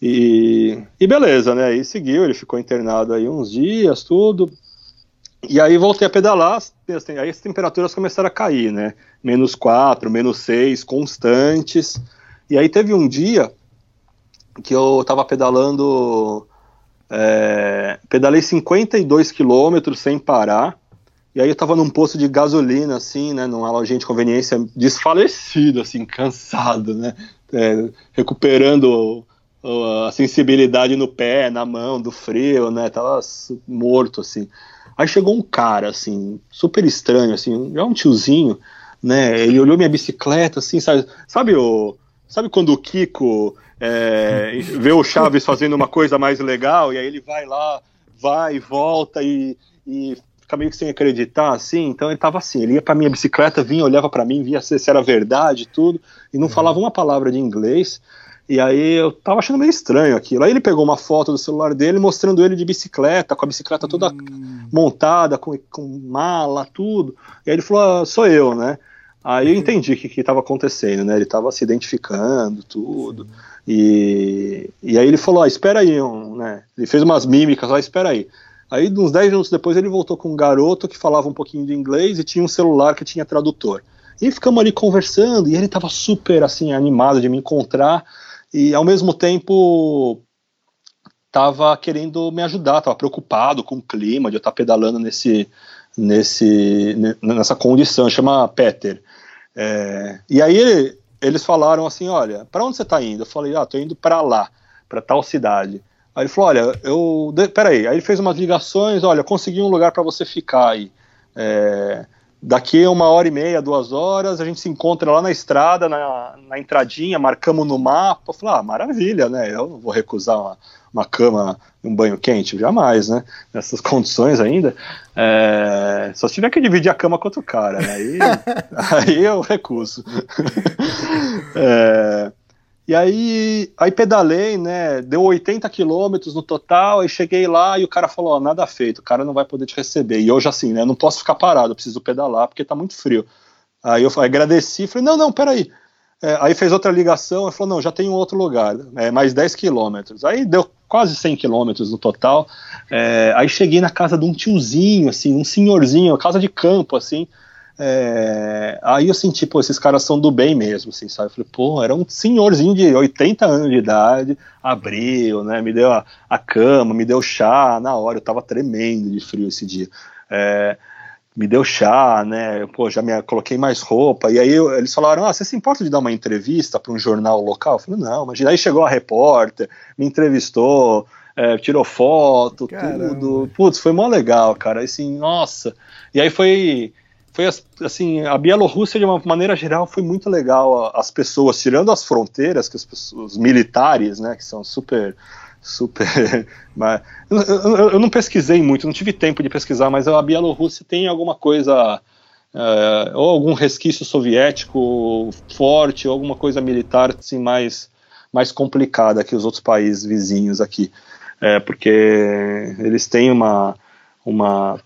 E, e beleza, né, aí seguiu, ele ficou internado aí uns dias, tudo. E aí voltei a pedalar, assim, aí as temperaturas começaram a cair, né, menos 4, menos 6, constantes. E aí teve um dia que eu tava pedalando, é, pedalei 52 quilômetros sem parar, e aí eu tava num posto de gasolina, assim, né, numa lojinha de conveniência, desfalecido, assim, cansado, né, é, recuperando a sensibilidade no pé, na mão, do frio, né, tava morto, assim. Aí chegou um cara, assim, super estranho, assim, já um tiozinho, né, ele olhou minha bicicleta, assim, sabe, sabe o... Sabe quando o Kiko é, vê o Chaves fazendo uma coisa mais legal e aí ele vai lá, vai volta e, e fica meio que sem acreditar, assim. Então ele tava assim, ele ia pra minha bicicleta, vinha, olhava para mim, via se, se era verdade tudo, e não uhum. falava uma palavra de inglês. E aí eu tava achando meio estranho aquilo. Aí ele pegou uma foto do celular dele mostrando ele de bicicleta, com a bicicleta toda uhum. montada, com, com mala, tudo. E aí ele falou, ah, sou eu, né? Aí eu uhum. entendi o que estava acontecendo, né? Ele estava se identificando, tudo. E, e aí ele falou, ah, espera aí, um, né? Ele fez umas mímicas, ah, espera aí. Aí, uns 10 minutos depois, ele voltou com um garoto que falava um pouquinho de inglês e tinha um celular que tinha tradutor. E ficamos ali conversando, e ele estava super, assim, animado de me encontrar, e ao mesmo tempo estava querendo me ajudar, estava preocupado com o clima, de eu estar pedalando nesse, nesse, nessa condição, chama Peter. É, e aí ele, eles falaram assim, olha, para onde você está indo? Eu falei, ah, tô indo para lá, para tal cidade. Aí ele falou, olha, eu, peraí, aí ele fez umas ligações, olha, consegui um lugar para você ficar aí. É, daqui uma hora e meia, duas horas, a gente se encontra lá na estrada, na, na entradinha, marcamos no mapa. Falei, ah, maravilha, né? Eu não vou recusar uma, uma cama, um banho quente, jamais, né? Nessas condições ainda. É, só se tiver que dividir a cama com outro cara, né? Aí, aí eu recuso. é, e aí, aí pedalei, né? Deu 80 quilômetros no total, aí cheguei lá e o cara falou: ó, nada feito, o cara não vai poder te receber. E hoje, assim, né? Não posso ficar parado, preciso pedalar porque tá muito frio. Aí eu agradeci, falei: não, não, peraí. É, aí fez outra ligação, e falou: não, já tem um outro lugar, é, mais 10 quilômetros. Aí deu quase 100 quilômetros no total. É, aí cheguei na casa de um tiozinho, assim, um senhorzinho, casa de campo, assim. É, aí eu senti, pô, esses caras são do bem mesmo, assim, sabe? Eu falei, pô, era um senhorzinho de 80 anos de idade, abriu, né? Me deu a, a cama, me deu chá na hora, eu tava tremendo de frio esse dia. É, me deu chá, né? Pô, já me coloquei mais roupa. E aí eu, eles falaram: Ah, você se importa de dar uma entrevista para um jornal local? Eu falei: Não, mas aí chegou a repórter, me entrevistou, é, tirou foto, Caramba. tudo. Putz, foi mó legal, cara. Assim, nossa. E aí foi foi assim, a Bielorrússia de uma maneira geral foi muito legal. As pessoas, tirando as fronteiras, que os, os militares, né, que são super super. Mas, eu, eu, eu, não pesquisei muito, não tive tempo de pesquisar, mas a Bielorrússia tem alguma coisa, é, ou algum resquício soviético forte, ou alguma coisa militar assim, mais, mais complicada que os outros países vizinhos aqui. É, porque eles têm uma, uma,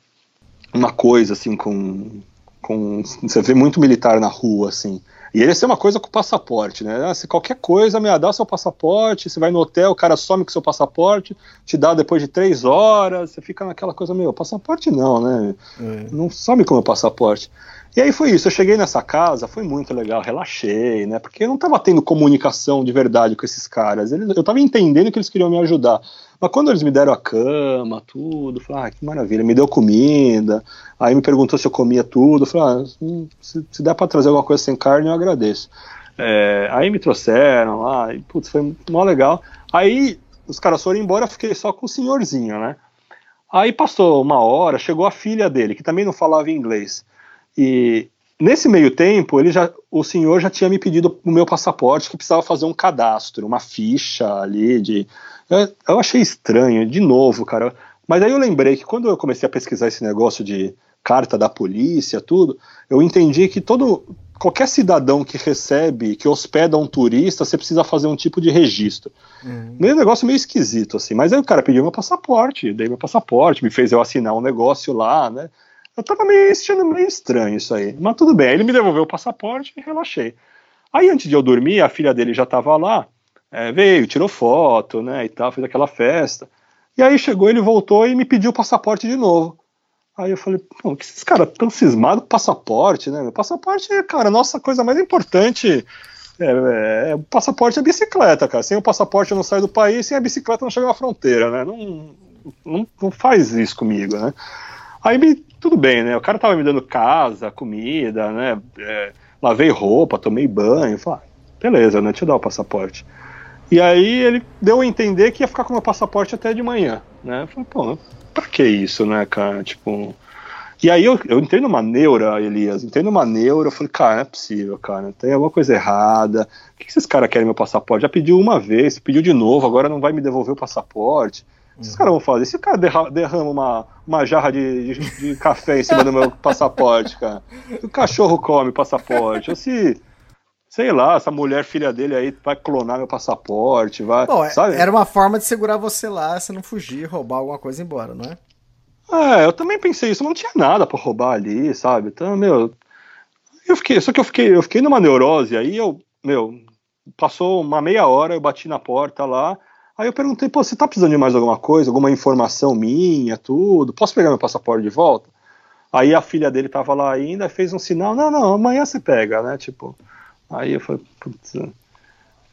uma coisa assim com com você vê muito militar na rua assim. E ele é uma coisa com o passaporte, né? Ah, se qualquer coisa, me dá seu passaporte, você vai no hotel, o cara some com seu passaporte, te dá depois de três horas, você fica naquela coisa, meu, passaporte não, né? É. Não some com o meu passaporte. E aí foi isso, eu cheguei nessa casa, foi muito legal, relaxei, né? Porque eu não estava tendo comunicação de verdade com esses caras. Eles, eu estava entendendo que eles queriam me ajudar. Mas quando eles me deram a cama, tudo, falei, ah, que maravilha, me deu comida, aí me perguntou se eu comia tudo, falei, ah, se, se der para trazer alguma coisa sem carne, eu agradeço. É, aí me trouxeram lá, e putz, foi mó legal. Aí os caras foram embora, eu fiquei só com o senhorzinho, né? Aí passou uma hora, chegou a filha dele, que também não falava inglês. E nesse meio tempo, ele já, o senhor já tinha me pedido o meu passaporte, que precisava fazer um cadastro, uma ficha ali de. Eu achei estranho, de novo, cara. Mas aí eu lembrei que quando eu comecei a pesquisar esse negócio de carta da polícia, tudo, eu entendi que todo qualquer cidadão que recebe, que hospeda um turista, você precisa fazer um tipo de registro. Uhum. Meio negócio meio esquisito, assim. Mas aí o cara pediu meu passaporte, dei meu passaporte, me fez eu assinar um negócio lá, né? Eu tava meio achando meio estranho isso aí. Mas tudo bem. Aí ele me devolveu o passaporte e relaxei. Aí antes de eu dormir, a filha dele já tava lá, é, veio, tirou foto, né, e tal, fez aquela festa. E aí chegou, ele voltou e me pediu o passaporte de novo. Aí eu falei, pô, que esses caras tão cismados com passaporte, né? Meu passaporte é, cara, nossa coisa mais importante. É, é, é, o passaporte é bicicleta, cara. Sem o passaporte eu não saio do país, sem a bicicleta eu não chego na fronteira, né? Não, não, não faz isso comigo, né? Aí tudo bem, né? O cara tava me dando casa, comida, né? É, lavei roupa, tomei banho. Falei, ah, beleza, né? Deixa eu dar o passaporte. E aí ele deu a entender que ia ficar com o meu passaporte até de manhã, né? Falei, pô, pra que isso, né, cara? Tipo. E aí eu, eu entrei numa neura, Elias, entrei numa neura, eu falei, cara, não é possível, cara, tem alguma coisa errada. O que, que esses caras querem meu passaporte? Já pediu uma vez, pediu de novo, agora não vai me devolver o passaporte. O que esses caras vão fazer? Se o cara derrama uma, uma jarra de, de, de café em cima do meu passaporte, cara. Se o cachorro come passaporte, ou se sei lá, essa mulher filha dele aí vai clonar meu passaporte, vai. Bom, é, sabe? era uma forma de segurar você lá, você não fugir, roubar alguma coisa e embora, não é? É, eu também pensei isso, não tinha nada para roubar ali, sabe? Então, meu, eu fiquei, só que eu fiquei, eu fiquei numa neurose, aí eu, meu, passou uma meia hora, eu bati na porta lá, Aí eu perguntei, pô, você tá precisando de mais alguma coisa, alguma informação minha, tudo? Posso pegar meu passaporte de volta? Aí a filha dele tava lá ainda, fez um sinal, não, não, amanhã você pega, né? Tipo, aí eu falei, putz.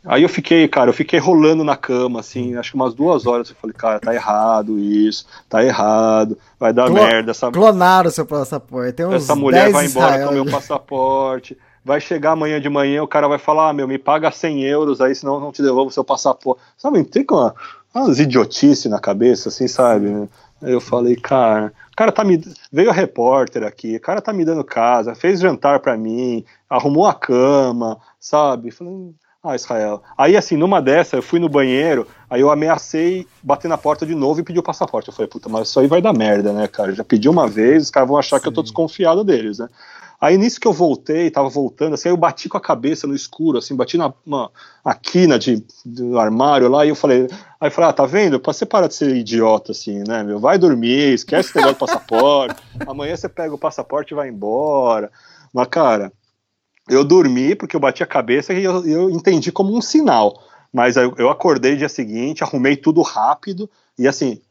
Aí eu fiquei, cara, eu fiquei rolando na cama, assim, acho que umas duas horas. Eu falei, cara, tá errado isso, tá errado, vai dar Clo- merda. Essa, Clonaram o seu passaporte. Tem uns essa mulher 10 vai embora Israel. com o meu passaporte. Vai chegar amanhã de manhã, o cara vai falar, ah, meu, me paga 100 euros aí, senão eu não te devolvo o seu passaporte. Sabe, tem uma, umas idiotice na cabeça, assim, sabe? Aí eu falei, cara, o cara tá me. Veio a repórter aqui, o cara tá me dando casa, fez jantar pra mim, arrumou a cama, sabe? Falei, ah, Israel. Aí, assim, numa dessa, eu fui no banheiro, aí eu ameacei bater na porta de novo e pedir o passaporte. Eu falei, puta, mas isso aí vai dar merda, né, cara? Já pedi uma vez, os caras vão achar que eu tô desconfiado deles, né? Aí nisso que eu voltei, tava voltando, assim, aí eu bati com a cabeça no escuro, assim, bati na uma, a quina de, do armário lá, e eu falei, aí eu falei, ah, tá vendo? Você parar de ser idiota, assim, né, meu? Vai dormir, esquece esse negócio do passaporte, amanhã você pega o passaporte e vai embora. Mas, cara, eu dormi porque eu bati a cabeça e eu, eu entendi como um sinal. Mas eu, eu acordei dia seguinte, arrumei tudo rápido e assim,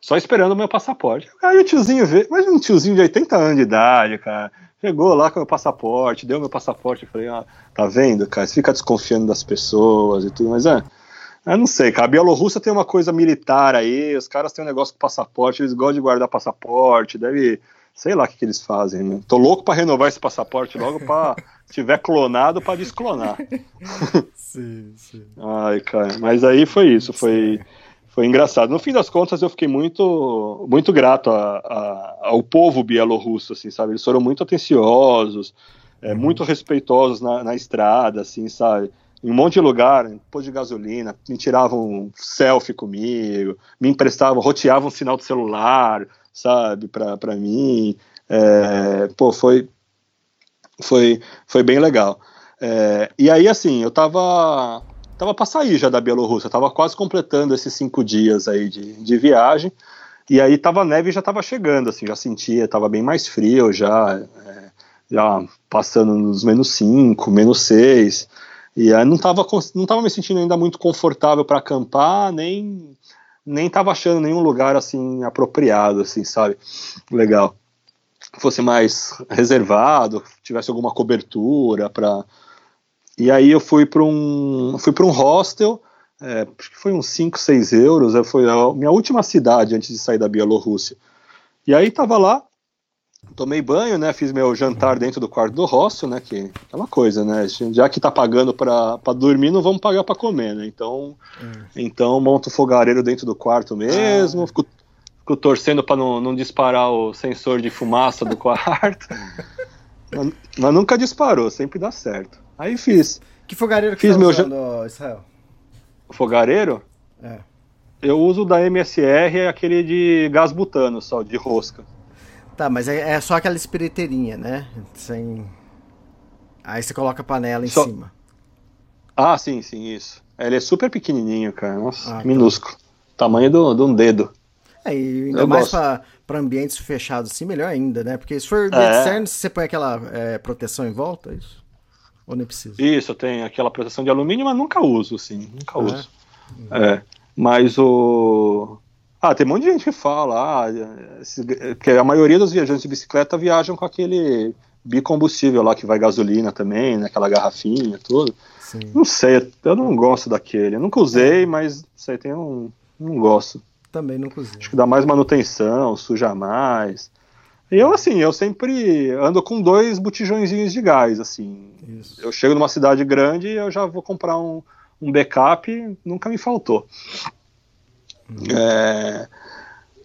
só esperando o meu passaporte. Aí o tiozinho veio, mas um tiozinho de 80 anos de idade, cara, chegou lá com o meu passaporte, deu meu passaporte, eu falei, ah, tá vendo, cara, você fica desconfiando das pessoas e tudo, mas é. Eu não sei, cara. A Bielorrússia tem uma coisa militar aí, os caras têm um negócio com passaporte, eles gostam de guardar passaporte, deve. Sei lá o que, que eles fazem, né? Tô louco pra renovar esse passaporte logo pra. tiver clonado pra desclonar. Sim, sim. Ai, cara. Mas aí foi isso, foi. Foi engraçado. No fim das contas, eu fiquei muito, muito grato a- a- ao povo bielorrusso, assim, sabe? Eles foram muito atenciosos, é, muito respeitosos na, na estrada, assim, sabe? Em um monte de lugar, em posto de gasolina, me tiravam selfie comigo, me emprestavam, roteavam sinal de celular, sabe, pra, pra mim. É, pô, foi, foi, foi bem legal. É, e aí, assim, eu tava, tava pra sair já da Bielorrússia, tava quase completando esses cinco dias aí de, de viagem, e aí tava a neve já tava chegando, assim, já sentia, tava bem mais frio já, é, já passando nos menos 5, menos 6, e aí não tava, não tava me sentindo ainda muito confortável para acampar, nem nem tava achando nenhum lugar assim apropriado, assim, sabe? Legal. Fosse mais reservado, tivesse alguma cobertura para e aí eu fui para um fui para um hostel, é, acho que foi uns 5, 6 euros, é, foi a minha última cidade antes de sair da Bielorrússia. E aí tava lá, tomei banho, né, fiz meu jantar dentro do quarto do hostel, né, que é aquela coisa, né, já que tá pagando para dormir, não vamos pagar para comer, né? Então, então monto o fogareiro dentro do quarto mesmo, fico Fico torcendo para não, não disparar o sensor de fumaça do quarto. mas, mas nunca disparou, sempre dá certo. Aí fiz. Que fogareiro que Fiz você tá meu usando, Israel? Fogareiro, É. eu uso da MSR, é aquele de gás butano só, de rosca. Tá, mas é, é só aquela espiriteirinha, né? Sem... Aí você coloca a panela em Só- cima. Ah, sim, sim, isso. Ele é super pequenininho, cara. Nossa, Ah, tá. minúsculo. Tamanho do- de um dedo. É, e ainda Eu mais pra ambientes fechados assim, melhor ainda, né? Porque se for É. externo, você põe aquela é, proteção em volta, é isso? Ou nem precisa? Isso, eu tenho aquela proteção de alumínio, mas nunca uso, sim. Nunca Ah, é? uso. É. Mas o. Ah, tem um monte de gente que fala, ah, que a maioria dos viajantes de bicicleta viajam com aquele bicombustível lá que vai gasolina também, naquela garrafinha, tudo. Sim. Não sei, eu não gosto daquele. Eu nunca usei, mas não sei, tem um. Não gosto. Também não cozinha. Acho que dá mais manutenção, suja mais. E eu, assim, eu sempre ando com dois botijõezinhos de gás, assim. Isso. Eu chego numa cidade grande e eu já vou comprar um, um backup, nunca me faltou. É,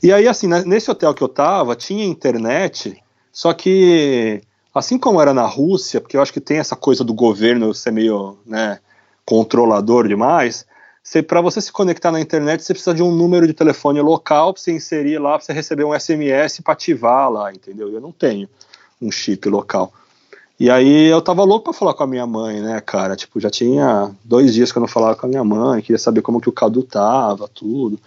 E aí, assim, né, nesse hotel que eu tava, tinha internet, só que, assim como era na Rússia, porque eu acho que tem essa coisa do governo ser meio, né, controlador demais, para você se conectar na internet, você precisa de um número de telefone local para você inserir lá, para você receber um SMS para ativar lá, entendeu? Eu não tenho um chip local. E aí eu tava louco pra falar com a minha mãe, né, cara? Tipo, já tinha dois dias que eu não falava com a minha mãe, queria saber como que o Cadu tava, tudo.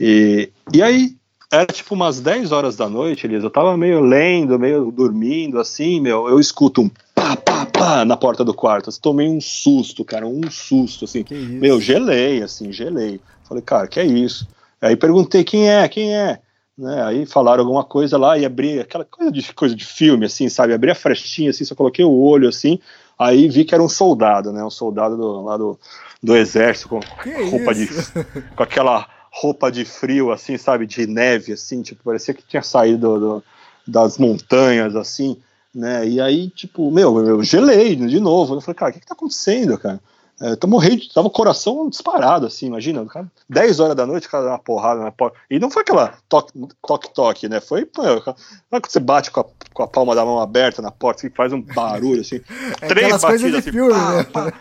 E, e aí, era tipo umas 10 horas da noite, Elisa, eu tava meio lendo, meio dormindo, assim, meu, eu escuto um pá, pá, pá na porta do quarto. Assim, tomei um susto, cara, um susto, assim. Meu, gelei, assim, gelei. Falei, cara, que é isso? Aí perguntei quem é, quem é? Né, aí falaram alguma coisa lá e abri aquela coisa de, coisa de filme, assim, sabe? Abri a frestinha, assim, só coloquei o olho, assim. Aí vi que era um soldado, né? Um soldado do, lá do, do exército com Que roupa isso? de com aquela roupa de frio assim, sabe, de neve assim, tipo, parecia que tinha saído do- das montanhas assim, né? E aí, tipo, meu, eu gelei de novo. Eu falei, cara, o que que tá acontecendo, cara? É, tô morrendo, tava o coração disparado, assim, imagina, cara, 10 horas da noite, o cara dá uma porrada na porta. E não foi aquela toque, toque, toque, né? Foi, sabe quando você bate com a, com a palma da mão aberta na porta e faz um barulho, assim, três Aquelas coisas de assim, filme, pá, né? pá.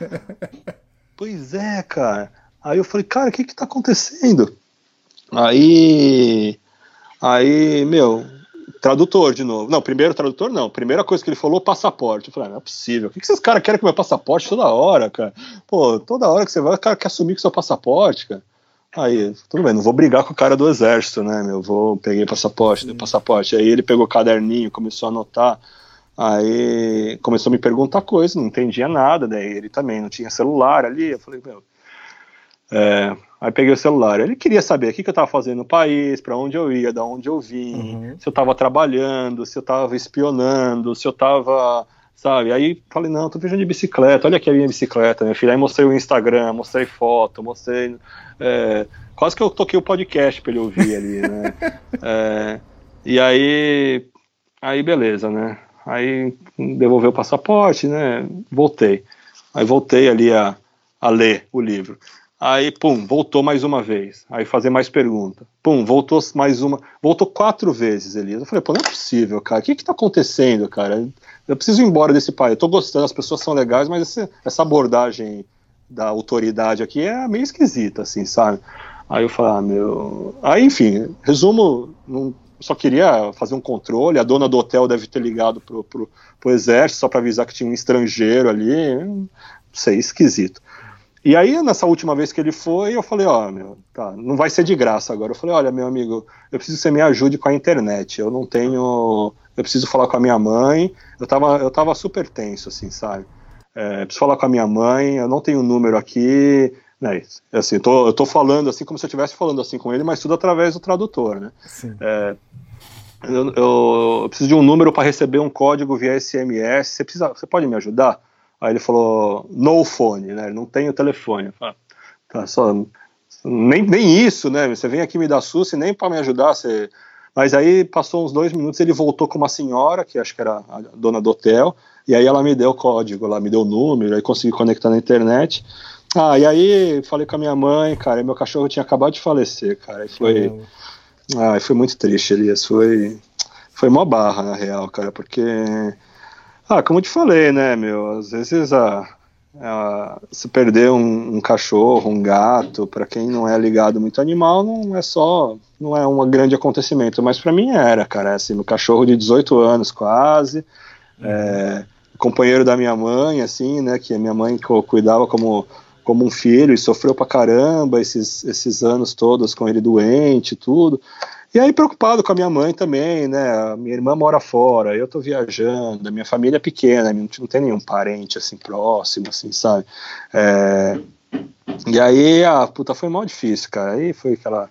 Pois é, cara. Aí eu falei, cara, o que que tá acontecendo? Aí, aí, meu, tradutor de novo. Não, primeiro tradutor não. Primeira coisa que ele falou, passaporte. Eu falei, ah, não é possível. O que, que esses caras querem com meu passaporte toda hora, cara? Pô, toda hora que você vai, o cara quer assumir com seu passaporte, cara. Aí, tudo bem, não vou brigar com o cara do exército, né, meu? Vou, peguei passaporte, dei passaporte. Aí ele pegou o caderninho, começou a anotar. Aí começou a me perguntar coisas, não entendia nada. Daí ele também não tinha celular ali. Eu falei, meu. É, aí peguei o celular. Ele queria saber o que, que eu estava fazendo no país, para onde eu ia, da onde eu vim, Uhum. se eu estava trabalhando, se eu estava espionando, se eu estava, sabe? Aí falei, não, tô viajando de bicicleta, olha aqui a minha bicicleta, meu filho. Aí mostrei o Instagram, mostrei foto, mostrei. é, quase que eu toquei o podcast para ele ouvir ali, né? É, e aí, aí beleza, né? Aí devolveu o passaporte, né? Voltei. Aí voltei ali a, a ler o livro. Aí, pum, voltou mais uma vez. Aí fazer mais pergunta. Pum, voltou mais uma. Voltou quatro vezes, Elias. Eu falei, pô, não é possível, cara. O que que tá acontecendo, cara? Eu preciso ir embora desse país. Eu tô gostando, as pessoas são legais, mas esse- essa abordagem da autoridade aqui é meio esquisita, assim, sabe? Aí eu falei, ah, meu. Aí, enfim, resumo, não, só queria fazer um controle. A dona do hotel deve ter ligado pro, pro, pro exército só para avisar que tinha um estrangeiro ali. Não sei, esquisito. E aí, nessa última vez que ele foi, eu falei, ó, meu, tá, não vai ser de graça agora. Eu falei, olha, meu amigo, eu preciso que você me ajude com a internet. Eu não tenho. Eu preciso falar com a minha mãe. Eu tava, eu tava super tenso, assim, sabe? É, preciso falar com a minha mãe, eu não tenho o número aqui. Né, assim, eu tô, eu tô falando assim como se eu estivesse falando assim com ele, mas tudo através do tradutor, né? É, eu, eu- eu preciso de um número para receber um código via SMS. Você, precisa, você pode me ajudar? Aí ele falou, no phone, né? Ele não tem o telefone. Falei, tá, só, nem, nem isso, né? Você vem aqui me dar susto e nem para me ajudar. Você... Mas aí passou uns dois minutos, ele voltou com uma senhora, que acho que era a dona do hotel, e aí ela me deu o código, ela me deu o número, aí consegui conectar na internet. Ah, e aí falei com a minha mãe, cara, e meu cachorro tinha acabado de falecer, cara, e foi, ah, foi muito triste, Elias. Foi, foi mó barra, na real, cara, porque. Ah, como eu te falei, né, meu? Às vezes a, a- se perder um, um cachorro, um gato, pra quem não é ligado muito animal, não é só. Não é um grande acontecimento, mas pra mim era, cara. Assim, meu cachorro de 18 anos quase. É, companheiro da minha mãe, assim, né? Que a minha mãe cuidava como, como um filho e sofreu pra caramba esses, esses anos todos com ele doente e tudo. E aí preocupado com a minha mãe também, né? Minha irmã mora fora, eu tô viajando, a minha família é pequena, não, não tem nenhum parente assim próximo, assim, sabe? É, e aí, a puta, foi mal difícil, cara. Aí foi aquela,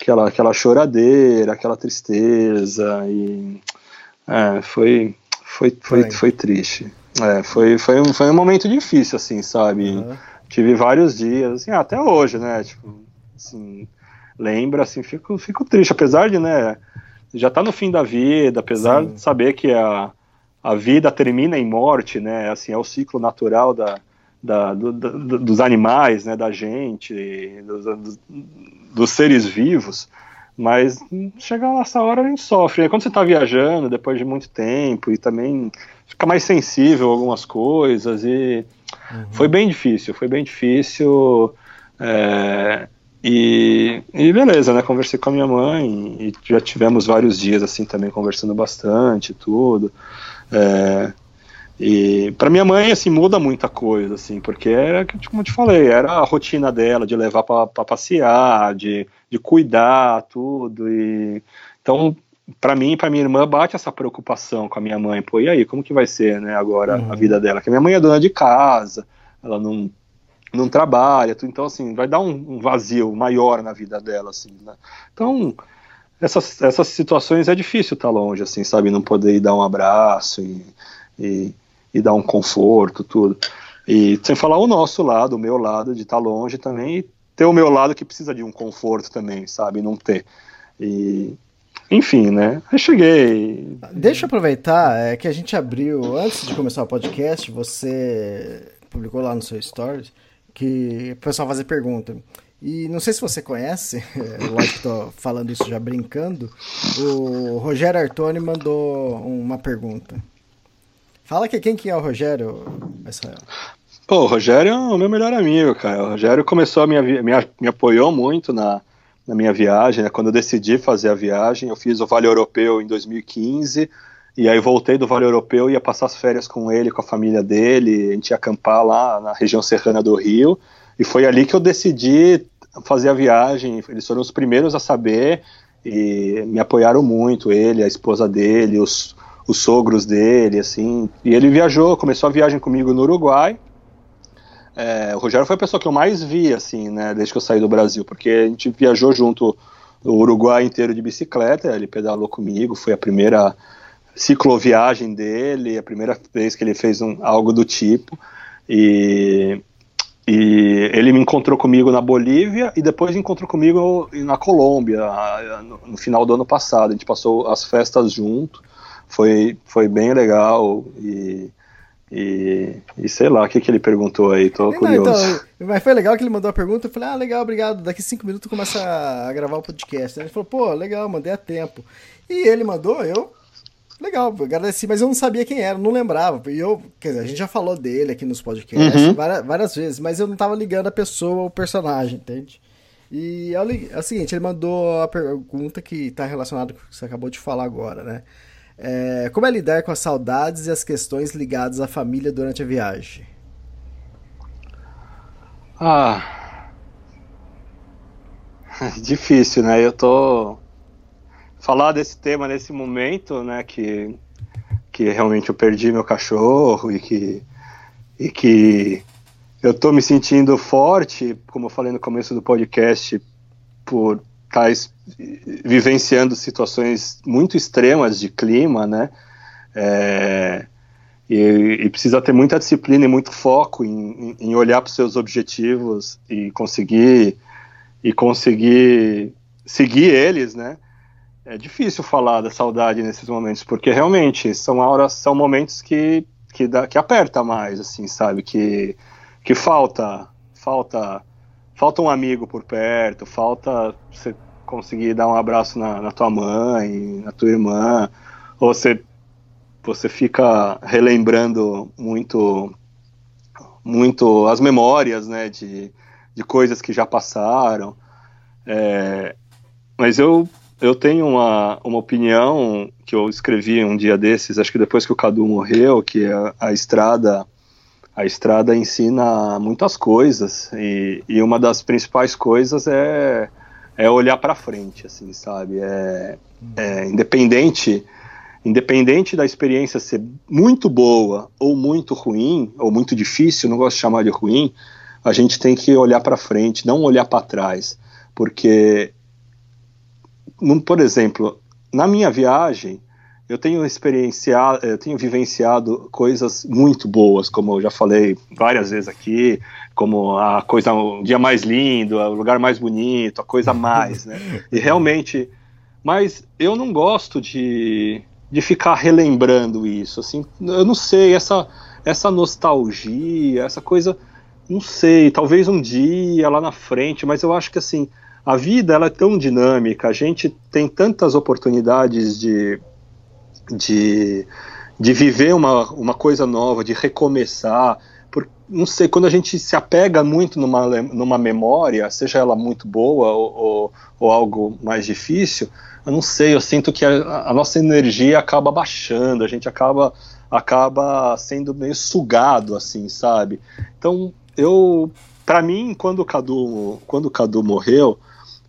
aquela, aquela choradeira, aquela tristeza e é, foi, foi, foi, Foi. foi triste. É, foi, foi, um, foi um momento difícil, assim, sabe? Aham. Tive vários dias, assim, até hoje, né? Tipo, assim, lembra, assim, fico, fico triste, apesar de, né, já tá no fim da vida, apesar Sim. de saber que a, a vida termina em morte, né? Assim, é o ciclo natural da, da, do- do- dos animais, né? Da gente, dos, dos, dos seres vivos. Mas chega nessa hora a gente sofre. né? Quando você está viajando depois de muito tempo e também fica mais sensível a algumas coisas e foi bem difícil, foi bem difícil. é, e, e beleza, né? Conversei com a minha mãe e já tivemos vários dias assim também conversando bastante tudo. É, e para minha mãe assim muda muita coisa assim, porque era como eu te falei, era a rotina dela de levar para passear, de, de cuidar tudo e então para mim e para minha irmã bate essa preocupação com a minha mãe, pô, e aí, como que vai ser, né, agora a vida dela? Que minha mãe é dona de casa, ela não não trabalha, então assim, vai dar um, vazio maior na vida dela assim, né? Então, essas, essas situações é difícil estar longe, assim, sabe? Não poder ir dar um abraço e, e, e dar um conforto, tudo. E sem falar o nosso lado, o meu lado de estar tá longe também, e ter o meu lado que precisa de um conforto também, sabe? Não ter. E, enfim, né? Aí cheguei. Deixa eu aproveitar é, que a gente abriu, antes de começar o podcast, você publicou lá no seu Stories que o pessoal fazer pergunta. E não sei se você conhece, é, lógico que tô falando isso já brincando, o Rogério Artoni mandou uma pergunta. Fala que quem que é o Rogério, Israel? Pô, o Rogério é o meu melhor amigo, cara. O Rogério começou a minha, me, me apoiou muito na, na minha viagem, né? Quando eu decidi fazer a viagem, eu fiz o Vale Europeu em 2015, e aí voltei do Vale Europeu, ia passar as férias com ele, com a família dele, a gente ia acampar lá na região serrana do Rio, e foi ali que eu decidi fazer a viagem. Eles foram os primeiros a saber e me apoiaram muito, ele, a esposa dele, os, os sogros dele, assim. E ele viajou, começou a viagem comigo no Uruguai. É, o Rogério foi a pessoa que eu mais vi, assim, né, desde que eu saí do Brasil, porque a gente viajou junto o Uruguai inteiro de bicicleta, ele pedalou comigo, foi a primeira cicloviagem dele, a primeira vez que ele fez um, algo do tipo. E e ele me encontrou comigo na Bolívia e depois encontrou comigo na Colômbia no final do ano passado. A gente passou as festas junto, foi, foi bem legal e, e, e sei lá o que, que ele perguntou aí, tô Não, curioso. Então, mas foi legal que ele mandou a pergunta, eu falei, ah, legal, obrigado, daqui cinco minutos começa a gravar o podcast. Ele falou, pô, legal, mandei a tempo. E ele mandou, eu Legal, agradeci, mas eu não sabia quem era, não lembrava. E eu, quer dizer, a gente já falou dele aqui nos podcasts uhum. várias, várias, vezes, mas eu não tava ligando a pessoa ao personagem, entende? E é, o seguinte, ele mandou a pergunta que tá relacionada com o que você acabou de falar agora, né? É, como é lidar com as saudades e as questões ligadas à família durante a viagem? Ah. Difícil, né? Eu tô falar desse tema nesse momento, né, que, que realmente eu perdi meu cachorro e que, e que eu tô me sentindo forte, como eu falei no começo do podcast, por estar tá vivenciando situações muito extremas de clima, né, é, e, e, precisa ter muita disciplina e muito foco em, em olhar para os seus objetivos e conseguir e conseguir seguir eles, né? É difícil falar da saudade nesses momentos, porque realmente são horas, são momentos que que, dá, que aperta mais, assim, sabe? Que, que falta, falta, falta um amigo por perto, falta você conseguir dar um abraço na, na tua mãe, na tua irmã, ou você, você fica relembrando muito, muito as memórias, né? De, de coisas que já passaram. É, mas eu eu tenho uma, uma opinião que eu escrevi um dia desses, acho que depois que o Cadu morreu, que a, a estrada a estrada ensina muitas coisas e, e uma das principais coisas é, é olhar para frente, assim, sabe? É, é, independente independente da experiência ser muito boa ou muito ruim ou muito difícil, não gosto de chamar de ruim, a gente tem que olhar para frente, não olhar para trás, porque por exemplo, na minha viagem, eu tenho experienciado, eu tenho vivenciado coisas muito boas, como eu já falei várias vezes aqui, como a coisa, o dia mais lindo, o lugar mais bonito, a coisa mais, né? E realmente, mas eu não gosto de, de ficar relembrando isso, assim, eu não sei, essa, essa nostalgia, essa coisa, não sei, talvez um dia lá na frente, mas eu acho que assim, a vida ela é tão dinâmica, a gente tem tantas oportunidades de, de, de viver uma, uma coisa nova, de recomeçar. Por, não sei, quando a gente se apega muito numa, numa memória, seja ela muito boa ou, ou, ou algo mais difícil, eu não sei, eu sinto que a, a, nossa energia acaba baixando, a gente acaba acaba sendo meio sugado, assim, sabe? Então, eu, para mim, quando o Cadu, quando o Cadu morreu,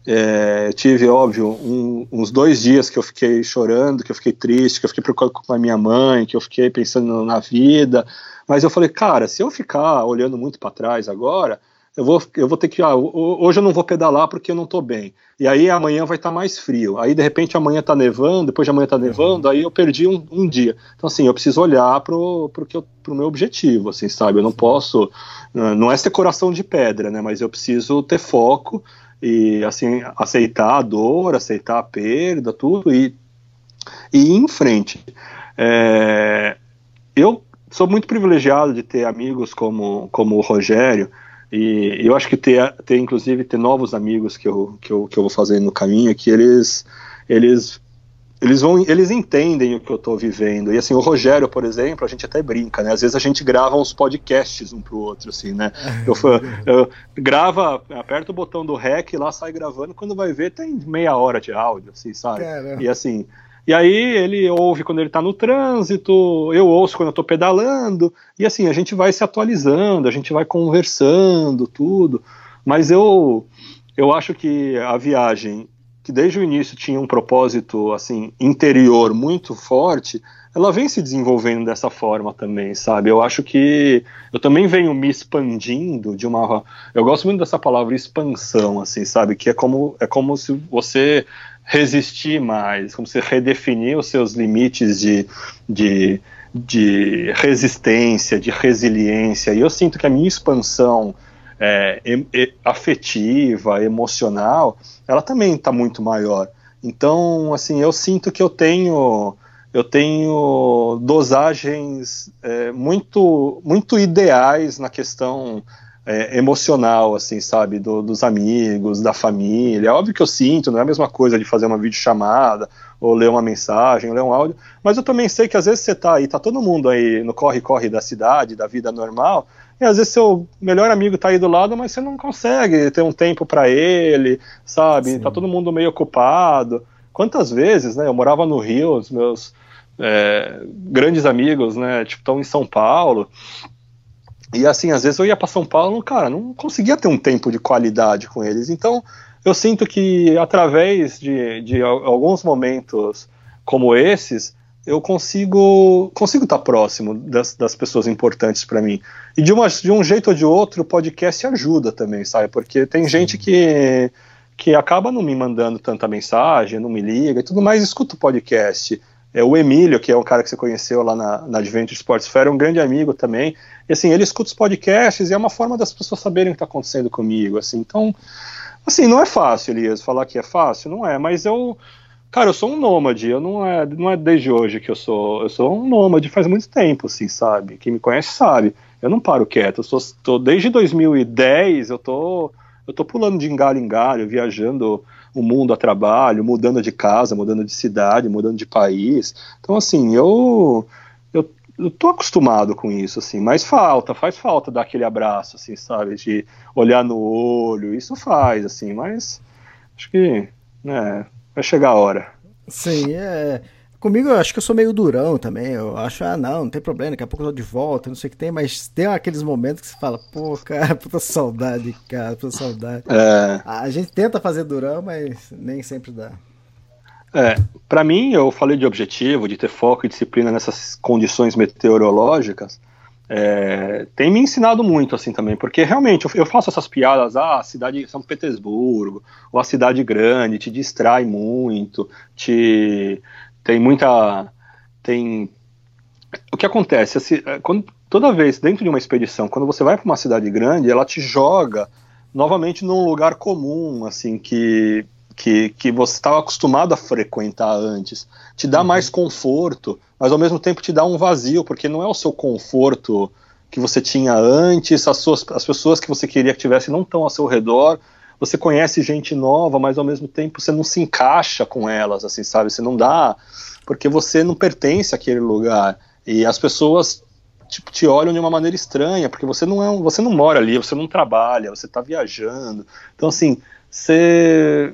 é, tive, óbvio, um, uns dois dias que eu fiquei chorando, que eu fiquei triste, que eu fiquei preocupado com a minha mãe, que eu fiquei pensando na vida. Mas eu falei, cara, se eu ficar olhando muito para trás agora, eu vou, eu vou ter que, ah, hoje eu não vou pedalar porque eu não estou bem. E aí amanhã vai estar tá mais frio. Aí de repente amanhã está nevando, depois de amanhã está nevando, aí eu perdi um, um, dia. Então assim, eu preciso olhar pro, pro, que eu, pro meu objetivo, assim, sabe? Eu não posso, não é ser coração de pedra, né? Mas eu preciso ter foco e assim aceitar a dor, aceitar a perda, tudo e, e ir em frente. É, eu sou muito privilegiado de ter amigos como, como o Rogério, e eu acho que ter, ter inclusive ter novos amigos que eu, que eu, que eu vou fazer no caminho, que eles eles eles vão eles entendem o que eu estou vivendo. E assim o Rogério por exemplo a gente até brinca né? Às vezes a gente grava uns podcasts um pro outro assim né? Eu, eu grava aperta o botão do rec lá sai gravando quando vai ver tem meia hora de áudio assim sabe? Caramba. e assim e aí ele ouve quando ele está no trânsito, eu ouço quando eu estou pedalando, e assim, a gente vai se atualizando, a gente vai conversando, tudo. Mas eu, eu acho que a viagem, que desde o início tinha um propósito assim interior muito forte, ela vem se desenvolvendo dessa forma também, sabe? Eu acho que eu também venho me expandindo de uma. Eu gosto muito dessa palavra expansão, assim, sabe? Que é como é como se você resistir mais, como você redefinir os seus limites de, de, de resistência, de resiliência. E eu sinto que a minha expansão é, e, afetiva, emocional, ela também está muito maior. Então, assim, eu sinto que eu tenho eu tenho dosagens é, muito muito ideais na questão é, emocional, assim, sabe, do, dos amigos, da família. É óbvio que eu sinto, não é a mesma coisa de fazer uma videochamada, ou ler uma mensagem, ler um áudio, mas eu também sei que às vezes você tá aí, tá todo mundo aí no corre-corre da cidade, da vida normal, e às vezes seu melhor amigo tá aí do lado, mas você não consegue ter um tempo para ele, sabe? Sim. Tá todo mundo meio ocupado. Quantas vezes, né? Eu morava no Rio, os meus é, grandes amigos, né? Tipo, estão em São Paulo. E assim, às vezes eu ia para São Paulo, cara, não conseguia ter um tempo de qualidade com eles. Então, eu sinto que através de, de alguns momentos como esses, eu consigo consigo estar próximo das, das pessoas importantes para mim. E de, uma, de um jeito ou de outro, o podcast ajuda também, sabe? Porque tem gente que, que acaba não me mandando tanta mensagem, não me liga e tudo mais, escuta o podcast. É, o Emílio, que é um cara que você conheceu lá na, na Adventure Sports Fair, é um grande amigo também. E assim, ele escuta os podcasts e é uma forma das pessoas saberem o que está acontecendo comigo. Assim, então, assim, não é fácil, Elias, falar que é fácil, não é, mas eu. Cara, eu sou um nômade, eu não é, não é desde hoje que eu sou. Eu sou um nômade faz muito tempo, assim, sabe? Quem me conhece sabe. Eu não paro quieto. Eu sou, tô, desde 2010 eu tô, eu tô pulando de engalho em galho, viajando o mundo a trabalho, mudando de casa, mudando de cidade, mudando de país. Então, assim, eu, eu, eu tô acostumado com isso, assim, mas falta, faz falta dar aquele abraço, assim, sabe, de olhar no olho, isso faz, assim, mas acho que, né, vai chegar a hora. Sim, é. Comigo eu acho que eu sou meio durão também. Eu acho, ah, não, não tem problema, daqui a pouco eu tô de volta, não sei o que tem, mas tem aqueles momentos que você fala, pô, cara, puta saudade, cara, puta saudade. É... A gente tenta fazer durão, mas nem sempre dá. É, para mim, eu falei de objetivo, de ter foco e disciplina nessas condições meteorológicas. É, tem me ensinado muito assim também, porque realmente eu, eu faço essas piadas, ah, a cidade de São Petersburgo, ou a cidade grande, te distrai muito, te tem muita. Tem. O que acontece? Assim, quando, toda vez dentro de uma expedição, quando você vai para uma cidade grande, ela te joga novamente num lugar comum, assim, que, que, que você estava acostumado a frequentar antes. Te dá uhum. mais conforto, mas ao mesmo tempo te dá um vazio, porque não é o seu conforto que você tinha antes, as, suas, as pessoas que você queria que tivesse não estão ao seu redor, você conhece gente nova, mas ao mesmo tempo você não se encaixa com elas, assim, sabe? Você não dá, porque você não pertence àquele lugar. E as pessoas tipo, te olham de uma maneira estranha, porque você não é um, você não mora ali, você não trabalha, você está viajando. Então, assim, você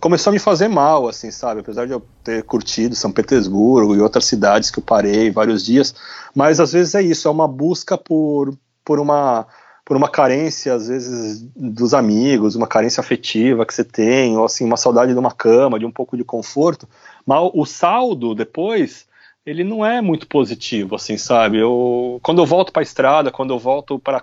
começou a me fazer mal, assim, sabe? Apesar de eu ter curtido São Petersburgo e outras cidades que eu parei vários dias, mas às vezes é isso, é uma busca por, por uma por uma carência, às vezes, dos amigos, uma carência afetiva que você tem, ou assim, uma saudade de uma cama, de um pouco de conforto, mas o saldo depois ele não é muito positivo, assim, sabe? Eu, quando eu volto para a estrada, quando eu volto para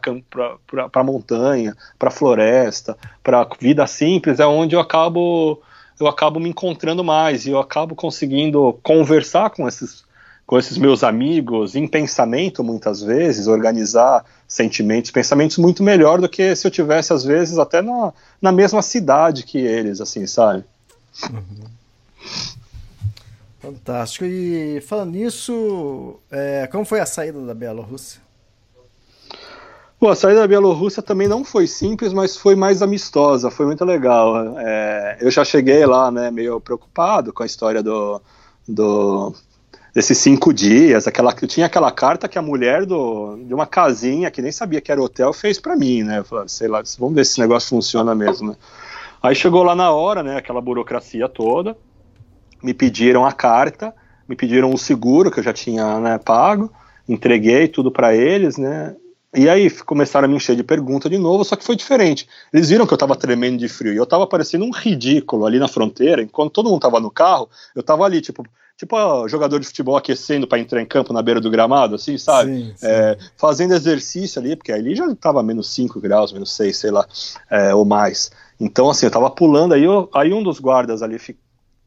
a montanha, para a floresta, para a vida simples, é onde eu acabo eu acabo me encontrando mais e eu acabo conseguindo conversar com esses com esses meus amigos em pensamento muitas vezes, organizar sentimentos, pensamentos muito melhor do que se eu tivesse às vezes até na, na mesma cidade que eles, assim, sabe? Uhum. Fantástico. E falando nisso, é, como foi a saída da Bielorrússia? Bom, a saída da Bielorrússia também não foi simples, mas foi mais amistosa, foi muito legal. É, eu já cheguei lá, né, meio preocupado com a história do, do desses cinco dias. Aquela, tinha aquela carta que a mulher do, de uma casinha que nem sabia que era hotel fez para mim, né? Falei, sei lá, vamos ver se esse negócio funciona mesmo. Né? Aí chegou lá na hora, né? Aquela burocracia toda me pediram a carta, me pediram o seguro que eu já tinha né, pago, entreguei tudo para eles, né? E aí começaram a me encher de pergunta de novo, só que foi diferente. Eles viram que eu tava tremendo de frio e eu tava parecendo um ridículo ali na fronteira, enquanto todo mundo tava no carro, eu tava ali, tipo, tipo ó, jogador de futebol aquecendo para entrar em campo na beira do gramado, assim, sabe? Sim, sim. É, fazendo exercício ali, porque ali já tava menos 5 graus, menos 6, sei lá, é, ou mais. Então, assim, eu tava pulando, aí, eu, aí um dos guardas ali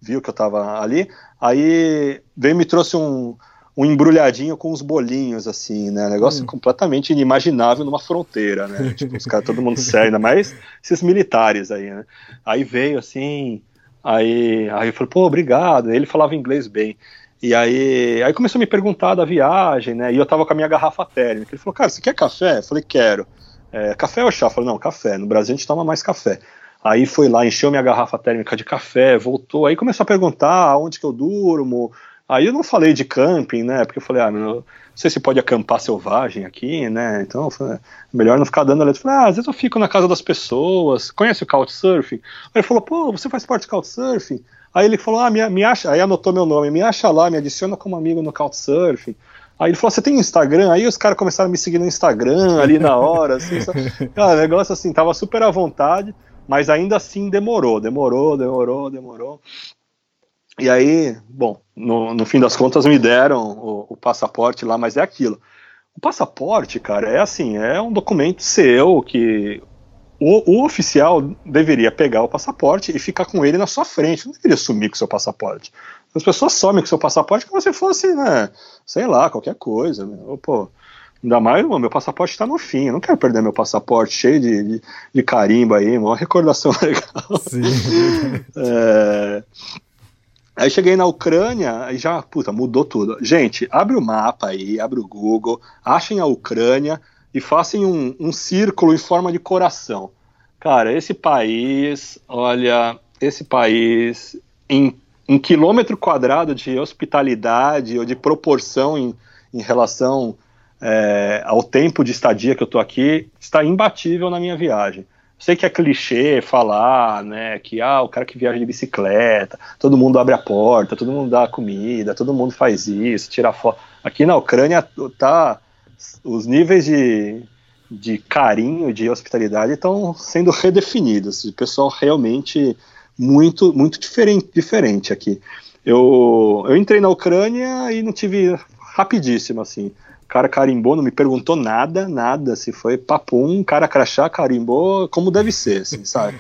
viu que eu tava ali, aí veio e me trouxe um, um embrulhadinho com uns bolinhos, assim, né? Negócio hum. completamente inimaginável numa fronteira, né? tipo, os caras, todo mundo sério, ainda mais esses militares aí, né? Aí veio assim, aí, aí eu falei, pô, obrigado. Ele falava inglês bem. E aí, aí começou a me perguntar da viagem, né? E eu tava com a minha garrafa térmica. Ele falou, cara, você quer café? Eu falei, quero. É, café ou chá? Eu falei, não, café. No Brasil a gente toma mais café. Aí foi lá, encheu minha garrafa térmica de café, voltou, aí começou a perguntar onde que eu durmo. Aí eu não falei de camping, né? Porque eu falei, ah, não sei se pode acampar selvagem aqui, né? Então, falei, melhor não ficar dando letra. Falei, ah, às vezes eu fico na casa das pessoas. Conhece o Couchsurfing? Aí ele falou, pô, você faz parte do Couchsurfing? Aí ele falou, ah, me, me acha, aí anotou meu nome, me acha lá, me adiciona como amigo no Couchsurfing. Aí ele falou, você tem Instagram? Aí os caras começaram a me seguir no Instagram ali na hora, assim, só... cara, negócio assim, tava super à vontade mas ainda assim demorou, demorou, demorou, demorou. E aí, bom, no, no fim das contas me deram o, o, passaporte lá, mas é aquilo. O passaporte, cara, é assim, é um documento seu que o, o, oficial deveria pegar o passaporte e ficar com ele na sua frente, não deveria sumir com o seu passaporte. As pessoas somem com o seu passaporte como se fosse, né, sei lá, qualquer coisa. Né? Ou, pô, Ainda mais, meu passaporte está no fim. Eu não quero perder meu passaporte cheio de, de, de carimbo aí, uma recordação legal. Sim. é... Aí cheguei na Ucrânia e já, puta, mudou tudo. Gente, abre o mapa aí, abre o Google, achem a Ucrânia e façam um, um círculo em forma de coração. Cara, esse país, olha, esse país em, em quilômetro quadrado de hospitalidade ou de proporção em, em relação é, ao tempo de estadia que eu tô aqui, está imbatível na minha viagem. Sei que é clichê falar, né, que ah, o cara que viaja de bicicleta, todo mundo abre a porta, todo mundo dá comida, todo mundo faz isso, tira foto. Aqui na Ucrânia tá os níveis de, de carinho, de hospitalidade estão sendo redefinidos. O pessoal realmente muito muito diferente, diferente aqui. Eu, eu entrei na Ucrânia e não tive rapidíssimo assim cara carimbou, não me perguntou nada, nada, se foi papum, cara crachá, carimbou, como deve ser, assim, sabe?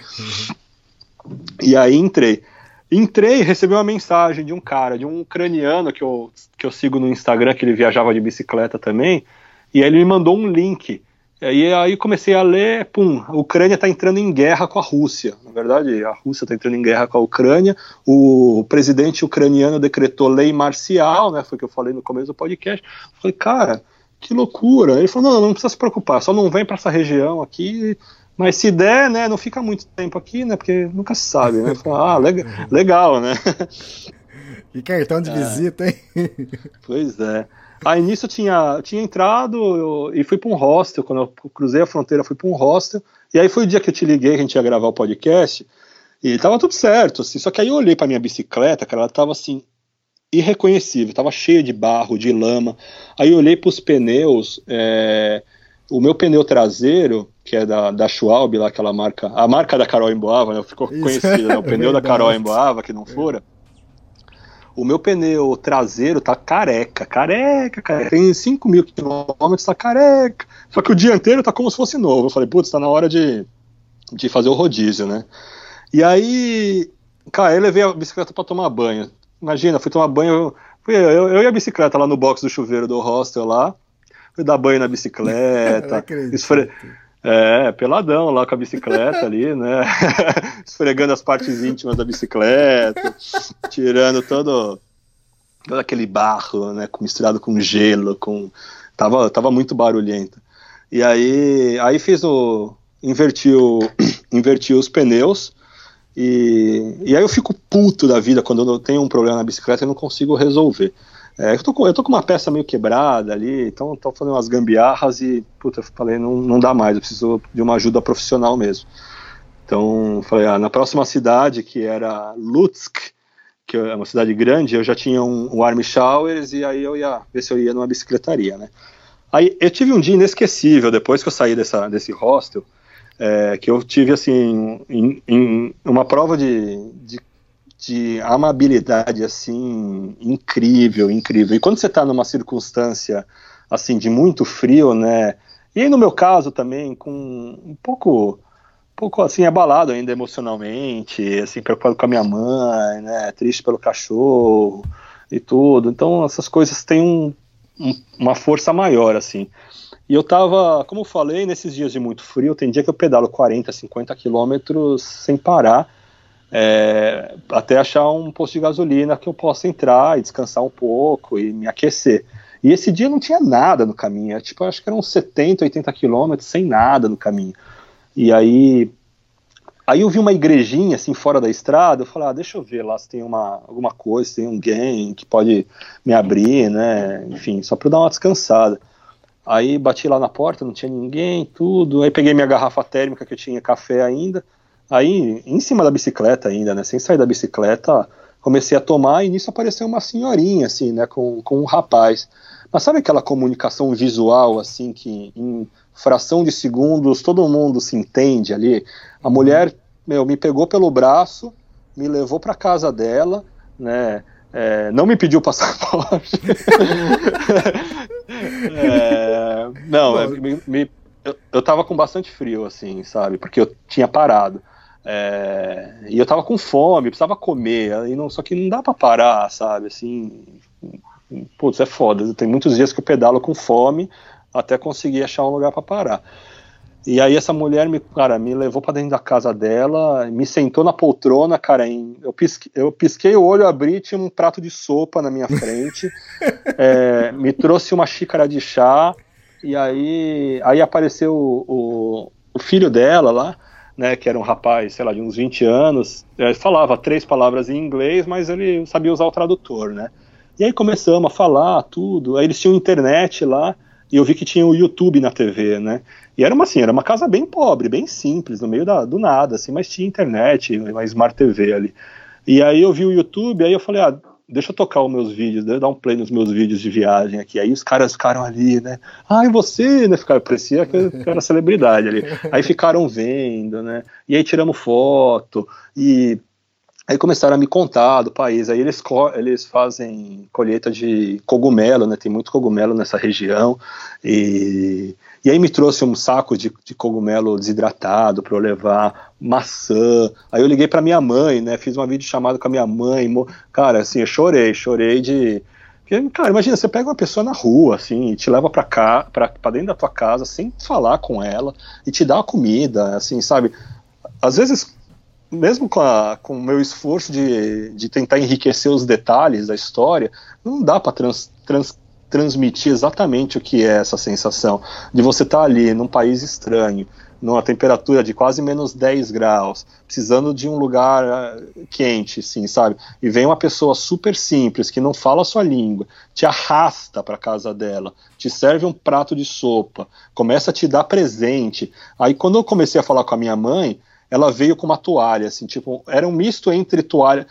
E aí entrei. Entrei e recebi uma mensagem de um cara, de um ucraniano que eu, que eu sigo no Instagram, que ele viajava de bicicleta também, e aí ele me mandou um link. E aí comecei a ler, pum, a Ucrânia está entrando em guerra com a Rússia. Na verdade, a Rússia está entrando em guerra com a Ucrânia. O presidente ucraniano decretou lei marcial, né? Foi o que eu falei no começo do podcast. Eu falei, cara, que loucura. Ele falou, não, não precisa se preocupar, só não vem para essa região aqui. Mas se der, né, não fica muito tempo aqui, né? Porque nunca se sabe, né? Falei, ah, legal, legal, né? Que cartão de é. visita, hein? Pois é. Aí nisso eu tinha, eu tinha entrado eu, e fui para um hostel. Quando eu cruzei a fronteira, fui para um hostel. E aí foi o dia que eu te liguei, que a gente ia gravar o podcast. E tava tudo certo, assim. Só que aí eu olhei para minha bicicleta, cara, ela tava assim, irreconhecível, tava cheia de barro, de lama. Aí eu olhei para os pneus, é, o meu pneu traseiro, que é da, da Schwalbe, lá, aquela marca, a marca da Carol Emboava, né, ficou conhecida, né, o pneu da Carol Emboava, que não fura o meu pneu traseiro tá careca, careca, careca. Tem 5 mil quilômetros, tá careca. Só que o dianteiro tá como se fosse novo. Eu falei, putz, tá na hora de, de fazer o rodízio, né? E aí, cara, eu levei a bicicleta para tomar banho. Imagina, fui tomar banho. Fui eu, eu, eu, e a bicicleta lá no box do chuveiro do hostel lá. Fui dar banho na bicicleta. esfre... É, peladão lá com a bicicleta ali, né? Esfregando as partes íntimas da bicicleta, tirando todo, todo aquele barro, né? Misturado com gelo, com. Tava, tava muito barulhento. E aí, aí fiz o. Inverti, o, inverti os pneus. E, e aí eu fico puto da vida quando eu tenho um problema na bicicleta e não consigo resolver. É, eu, tô com, eu tô com uma peça meio quebrada ali, então tô fazendo umas gambiarras e, puta, eu falei, não, não dá mais, eu preciso de uma ajuda profissional mesmo. Então, falei, ah, na próxima cidade, que era Lutsk, que é uma cidade grande, eu já tinha um, um arm showers e aí eu ia ver se eu ia numa bicicletaria, né? Aí eu tive um dia inesquecível, depois que eu saí dessa, desse hostel, é, que eu tive, assim, em, em uma prova de, de de amabilidade assim incrível, incrível. E quando você está numa circunstância assim de muito frio, né? E aí no meu caso também com um pouco um pouco assim abalado ainda emocionalmente, assim preocupado com a minha mãe, né? Triste pelo cachorro e tudo. Então essas coisas têm um, um, uma força maior assim. E eu tava, como eu falei, nesses dias de muito frio, tem dia que eu pedalo 40, 50 quilômetros sem parar é, até achar um posto de gasolina que eu possa entrar e descansar um pouco e me aquecer. E esse dia não tinha nada no caminho, tipo, acho que eram 70, 80 quilômetros sem nada no caminho. E aí, aí eu vi uma igrejinha assim fora da estrada, eu falei, ah, deixa eu ver lá se tem uma, alguma coisa, se tem alguém que pode me abrir, né, enfim, só para dar uma descansada. Aí bati lá na porta, não tinha ninguém, tudo. Aí peguei minha garrafa térmica que eu tinha café ainda. Aí, em cima da bicicleta ainda, né, sem sair da bicicleta, comecei a tomar e nisso apareceu uma senhorinha, assim, né, com, com um rapaz. Mas sabe aquela comunicação visual, assim, que em fração de segundos todo mundo se entende ali? A uhum. mulher, meu, me pegou pelo braço, me levou para casa dela, né, é, não me pediu passaporte. é, não, é, me, me, eu, eu tava com bastante frio, assim, sabe? Porque eu tinha parado. É, e eu tava com fome, precisava comer, e não, só que não dá para parar, sabe? Assim, putz, é foda. Tem muitos dias que eu pedalo com fome até conseguir achar um lugar para parar. E aí essa mulher me, cara, me levou para dentro da casa dela, me sentou na poltrona, cara, em, eu, pisque, eu pisquei o olho, abri, tinha um prato de sopa na minha frente, é, me trouxe uma xícara de chá, e aí, aí apareceu o, o, o filho dela lá, né, que era um rapaz, sei lá, de uns 20 anos, é, falava três palavras em inglês, mas ele sabia usar o tradutor, né? E aí começamos a falar tudo, aí eles tinham internet lá, e eu vi que tinha o YouTube na TV, né? E era uma assim, era uma casa bem pobre, bem simples, no meio da, do nada, assim, mas tinha internet, uma Smart TV ali. E aí eu vi o YouTube, aí eu falei, ah, deixa eu tocar os meus vídeos, né, dar um play nos meus vídeos de viagem aqui. Aí os caras ficaram ali, né? Ai, você, né? Ficaram, parecia que era celebridade ali. Aí ficaram vendo, né? E aí tiramos foto, e aí começaram a me contar do país. Aí eles, eles fazem colheita de cogumelo, né? Tem muito cogumelo nessa região. E e aí me trouxe um saco de, de cogumelo desidratado para eu levar, maçã. Aí eu liguei para minha mãe, né? Fiz uma videochamada com a minha mãe. Cara, assim, eu chorei, chorei de. Cara, imagina, você pega uma pessoa na rua, assim, e te leva para cá, para dentro da tua casa, sem falar com ela, e te dá a comida, assim, sabe? Às vezes, mesmo com, a, com o meu esforço de, de tentar enriquecer os detalhes da história, não dá para trans, trans, transmitir exatamente o que é essa sensação de você estar tá ali num país estranho, numa temperatura de quase menos 10 graus, precisando de um lugar ah, quente, assim, sabe? E vem uma pessoa super simples que não fala a sua língua, te arrasta para casa dela, te serve um prato de sopa, começa a te dar presente. Aí quando eu comecei a falar com a minha mãe, ela veio com uma toalha, assim, tipo, era um misto entre toalha,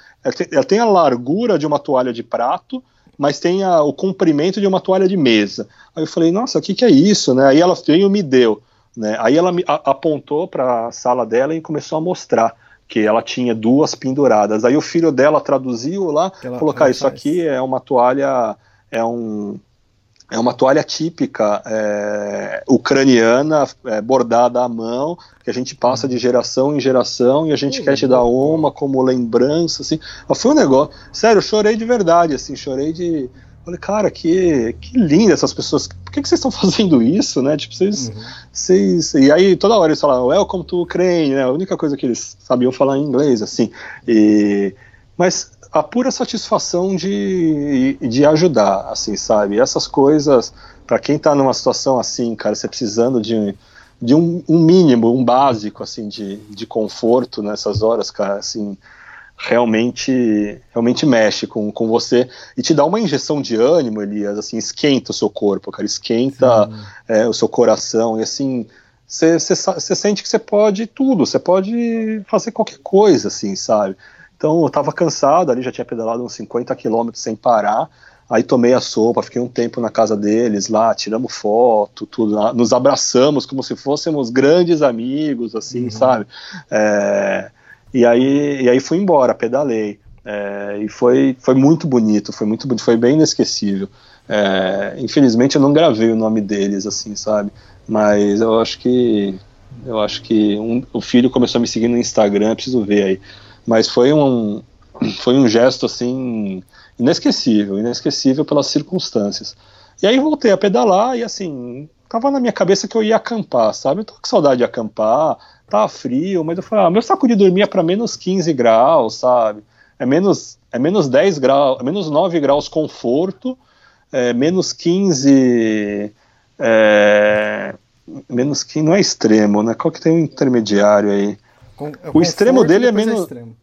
ela tem a largura de uma toalha de prato mas tem a, o comprimento de uma toalha de mesa. Aí eu falei, nossa, o que, que é isso? Né? Aí ela veio e me deu. Né? Aí ela me a, apontou para a sala dela e começou a mostrar que ela tinha duas penduradas. Aí o filho dela traduziu lá, Ela- falou, cara, isso faz. aqui é uma toalha, é um é uma toalha típica é, ucraniana, é, bordada à mão, que a gente passa de geração em geração e a gente quer te dar uma como lembrança, assim. Foi um negócio, sério, eu chorei de verdade, assim, chorei de. Falei, cara, que, que linda essas pessoas. Por que, que vocês estão fazendo isso, né? Tipo, vocês, Uhum. vocês. E aí toda hora eles falavam, welcome to Ukraine, né? A única coisa que eles sabiam falar em inglês, assim. E, mas a pura satisfação de, de ajudar, assim, sabe? Essas coisas, para quem tá numa situação assim, cara, você precisando de, de um, um mínimo, um básico, assim, de, de conforto nessas horas, cara, assim, realmente realmente mexe com, com você e te dá uma injeção de ânimo, Elias, assim, esquenta o seu corpo, cara, esquenta é, o seu coração e assim você sente que você pode tudo, você pode fazer qualquer coisa, assim, sabe? Então eu tava cansado ali, já tinha pedalado uns 50 quilômetros sem parar, aí tomei a sopa, fiquei um tempo na casa deles lá, tiramos foto, tudo lá, nos abraçamos como se fôssemos grandes amigos, assim, sabe? É, e aí, e aí fui embora, pedalei. É, e foi, foi muito bonito, foi muito bonito, foi bem inesquecível. É, infelizmente eu não gravei o nome deles, assim, sabe? Mas eu acho que eu acho que um- o filho começou a me seguir no Instagram, preciso ver aí. Mas foi um foi um gesto assim inesquecível, inesquecível pelas circunstâncias. E aí voltei a pedalar e assim, tava na minha cabeça que eu ia acampar, sabe? Eu tô com saudade de acampar, tava frio, mas eu falei, ah, meu saco de dormir é para menos 15 graus, sabe? É menos, é menos 10 graus, é menos 9 graus conforto, é menos 15. É, menos 15 não é extremo, né? Qual que tem um intermediário aí? Com- é O extremo dele é depois menos- extremo.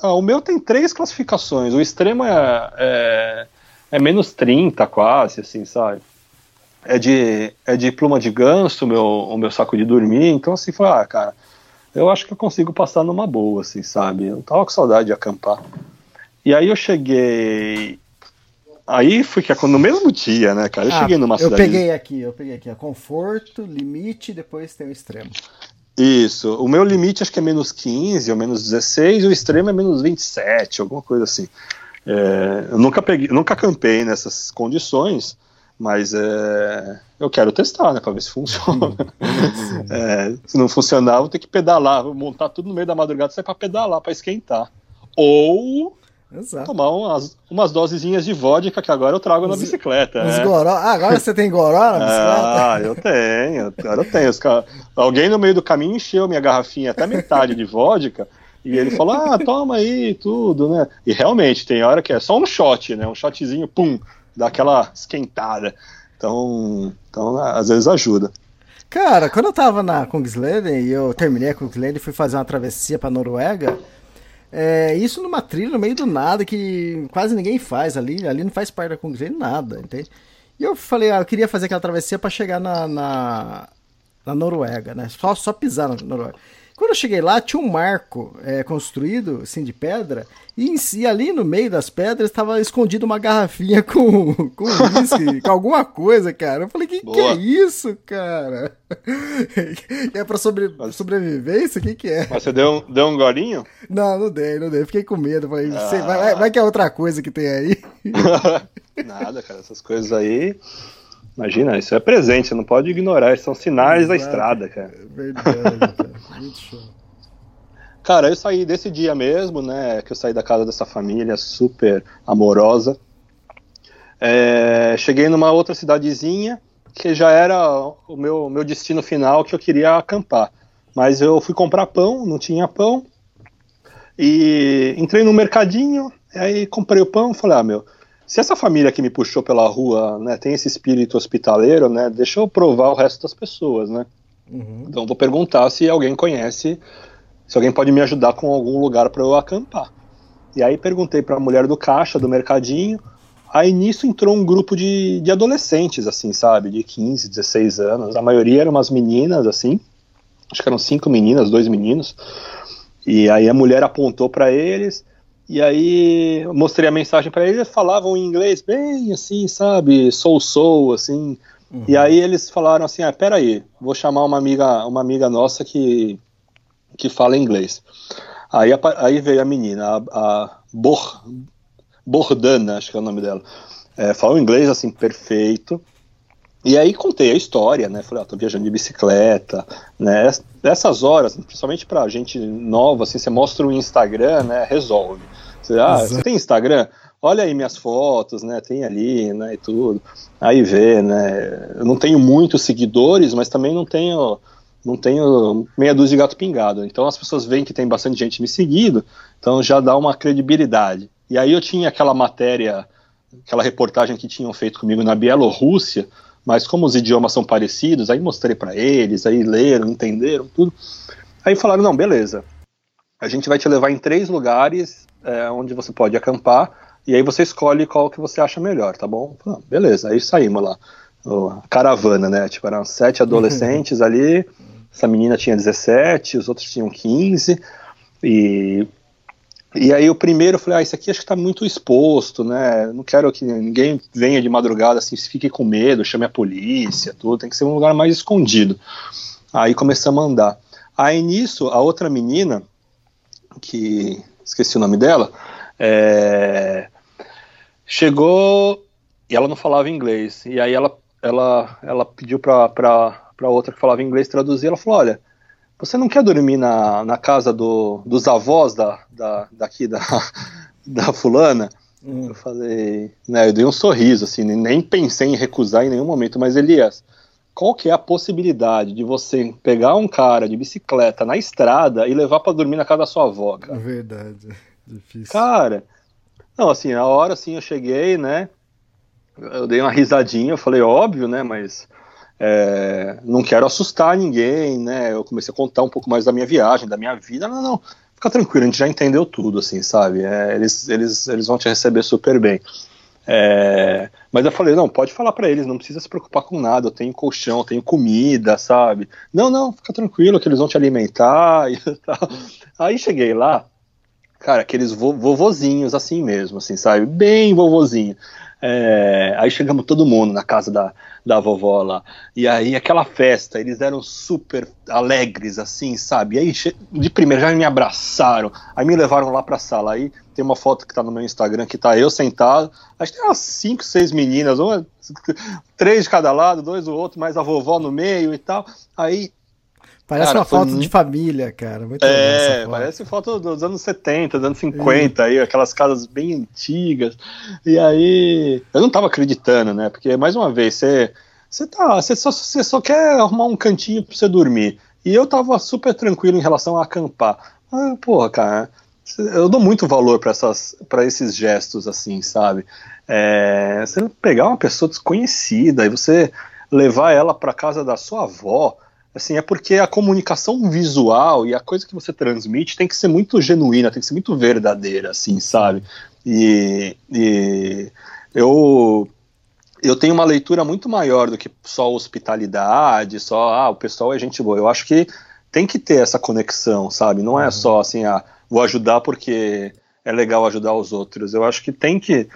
Ah, o meu tem três classificações. O extremo é, é, é menos 30, quase, assim, sabe? É de, é de pluma de ganso o meu, o meu saco de dormir. Então, assim, foi, ah, cara, eu acho que eu consigo passar numa boa, assim, sabe? Eu tava com saudade de acampar. E aí eu cheguei. Aí fui que no mesmo dia, né, cara? Eu Ah, cheguei numa eu cidade. peguei aqui, eu peguei aqui. ó, Conforto, limite, depois tem o extremo. Isso. O meu limite acho que é menos 15 ou menos 16, e o extremo é menos 27, alguma coisa assim. É, eu nunca peguei, nunca acampei nessas condições, mas é, eu quero testar, né, para ver se funciona. É, se não funcionar, vou ter que pedalar, vou montar tudo no meio da madrugada, sair para pedalar, para esquentar. Ou Exato. tomar umas, umas dosezinhas de vodka que agora eu trago na bicicleta. Uns né? goró. Ah, agora você tem goró na bicicleta? Ah, eu tenho, agora eu tenho. Os Alguém no meio do caminho encheu minha garrafinha até metade de vodka. E ele falou: Ah, toma aí, tudo, né? E realmente, tem hora que é só um shot, né? Um shotzinho, pum, dá aquela esquentada. Então, então às vezes ajuda. Cara, quando eu tava na Kungsleden e eu terminei a Kungsleden e fui fazer uma travessia pra Noruega, é, isso numa trilha no meio do nada que quase ninguém faz ali, ali não faz parte da Kungsleden nada, entende? E eu falei, ah, eu queria fazer aquela travessia pra chegar na, na, na Noruega, né? Só, só pisar na Noruega. Quando eu cheguei lá, tinha um marco é, construído, assim, de pedra, e, si, ali no meio das pedras estava escondido uma garrafinha com, com whisky, com alguma coisa, cara. Eu falei, que que Boa. é isso, cara? é pra sobre, sobrevivência? O que que é? Mas você deu, um- deu um golinho? Não, não dei, não dei. Fiquei com medo. Falei, vai, vai- vai que é outra coisa que tem aí. Nada, cara, essas coisas aí. Imagina, isso é presente, você não pode ignorar, isso são sinais da Exato. estrada, cara. Verdade, cara. Muito show. Cara, eu saí desse dia mesmo, né? Que eu saí da casa dessa família super amorosa. É, cheguei numa outra cidadezinha que já era o meu, meu destino final que eu queria acampar. Mas eu fui comprar pão, não tinha pão. E entrei no mercadinho, aí comprei o pão e falei, ah, meu, se essa família que me puxou pela rua, né, tem esse espírito hospitaleiro, né, deixa eu provar o resto das pessoas, né? Uhum. Então vou perguntar se alguém conhece, se alguém pode me ajudar com algum lugar para eu acampar. E aí perguntei para a mulher do caixa do mercadinho. Aí nisso entrou um grupo de, de adolescentes, assim, sabe, de 15, 16 anos. A maioria eram umas meninas, assim. Acho que eram cinco meninas, dois meninos. E aí a mulher apontou para eles. E aí eu mostrei a mensagem para eles. Eles falavam em inglês bem assim, sabe, sou sou, assim. E aí eles falaram assim, ah, peraí, vou chamar uma amiga, uma amiga nossa que que fala inglês. Aí, aí veio a menina, a, a Bor, Bordana, acho que é o nome dela. É, fala inglês assim, perfeito. E aí contei a história, né? Falei, ó, tô viajando de bicicleta, né? Essas horas, principalmente pra gente nova, assim, você mostra o Instagram, né? Resolve. Você, ah, você tem Instagram? Olha aí minhas fotos, né? Tem ali, né? E tudo. Aí vê, né? Eu não tenho muitos seguidores, mas também não tenho não tenho meia dúzia de gato pingado. Então as pessoas veem que tem bastante gente me seguindo, então já dá uma credibilidade. E aí eu tinha aquela matéria, aquela reportagem que tinham feito comigo na Bielorrússia, mas como os idiomas são parecidos, aí mostrei para eles, aí leram, entenderam tudo. Aí falaram: não, beleza, a gente vai te levar em três lugares é, onde você pode acampar, e aí você escolhe qual que você acha melhor, tá bom? Falei, beleza, aí saímos lá. A caravana, né? Tipo, eram sete adolescentes ali, essa menina tinha 17, os outros tinham 15, e e aí o primeiro eu falei, ah, isso aqui acho que está muito exposto, né? Não quero que ninguém venha de madrugada assim, fique com medo, chame a polícia, tudo, tem que ser um lugar mais escondido. Aí começamos a andar. Aí nisso, a outra menina, que esqueci o nome dela, é, chegou e ela não falava inglês. E aí ela, ela, ela pediu para outra que falava inglês traduzir. Ela falou: Olha, você não quer dormir na, na casa do, dos avós da, da, daqui da, da fulana? Hum. Eu falei, né, eu dei um sorriso, assim, nem pensei em recusar em nenhum momento, mas Elias, qual que é a possibilidade de você pegar um cara de bicicleta na estrada e levar para dormir na casa da sua avó, cara? É verdade, difícil. Cara, não, assim, na hora, assim, eu cheguei, né, eu dei uma risadinha, eu falei, óbvio, né, mas é, não quero assustar ninguém, né? Eu comecei a contar um pouco mais da minha viagem, da minha vida. Não, não, fica tranquilo, a gente já entendeu tudo, assim, sabe? É, eles, eles, eles vão te receber super bem. É, mas eu falei, não, pode falar para eles, não precisa se preocupar com nada, eu tenho colchão, eu tenho comida, sabe? Não, não, fica tranquilo que eles vão te alimentar e tal. Aí cheguei lá, cara, aqueles vo vovozinhos assim mesmo, assim, sabe? Bem vovozinho. É, aí chegamos todo mundo na casa da, da vovó lá. E aí aquela festa, eles eram super alegres, assim, sabe? E aí de primeira já me abraçaram, aí me levaram lá pra sala. Aí tem uma foto que tá no meu Instagram que tá eu sentado. Acho que tem umas cinco, seis meninas, uma, três de cada lado, dois do outro, mais a vovó no meio e tal. Aí Parece cara, uma foto de família, cara. Muito é, foto. parece foto dos anos 70, dos anos 50, aí, aquelas casas bem antigas. E aí, eu não tava acreditando, né? Porque, mais uma vez, você, você, tá, você, só, você só quer arrumar um cantinho pra você dormir. E eu tava super tranquilo em relação a acampar. Ah, porra, cara, eu dou muito valor para esses gestos, assim, sabe? É, você pegar uma pessoa desconhecida e você levar ela para casa da sua avó assim, é porque a comunicação visual e a coisa que você transmite tem que ser muito genuína, tem que ser muito verdadeira, assim, sabe? E, e eu eu tenho uma leitura muito maior do que só hospitalidade, só ah, o pessoal é gente boa. Eu acho que tem que ter essa conexão, sabe? Não é uhum. só assim, ah, vou ajudar porque é legal ajudar os outros. Eu acho que tem que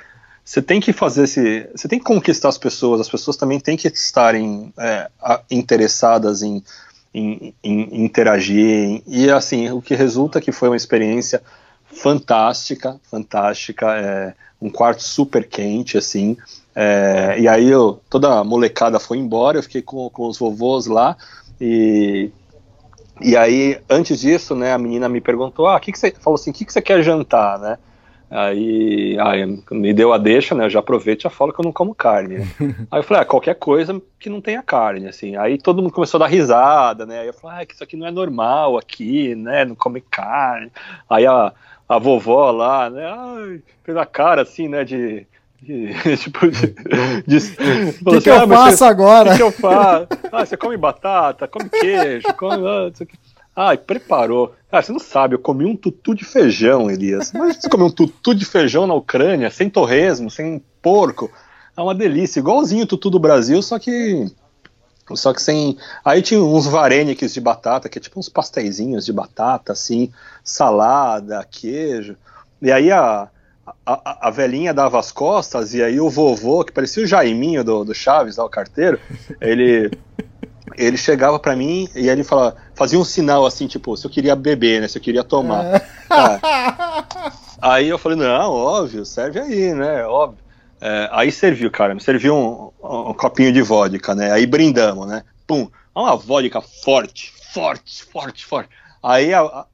você tem que fazer esse. Você tem que conquistar as pessoas, as pessoas também têm que estarem é, interessadas em, em, em, interagir. E assim, o que resulta que foi uma experiência fantástica, fantástica, é, um quarto super quente, assim. É, e aí eu, toda a molecada foi embora, eu fiquei com, com os vovôs lá e. E aí, antes disso, né, a menina me perguntou, ah, que que você falou assim, o que, que você quer jantar, né? Aí, aí me deu a deixa, né? Eu já aproveito e já falo que eu não como carne. Né? aí eu falei, ah, qualquer coisa que não tenha carne, assim. Aí todo mundo começou a dar risada, né? Aí eu falei, ah, que isso aqui não é normal aqui, né? Não come carne. Aí a, a vovó lá, né? Ai, fez a cara assim, né? De. de tipo, de. O que, que, eu ah, faço você, agora? O que, que, eu faço? Ah, você come batata, come queijo, come. Ah, isso aqui. Ai, preparou. Ah, você não sabe, eu comi um tutu de feijão, Elias. Mas você comer um tutu de feijão na Ucrânia, sem torresmo, sem porco. É uma delícia, igualzinho o tutu do Brasil, só que. Só que sem. Aí tinha uns vareniques de batata, que é tipo uns pastéisinhos de batata, assim, salada, queijo. E aí a, a, a velhinha dava as costas, e aí o vovô, que parecia o Jaiminho do, do Chaves, lá, o carteiro, ele ele chegava para mim e ele falava, fazia um sinal assim, tipo, se eu queria beber, né? Se eu queria tomar. Ah. Aí eu falei, não, óbvio, serve aí, né? Óbvio. É, aí serviu, cara, me serviu um, um, copinho de vodka, né? Aí brindamos, né? Pum, uma vodka forte, forte, forte, forte. Aí a, a,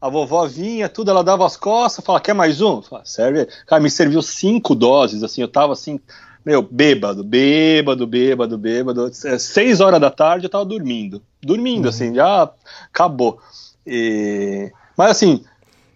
a vovó vinha, tudo, ela dava as costas, falava, quer mais um? Fala, serve. Cara, me serviu cinco doses, assim, eu tava assim, meu, bêbado, bêbado, bêbado, bêbado. É, seis horas da tarde eu tava dormindo. Dormindo, uhum. assim, já acabou. E... Mas assim,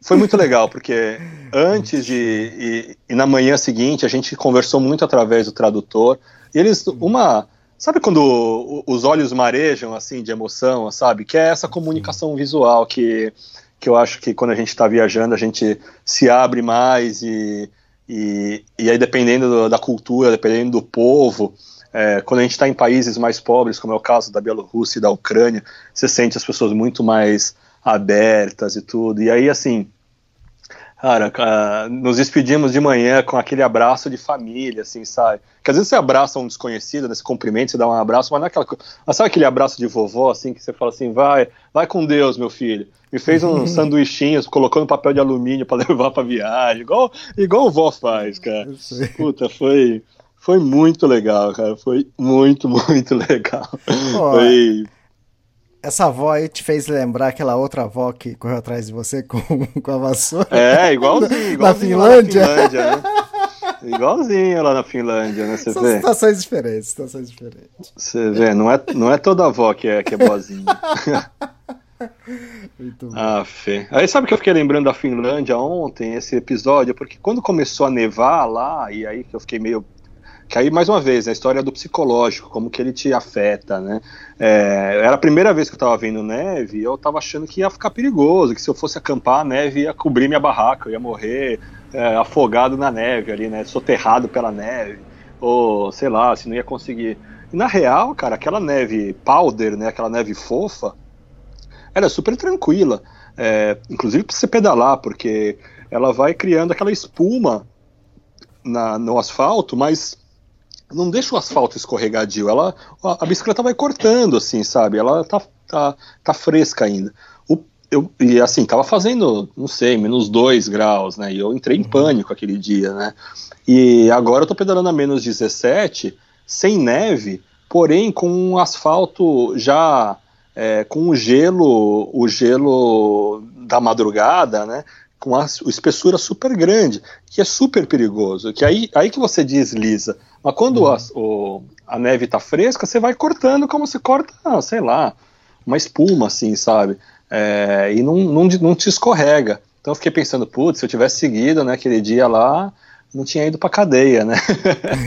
foi muito legal, porque antes de. E, e, na manhã seguinte a gente conversou muito através do tradutor. E eles, uma. Sabe quando os olhos marejam, assim, de emoção, sabe? Que é essa comunicação visual que, que eu acho que quando a gente está viajando a gente se abre mais e, e, e aí dependendo do, da cultura, dependendo do povo, é, quando a gente está em países mais pobres, como é o caso da Bielorrússia e da Ucrânia, você sente as pessoas muito mais abertas e tudo. E aí, assim, cara, nos despedimos de manhã com aquele abraço de família, assim, sabe? Que às vezes você abraça um desconhecido, nesse cumprimento, você dá um abraço, mas não é mas sabe aquele abraço de vovó, assim, que você fala assim, vai, vai com Deus, meu filho. Me fez um sanduichinho, colocou no papel de alumínio para levar pra viagem, igual, igual o vó faz, cara. Puta, foi, foi muito legal, cara. Foi muito, muito legal. foi essa avó aí te fez lembrar aquela outra avó que correu atrás de você com, com a vassoura? É, igualzinho. igualzinho na Finlândia? Na Finlândia né? Igualzinho lá na Finlândia, né? Você São vê? situações diferentes, situações diferentes. Você vê, não é, não é toda avó que é, que é boazinha. Muito bom. Ah, Fê. Aí sabe que eu fiquei lembrando da Finlândia ontem, esse episódio, porque quando começou a nevar lá, e aí que eu fiquei meio que aí mais uma vez a história do psicológico, como que ele te afeta, né? É, era a primeira vez que eu estava vendo neve, eu estava achando que ia ficar perigoso, que se eu fosse acampar a neve ia cobrir minha barraca, eu ia morrer é, afogado na neve ali, né? Soterrado pela neve, ou sei lá, se não ia conseguir. E na real, cara, aquela neve powder, né? Aquela neve fofa, era é super tranquila, é, inclusive para você pedalar, porque ela vai criando aquela espuma na, no asfalto, mas não deixa o asfalto escorregadio, ela, a, a, bicicleta vai cortando, assim, sabe? Ela tá, tá, tá fresca ainda. O, eu, e assim, tava fazendo, não sei, menos 2 graus, né? E eu entrei em uhum. pânico aquele dia, né? E agora eu tô pedalando a menos 17, sem neve, porém com um asfalto já é, com o gelo, o gelo da madrugada, né? Com a, espessura super grande, que é super perigoso, que aí, aí que você desliza. Mas quando uhum. a, o, a neve está fresca, você vai cortando como se corta, sei lá, uma espuma, assim, sabe? É, e não, não, não te escorrega. Então eu fiquei pensando, putz, se eu tivesse seguido né, aquele dia lá, não tinha ido pra cadeia, né?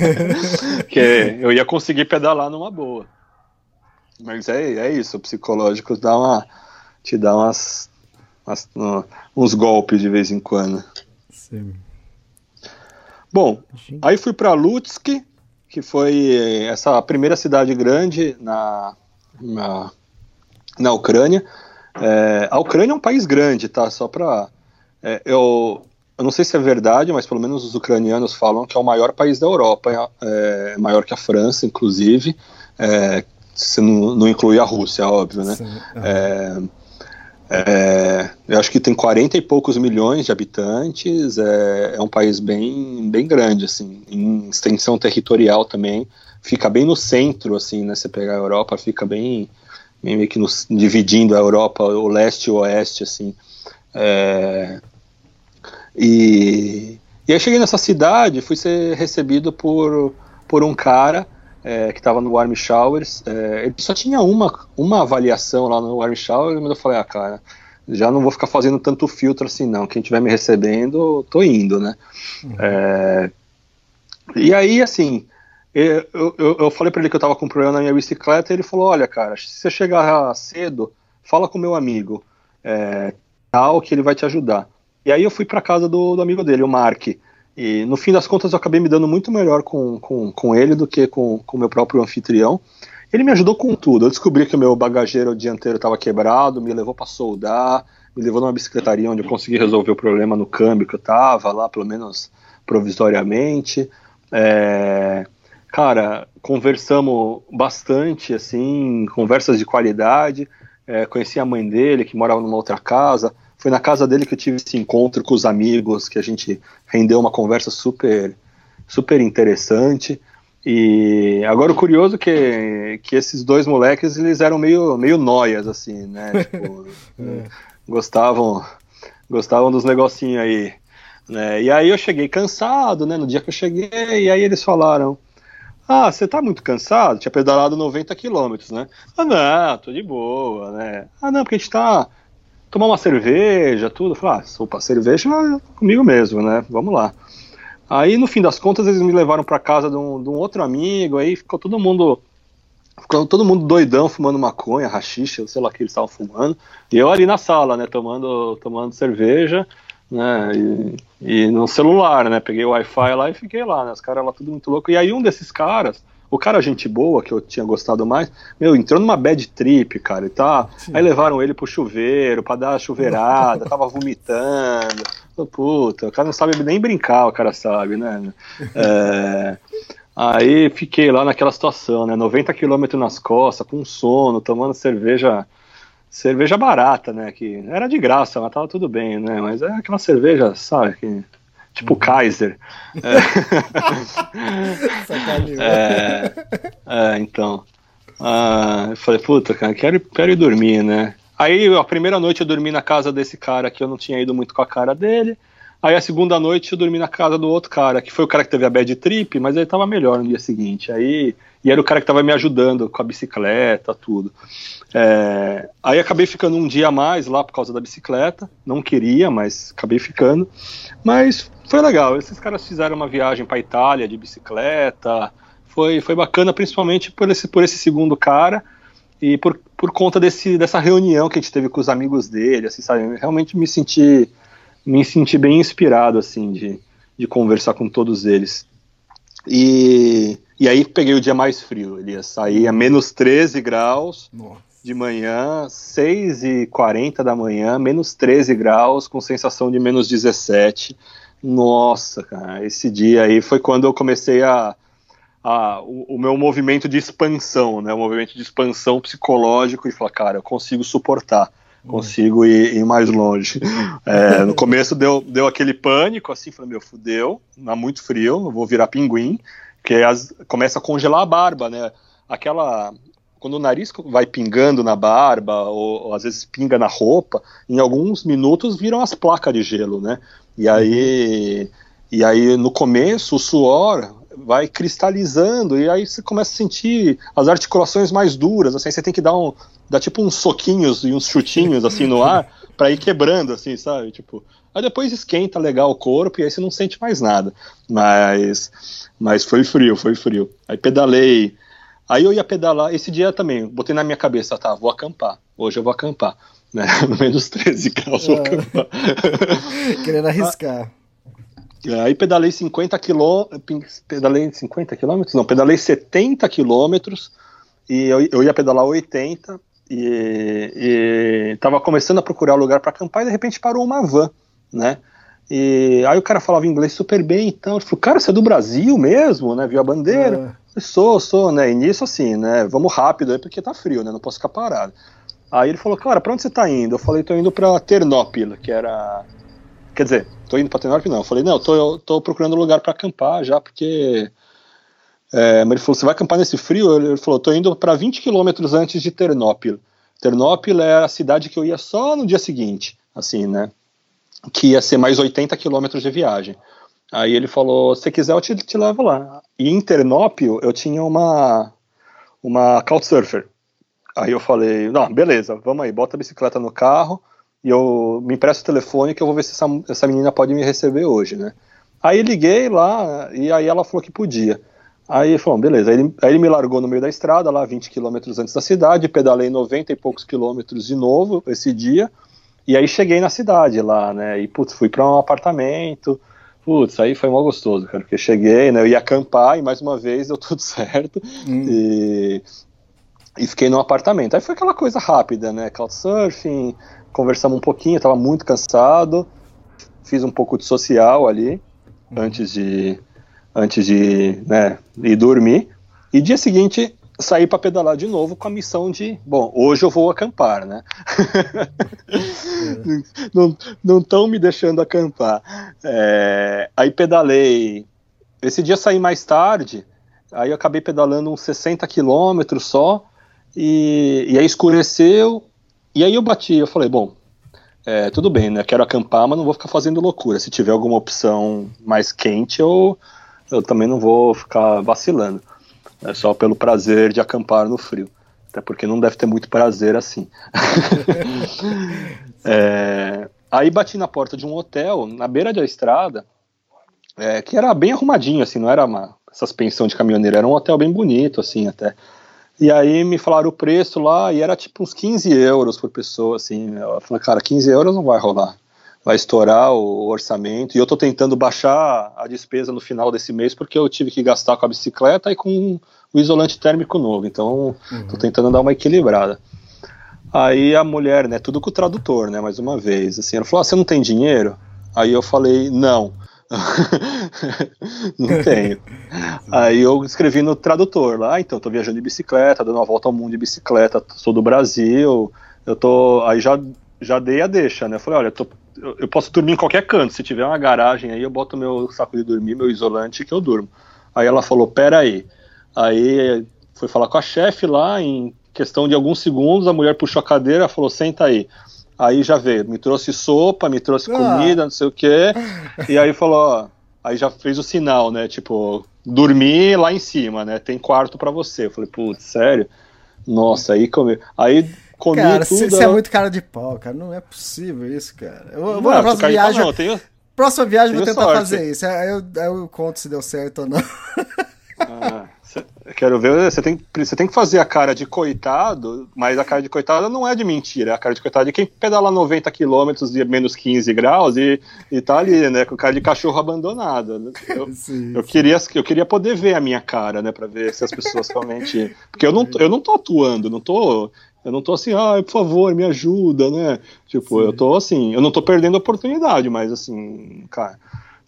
que eu ia conseguir pedalar numa boa. Mas é, é isso, o psicológico dá uma, te dá umas, uns golpes de vez em quando. Sim. Bom, aí fui para Lutsk, que foi essa primeira cidade grande na, na, na Ucrânia. É, a Ucrânia é um país grande, tá? Só para é, eu, eu não sei se é verdade, mas pelo menos os ucranianos falam que é o maior país da Europa, é, maior que a França, inclusive. É, se não, não inclui a Rússia, óbvio, né? Sim. É, eu acho que tem 40 e poucos milhões de habitantes, é, é, um país bem, bem grande, assim, em extensão territorial também, fica bem no centro, assim, né, você pegar a Europa, fica bem, bem meio que dividindo a Europa, o leste e o oeste, assim, é, e, e aí cheguei nessa cidade, fui ser recebido por, por um cara é, que estava no Warm Showers. É, ele só tinha uma, uma avaliação lá no Warm Showers, mas eu falei, ah, cara, já não vou ficar fazendo tanto filtro assim, não. Quem estiver me recebendo, tô indo, né? Uhum. É, e aí, assim, eu, eu, eu falei para ele que eu estava com problema na minha bicicleta, e ele falou: Olha, cara, se você chegar cedo, fala com meu amigo, é, tal, que ele vai te ajudar. E aí eu fui para casa do, do amigo dele, o Mark. E no fim das contas eu acabei me dando muito melhor com, com, com ele do que com o meu próprio anfitrião. Ele me ajudou com tudo. Eu descobri que o meu bagageiro dianteiro estava quebrado, me levou para soldar, me levou numa bicicletaria onde eu consegui resolver o problema no câmbio que eu estava lá, pelo menos provisoriamente. É, cara, conversamos bastante, assim, conversas de qualidade. é, conheci a mãe dele, que morava numa outra casa. Foi na casa dele que eu tive esse encontro com os amigos, que a gente rendeu uma conversa super, super interessante. E agora o curioso que, que esses dois moleques, eles eram meio, meio noias, assim, né? Tipo, é. gostavam, gostavam dos negocinhos aí. Né? E aí eu cheguei cansado, né? No dia que eu cheguei, e aí eles falaram, ah, você tá muito cansado? Tinha pedalado 90 quilômetros, né? Ah, não, tô de boa, né? Ah, não, porque a gente tá tomar uma cerveja, tudo. Eu falei, ah, opa, cerveja é comigo mesmo, né? Vamos lá. Aí, no fim das contas, eles me levaram para casa de um, de um, outro amigo, aí ficou todo mundo. Ficou todo mundo doidão fumando maconha, rachixa, sei lá o que eles estavam fumando. E eu ali na sala, né, tomando, tomando cerveja, né, e, e no celular, né, peguei o Wi-Fi lá e fiquei lá, né, os caras lá tudo muito louco. E aí um desses caras, o cara, gente boa, que eu tinha gostado mais, meu, entrou numa bad trip, cara, e tá. Sim. Aí levaram ele pro chuveiro, pra dar chuveirada, tava vomitando. Puta, o cara não sabe nem brincar, o cara sabe, né? É, aí fiquei lá naquela situação, né? 90 quilômetros nas costas, com sono, tomando cerveja cerveja barata, né? Que era de graça, mas tava tudo bem, né? Mas é aquela cerveja, sabe? Que tipo Kaiser. É, é, é, então. Ah, eu falei, puta, cara, quero, quero ir dormir, né? Aí a primeira noite eu dormi na casa desse cara que eu não tinha ido muito com a cara dele. Aí a segunda noite eu dormi na casa do outro cara, que foi o cara que teve a bad trip, mas ele tava melhor no dia seguinte. Aí, e era o cara que tava me ajudando com a bicicleta, tudo. É, aí acabei ficando um dia a mais lá por causa da bicicleta. Não queria, mas acabei ficando. Mas foi legal. Esses caras fizeram uma viagem para Itália de bicicleta. Foi, foi bacana, principalmente por esse, por esse segundo cara e por, por conta desse, dessa reunião que a gente teve com os amigos dele. Assim, sabe? Realmente me senti me senti bem inspirado, assim, de, de conversar com todos eles. E, e aí peguei o dia mais frio, ele ia sair a menos 13 graus Nossa. de manhã, 6 e 40 da manhã, menos 13 graus, com sensação de menos 17. Nossa, cara, esse dia aí foi quando eu comecei a, a o, o, meu movimento de expansão, né, o movimento de expansão psicológico e falar, cara, eu consigo suportar consigo ir, ir, mais longe. É, no começo deu, deu aquele pânico, assim, falei, meu, fudeu, tá muito frio, eu vou virar pinguim, que as, começa a congelar a barba, né? Aquela. Quando o nariz vai pingando na barba, ou, ou às vezes pinga na roupa, em alguns minutos viram as placas de gelo, né? E aí. E aí, no começo, o suor vai cristalizando e aí você começa a sentir as articulações mais duras, assim, você tem que dar um dar tipo uns soquinhos e uns chutinhos assim no ar para ir quebrando assim, sabe? Tipo, aí depois esquenta legal o corpo e aí você não sente mais nada. Mas mas foi frio, foi frio. Aí pedalei. Aí eu ia pedalar esse dia também, botei na minha cabeça, tá, vou acampar. Hoje eu vou acampar. Né? No menos 13 graus, vou é. acampar. Querendo arriscar. Aí pedalei 50 quilômetros, pedalei 50 quilômetros? Não, pedalei 70 quilômetros e eu, eu, ia pedalar 80 e, estava começando a procurar lugar para acampar e de repente parou uma van, né? E aí o cara falava inglês super bem, então ele falou, cara, você é do Brasil mesmo, né? Viu a bandeira? Sou, sou, né? E nisso assim, né? Vamos rápido aí porque tá frio, né? Não posso ficar parado. Aí ele falou, cara, pra onde você tá indo? Eu falei, tô indo pra Ternópila, que era Quer dizer, tô indo para Tenerife não. Eu falei, não, eu tô, tô procurando lugar para acampar já, porque. É, mas ele falou, você vai acampar nesse frio? Ele falou, tô indo para 20 quilômetros antes de Ternópil. Ternópil é a cidade que eu ia só no dia seguinte, assim, né? Que ia ser mais 80 quilômetros de viagem. Aí ele falou, se quiser eu te, te levo lá. E em Ternópil eu tinha uma, uma Couchsurfer. Aí eu falei, não, beleza, vamos aí, bota a bicicleta no carro, e eu me empresto o telefone que eu vou ver se essa, essa menina pode me receber hoje, né? Aí liguei lá e aí ela falou que podia. Aí falou, beleza. Aí ele, aí ele, me largou no meio da estrada, lá 20 quilômetros antes da cidade, pedalei 90 e poucos quilômetros de novo esse dia, e aí cheguei na cidade lá, né? E putz, fui para um apartamento. Putz, aí foi mó gostoso, cara, porque cheguei, né? Eu ia acampar e mais uma vez deu tudo certo. Hum. E, e fiquei no apartamento. Aí foi aquela coisa rápida, né? Couchsurfing, conversamos um pouquinho, estava muito cansado, fiz um pouco de social ali uhum. antes de antes de né, ir dormir. E dia seguinte saí para pedalar de novo com a missão de, bom, hoje eu vou acampar, né? não estão me deixando acampar. É, aí pedalei. Esse dia saí mais tarde, aí eu acabei pedalando uns 60 quilômetros só, e, e aí escureceu, e aí eu bati, eu falei, bom, é, tudo bem, né? Quero acampar, mas não vou ficar fazendo loucura. Se tiver alguma opção mais quente, eu, eu também não vou ficar vacilando. É só pelo prazer de acampar no frio. Até porque não deve ter muito prazer assim. é, aí bati na porta de um hotel, na beira da estrada, é, que era bem arrumadinho, assim, não era uma, essas pensões de caminhoneiro, era um hotel bem bonito, assim, até. E aí me falaram o preço lá, e era tipo uns 15 euros por pessoa, assim. Eu falei, cara, 15 euros não vai rolar. Vai estourar o orçamento. E eu tô tentando baixar a despesa no final desse mês, porque eu tive que gastar com a bicicleta e com o isolante térmico novo. Então, uhum. tô tentando dar uma equilibrada. Aí a mulher, né, tudo com o tradutor, né, mais uma vez, assim, ela falou, ah, você não tem dinheiro? Aí eu falei, não. não tenho. Aí eu escrevi no tradutor lá, ah, então, tô viajando de bicicleta, dando uma volta ao mundo de bicicleta, sou do Brasil, eu tô. Aí já, já dei a deixa, né? Falei, olha, eu, tô, eu posso dormir em qualquer canto, se tiver uma garagem aí, eu boto meu saco de dormir, meu isolante que eu durmo. Aí ela falou, pera aí. Aí foi falar com a chefe lá, em questão de alguns segundos, a mulher puxou a cadeira e falou, senta aí. Aí já veio, me trouxe sopa, me trouxe ah. comida, não sei o quê. E aí falou, ó, aí já fez o sinal, né? Tipo, dormir lá em cima, né? Tem quarto para você. Eu falei, putz, sério? Nossa, aí comi. Aí comi cara, tudo. Você é muito cara de pau, cara. Não é possível isso, cara. Eu, eu vou na próxima viagem. Não, tenho... Próxima viagem vou tentar sorte. fazer isso. Aí eu, aí eu conto se deu certo ou não. Ah, Quero ver, você tem, você tem que fazer a cara de coitado, mas a cara de coitado não é de mentira, é a cara de coitado de quem pedala 90 quilômetros de menos 15 graus e, e tá ali, né, com cara de cachorro abandonado. Eu, sim, eu, sim. Queria, eu queria poder ver a minha cara, né, pra ver se as pessoas realmente... Porque eu não, eu não tô atuando, não tô... Eu não tô assim, ah, por favor, me ajuda, né? Tipo, sim. eu tô assim, eu não tô perdendo a oportunidade, mas assim, cara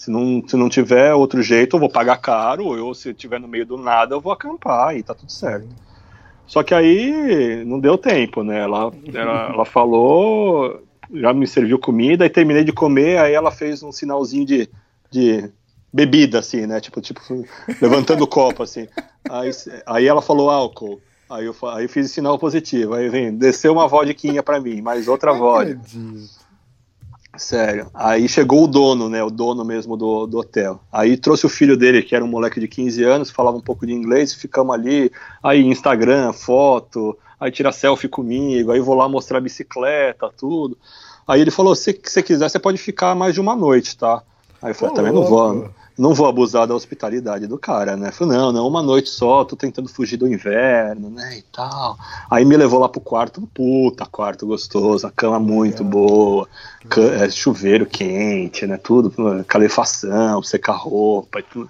se não, se não tiver outro jeito, eu vou pagar caro, ou se tiver no meio do nada, eu vou acampar e tá tudo certo. Só que aí não deu tempo, né? Ela, ela, ela falou, já me serviu comida, e terminei de comer, aí ela fez um sinalzinho de, de bebida, assim, né? Tipo, tipo levantando o copo, assim. Aí, aí ela falou álcool. Aí eu, aí eu fiz sinal positivo. Aí vem, desceu uma vodquinha para mim, mais outra vodka. Sério. Aí chegou o dono, né? O dono mesmo do, do hotel. Aí trouxe o filho dele, que era um moleque de 15 anos, falava um pouco de inglês, e ficamos ali. Aí Instagram, foto, aí tira selfie comigo, aí vou lá mostrar a bicicleta, tudo. Aí ele falou: se você quiser, você pode ficar mais de uma noite, tá? Aí eu falei, também não vou não vou abusar da hospitalidade do cara, né? Falei, não, não, uma noite só, tô tentando fugir do inverno, né, e tal. Aí me levou lá pro quarto, puta, quarto gostoso, a cama muito boa, é, chuveiro quente, né, tudo, calefação, secar roupa e tudo.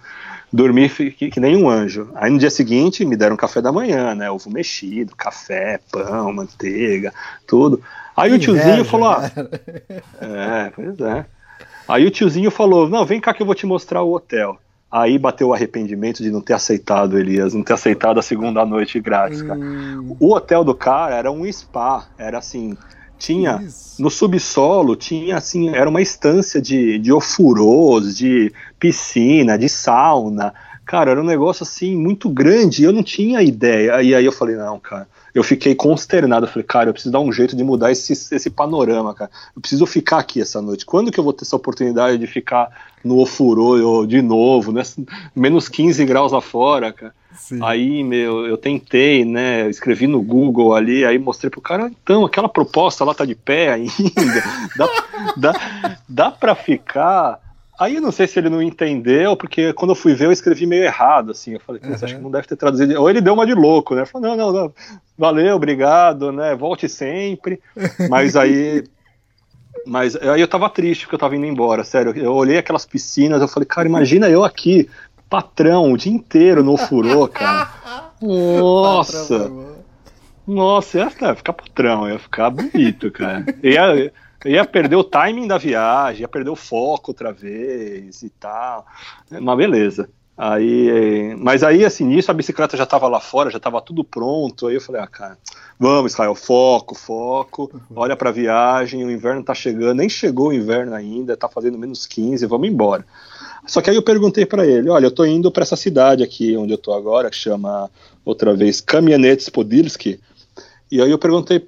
Dormi que, que, nem um anjo. Aí no dia seguinte me deram café da manhã, né, ovo mexido, café, pão, manteiga, tudo. Aí que o tiozinho inveja, falou, ah, é, pois é. Aí o tiozinho falou: Não, vem cá que eu vou te mostrar o hotel. Aí bateu o arrependimento de não ter aceitado, Elias, não ter aceitado a segunda noite grátis. Hum. O hotel do cara era um spa, era assim, tinha Isso. no subsolo tinha assim era uma estância de, de ofurôs de piscina de sauna cara era um negócio assim muito grande eu não tinha ideia e aí eu falei não cara eu fiquei consternado. Eu falei, cara, eu preciso dar um jeito de mudar esse, esse panorama, cara. Eu preciso ficar aqui essa noite. Quando que eu vou ter essa oportunidade de ficar no Ofurô de novo, né? Menos 15 graus lá fora, cara. Sim. Aí, meu, eu tentei, né? Escrevi no Google ali, aí mostrei pro cara, então, aquela proposta lá tá de pé ainda. dá, dá, dá pra ficar Aí eu não sei se ele não entendeu, porque quando eu fui ver eu escrevi meio errado, assim. Eu falei, uhum. acho que não deve ter traduzido. Ou ele deu uma de louco, né? Falou, não, não, não, valeu, obrigado, né? Volte sempre. Mas aí. Mas aí eu tava triste porque eu tava indo embora, sério. Eu olhei aquelas piscinas, eu falei, cara, imagina eu aqui, patrão, o dia inteiro no furô, cara. Nossa! Nossa, ia ficar patrão, ia ficar bonito, cara. Ia, ia perder o timing da viagem, ia perder o foco outra vez e tal. Mas beleza. Aí, mas aí, assim, nisso a bicicleta já estava lá fora, já estava tudo pronto. Aí eu falei, ah, cara, vamos, Israel, foco, foco, olha para a viagem, o inverno está chegando, nem chegou o inverno ainda, está fazendo menos 15, vamos embora. Só que aí eu perguntei para ele, olha, eu estou indo para essa cidade aqui onde eu estou agora, que chama outra vez Kamianets Podilski. E aí eu perguntei,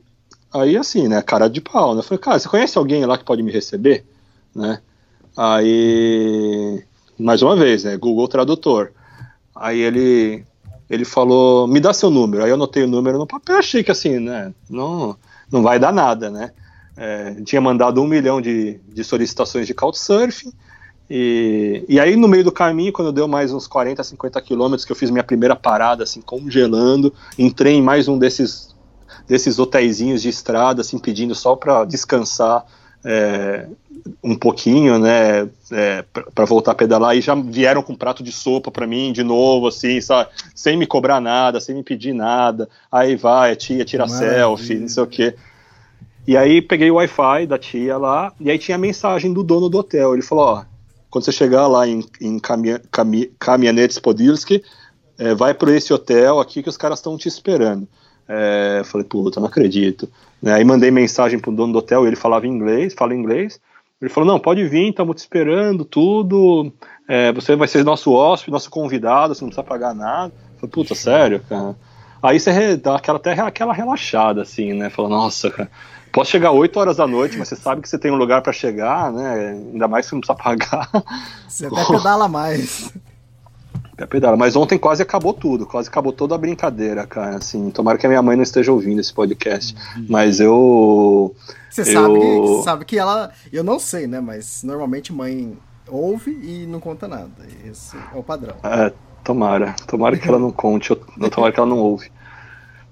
aí assim, né, cara de pau, né? Eu falei, cara, você conhece alguém lá que pode me receber, né? Aí mais uma vez, né, Google Tradutor. Aí ele ele falou, me dá seu número. Aí eu anotei o número no papel, achei que assim, né, não, não vai dar nada, né. É, tinha mandado um milhão de, de solicitações de Couchsurfing, e, e aí no meio do caminho, quando deu mais uns 40, 50 quilômetros, que eu fiz minha primeira parada, assim, congelando, entrei em mais um desses desses hotéisinhos de estrada, assim, pedindo só para descansar é, um pouquinho, né, é, para voltar a pedalar, e já vieram com um prato de sopa para mim de novo, assim, sabe, sem me cobrar nada, sem me pedir nada. Aí vai, a tia tira Maravilha. selfie, não sei o quê. E aí peguei o Wi-Fi da tia lá, e aí tinha a mensagem do dono do hotel. Ele falou: Ó, quando você chegar lá em, em Podilski, é, vai para esse hotel aqui que os caras estão te esperando. É, falei, puta, não acredito. Né, aí mandei mensagem pro dono do hotel, ele falava inglês, fala inglês. Ele falou, não, pode vir, estamos te esperando, tudo. É, você vai ser nosso hóspede, nosso convidado, você não precisa pagar nada. Eu falei, puta, sério, cara. Aí você dá aquela, até aquela relaxada, assim, né? Fala, nossa, cara, posso chegar 8 horas da noite, mas você sabe que você tem um lugar para chegar, né? Ainda mais que você não precisa pagar. Você até pedala mais. Até pedala. Mas ontem quase acabou tudo, quase acabou toda a brincadeira, cara. Assim, tomara que a minha mãe não esteja ouvindo esse podcast. Uhum. Mas eu. Você eu... sabe, que, sabe que ela. Eu não sei, né? Mas normalmente mãe ouve e não conta nada. Esse é o padrão. É, tomara. Tomara que ela não conte, eu, tomara que ela não ouve.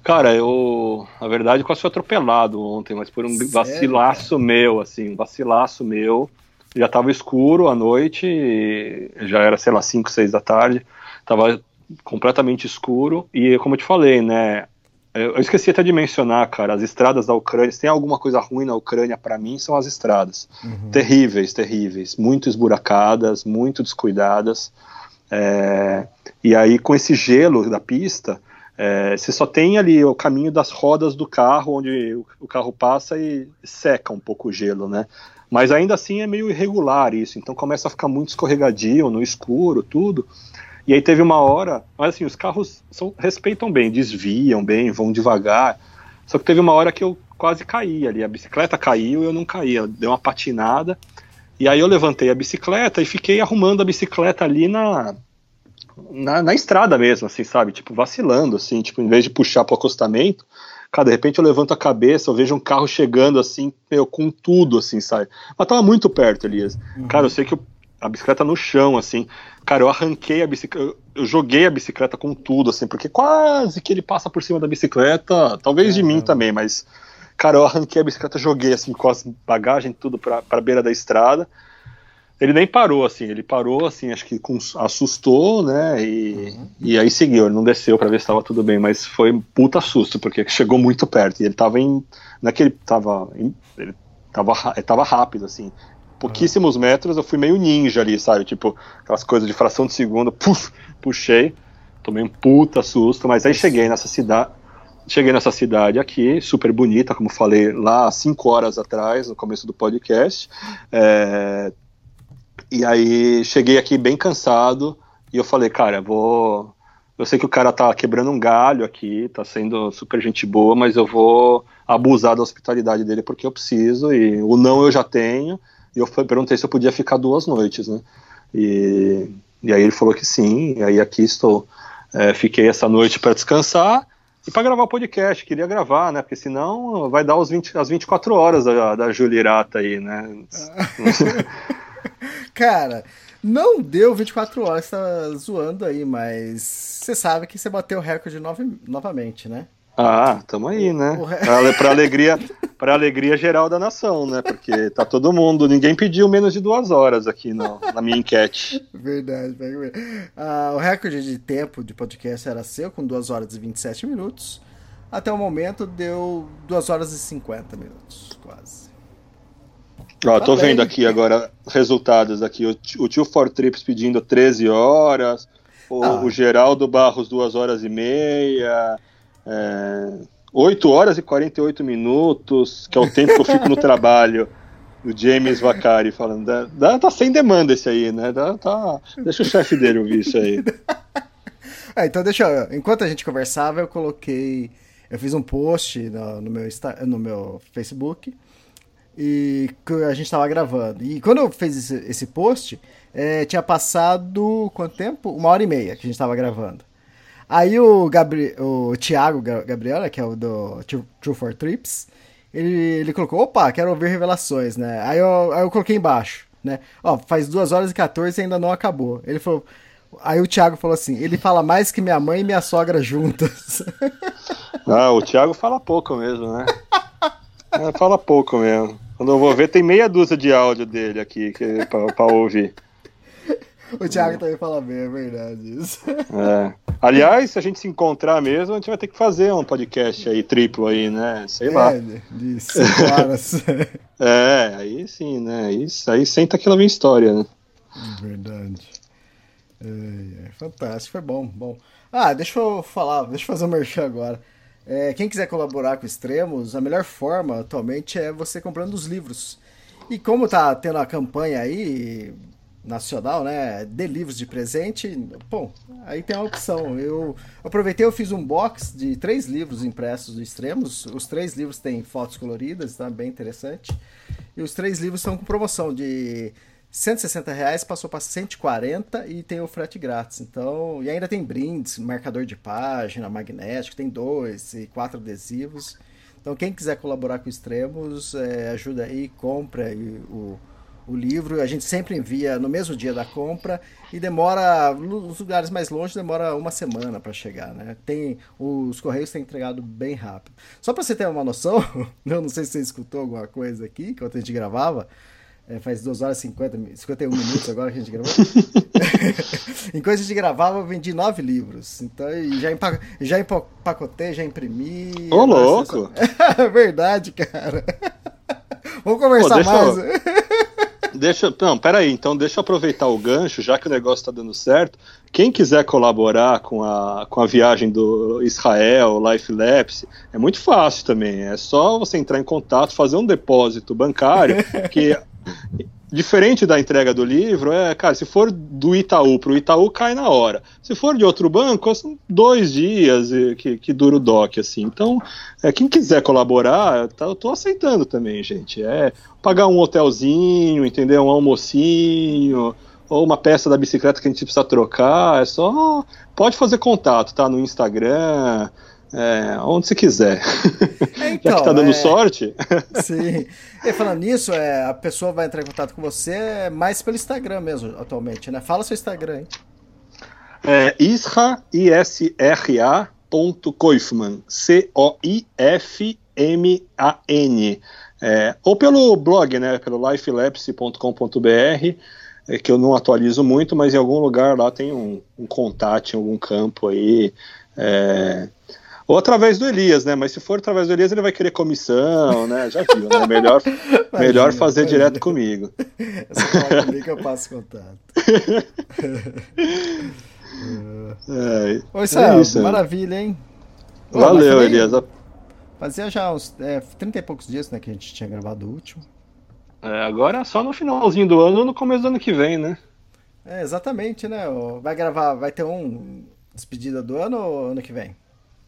Cara, eu. Na verdade, quase fui atropelado ontem, mas por um Sério, vacilaço meu, assim, um vacilaço meu já estava escuro à noite, já era, sei lá, 5, 6 da tarde, estava completamente escuro, e como eu te falei, né, eu esqueci até de mencionar, cara, as estradas da Ucrânia, se tem alguma coisa ruim na Ucrânia para mim, são as estradas. Uhum. Terríveis, terríveis, muito esburacadas, muito descuidadas, é, e aí com esse gelo da pista, é, você só tem ali o caminho das rodas do carro, onde o, o carro passa e seca um pouco o gelo, né? Mas ainda assim é meio irregular isso, então começa a ficar muito escorregadio, no escuro, tudo. E aí teve uma hora, mas assim, os carros são, respeitam bem, desviam bem, vão devagar. Só que teve uma hora que eu quase caí ali, a bicicleta caiu e eu não caí, deu uma patinada. E aí eu levantei a bicicleta e fiquei arrumando a bicicleta ali na, na, na estrada mesmo, assim, sabe? Tipo, vacilando, assim, tipo, em vez de puxar pro acostamento, Cara, de repente eu levanto a cabeça, eu vejo um carro chegando assim, meu, com tudo, assim, sabe? Mas tava muito perto, Elias. Uhum. Cara, eu sei que eu, a bicicleta no chão, assim. Cara, eu arranquei a bicicleta, eu, joguei a bicicleta com tudo, assim, porque quase que ele passa por cima da bicicleta, talvez é, de mim também, mas. Cara, eu arranquei a bicicleta, joguei assim com as bagagens, tudo pra, pra beira da estrada ele nem parou, assim, ele parou, assim, acho que com, assustou, né, e, uhum. e aí seguiu, ele não desceu para ver se estava tudo bem, mas foi puta susto, porque chegou muito perto, e ele tava em, não é tava, em, ele tava, ele tava rápido, assim, pouquíssimos metros, eu fui meio ninja ali, sabe, tipo, aquelas coisas de fração de segundo, puf, puxei, tomei um puta susto, mas aí cheguei nessa cidade, cheguei nessa cidade aqui, super bonita, como falei lá cinco horas atrás, no começo do podcast, é, e aí cheguei aqui bem cansado e eu falei, cara, vou. Eu sei que o cara tá quebrando um galho aqui, tá sendo super gente boa, mas eu vou abusar da hospitalidade dele porque eu preciso, e o não eu já tenho. E eu perguntei se eu podia ficar duas noites, né? E, e aí ele falou que sim, e aí aqui estou. É, fiquei essa noite para descansar e para gravar o podcast. Queria gravar, né? Porque senão vai dar os 20, as 24 horas da, da Julirata aí, né? Cara, não deu 24 horas, tá zoando aí, mas você sabe que você bateu o recorde nove, novamente, né? Ah, tamo aí, né? Pra, pra, alegria, pra alegria geral da nação, né? Porque tá todo mundo, ninguém pediu menos de duas horas aqui no, na minha enquete. Verdade, verdade. Ah, o recorde de tempo de podcast era seu, com 2 horas e 27 minutos. Até o momento deu 2 horas e 50 minutos, quase. Ó, tô vendo aqui agora resultados aqui. O, o tio For Trips pedindo 13 horas. O, Ah. o Geraldo Barros, 2 horas e meia. É, 8 horas e 48 minutos, que é o tempo que eu fico no trabalho. O James Vacari falando. Dá, dá- tá sem demanda esse aí, né? Dá- tá, deixa o chefe dele ouvir isso aí. Ah, então deixa eu. Enquanto a gente conversava, eu coloquei. Eu fiz um post no, no meu, no meu Facebook e que a gente estava gravando. E quando eu fiz esse, esse post, eh, tinha passado quanto tempo? Uma hora e meia que a gente estava gravando. Aí o, Gabri o Thiago Ga- Gabriela, que é o do True True for Trips, ele, ele colocou, opa, quero ouvir revelações, né? Aí eu, aí eu coloquei embaixo, né? Ó, faz 2 horas e 14 e ainda não acabou. Ele falou. Aí o Thiago falou assim: ele fala mais que minha mãe e minha sogra juntas. Ah, o Thiago fala pouco mesmo, né? É, fala pouco mesmo. Quando eu vou ver, tem meia dúzia de áudio dele aqui que, pra, pra ouvir. o Thiago também fala bem, é verdade isso. É. Aliás, se a gente se encontrar mesmo, a gente vai ter que fazer um podcast aí, triplo aí, né? Sei lá. É, de 5 horas. É, aí sim, né? Aí, aí senta que ela vem história, né? verdade. É, é, fantástico, foi bom, bom. Ah, deixa eu falar, deixa eu fazer um merchan agora. É, quem quiser colaborar com Extremos, a melhor forma atualmente é você comprando os livros. E como tá tendo a campanha aí nacional, né, de livros de presente, bom, aí tem a opção. Eu aproveitei, eu fiz um box de três livros impressos do Extremos. Os três livros têm fotos coloridas, tá bem interessante. E os três livros estão com promoção de 160 reais, passou para 140 e tem o frete grátis. Então, e ainda tem brindes, marcador de página, magnético, tem dois e quatro adesivos. Então, quem quiser colaborar com Extremos, é, ajuda aí, compra aí o, o livro. A gente sempre envia no mesmo dia da compra e demora, nos lugares mais longe, demora uma semana para chegar, né? Tem, os correios têm entregado bem rápido. Só para você ter uma noção, eu não sei se você escutou alguma coisa aqui enquanto a gente gravava. É, faz 2 horas e 50, mi- 51 minutos agora que a gente gravou. Enquanto a gente gravava, eu vendi nove livros. Então, já, empa já empacotei, já imprimi. Ô, louco! essa- É verdade, cara. Vamos conversar Pô, deixa eu- mais. Deixa, não, peraí, então deixa eu aproveitar o gancho, já que o negócio tá dando certo. Quem quiser colaborar com a, com a viagem do Israel, Life Lapse, é muito fácil também. É só você entrar em contato, fazer um depósito bancário, que diferente da entrega do livro, é, cara, se for do Itaú pro Itaú, cai na hora. Se for de outro banco, são dois dias que, que dura o DOC, assim. Então, é, quem quiser colaborar, tá, eu tô aceitando também, gente. É pagar um hotelzinho, entendeu? Um almocinho, ou uma peça da bicicleta que a gente precisa trocar, é só. Pode fazer contato, tá? No Instagram, é, onde você quiser. Já então, que tá dando é- sorte. Sim. E falando nisso, é, a pessoa vai entrar em contato com você mais pelo Instagram mesmo, atualmente, né? Fala seu Instagram, hein? É Isra, I-S-R-A, ponto Koifman, C-O-I-F-M-A-N. É, ou pelo blog, né, pelo lifelapse.com.br, é, que eu não atualizo muito, mas em algum lugar lá tem um, um contato em algum campo aí. é, ou através do Elias, né? Mas se for através do Elias, ele vai querer comissão, né? Já viu, né? Melhor, melhor fazer imagina. direto comigo. Que eu passo contato. É, Oi, Israel, é isso, maravilha, hein? Pô, Valeu, também Elias. Fazia já uns é, 30 e poucos dias né, que a gente tinha gravado o último. É, agora é só no finalzinho do ano ou no começo do ano que vem, né? É, exatamente, né? Vai gravar, vai ter um despedida do ano ou ano que vem?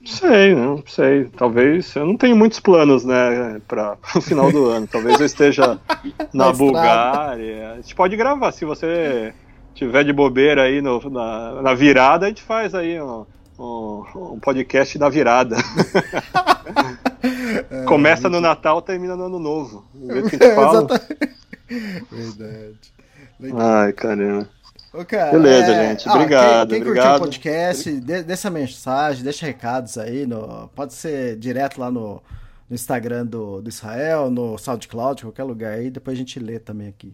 Sei, não sei. Talvez. Eu não tenho muitos planos, né, para o final do ano. Talvez eu esteja Na na. Bulgária. A gente pode gravar. Se você tiver de bobeira aí no- na, na virada, a gente faz aí um, um- um podcast da virada. Começa no Natal, termina no Ano Novo. Do jeito que a gente fala. Verdade. Legal. Ai, caramba. Cara, Beleza, é, gente. Obrigado, Quem, quem curtiu obrigado. o podcast, essa mensagem, deixa recados aí. No, pode ser direto lá no, no Instagram do, do Israel, no SoundCloud, qualquer lugar aí. Depois a gente lê também aqui.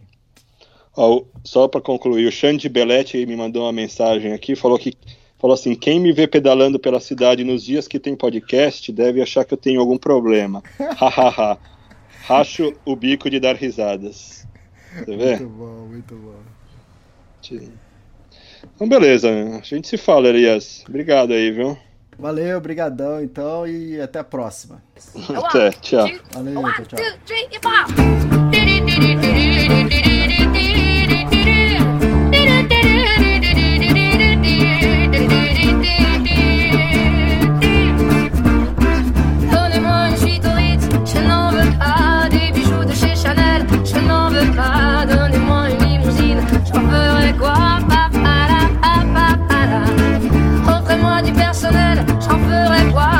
Só para concluir, o Xande Belletti me mandou uma mensagem aqui, falou que falou assim: quem me vê pedalando pela cidade nos dias que tem podcast deve achar que eu tenho algum problema. Hahaha. Racho o bico de dar risadas. Você vê? Muito bom, muito bom. Então, beleza. A gente se fala, Elias. Obrigado aí, viu? Valeu, brigadão então e até a próxima. Até, tchau. Valeu, tchau, tchau. two, three, hip hop. like, why?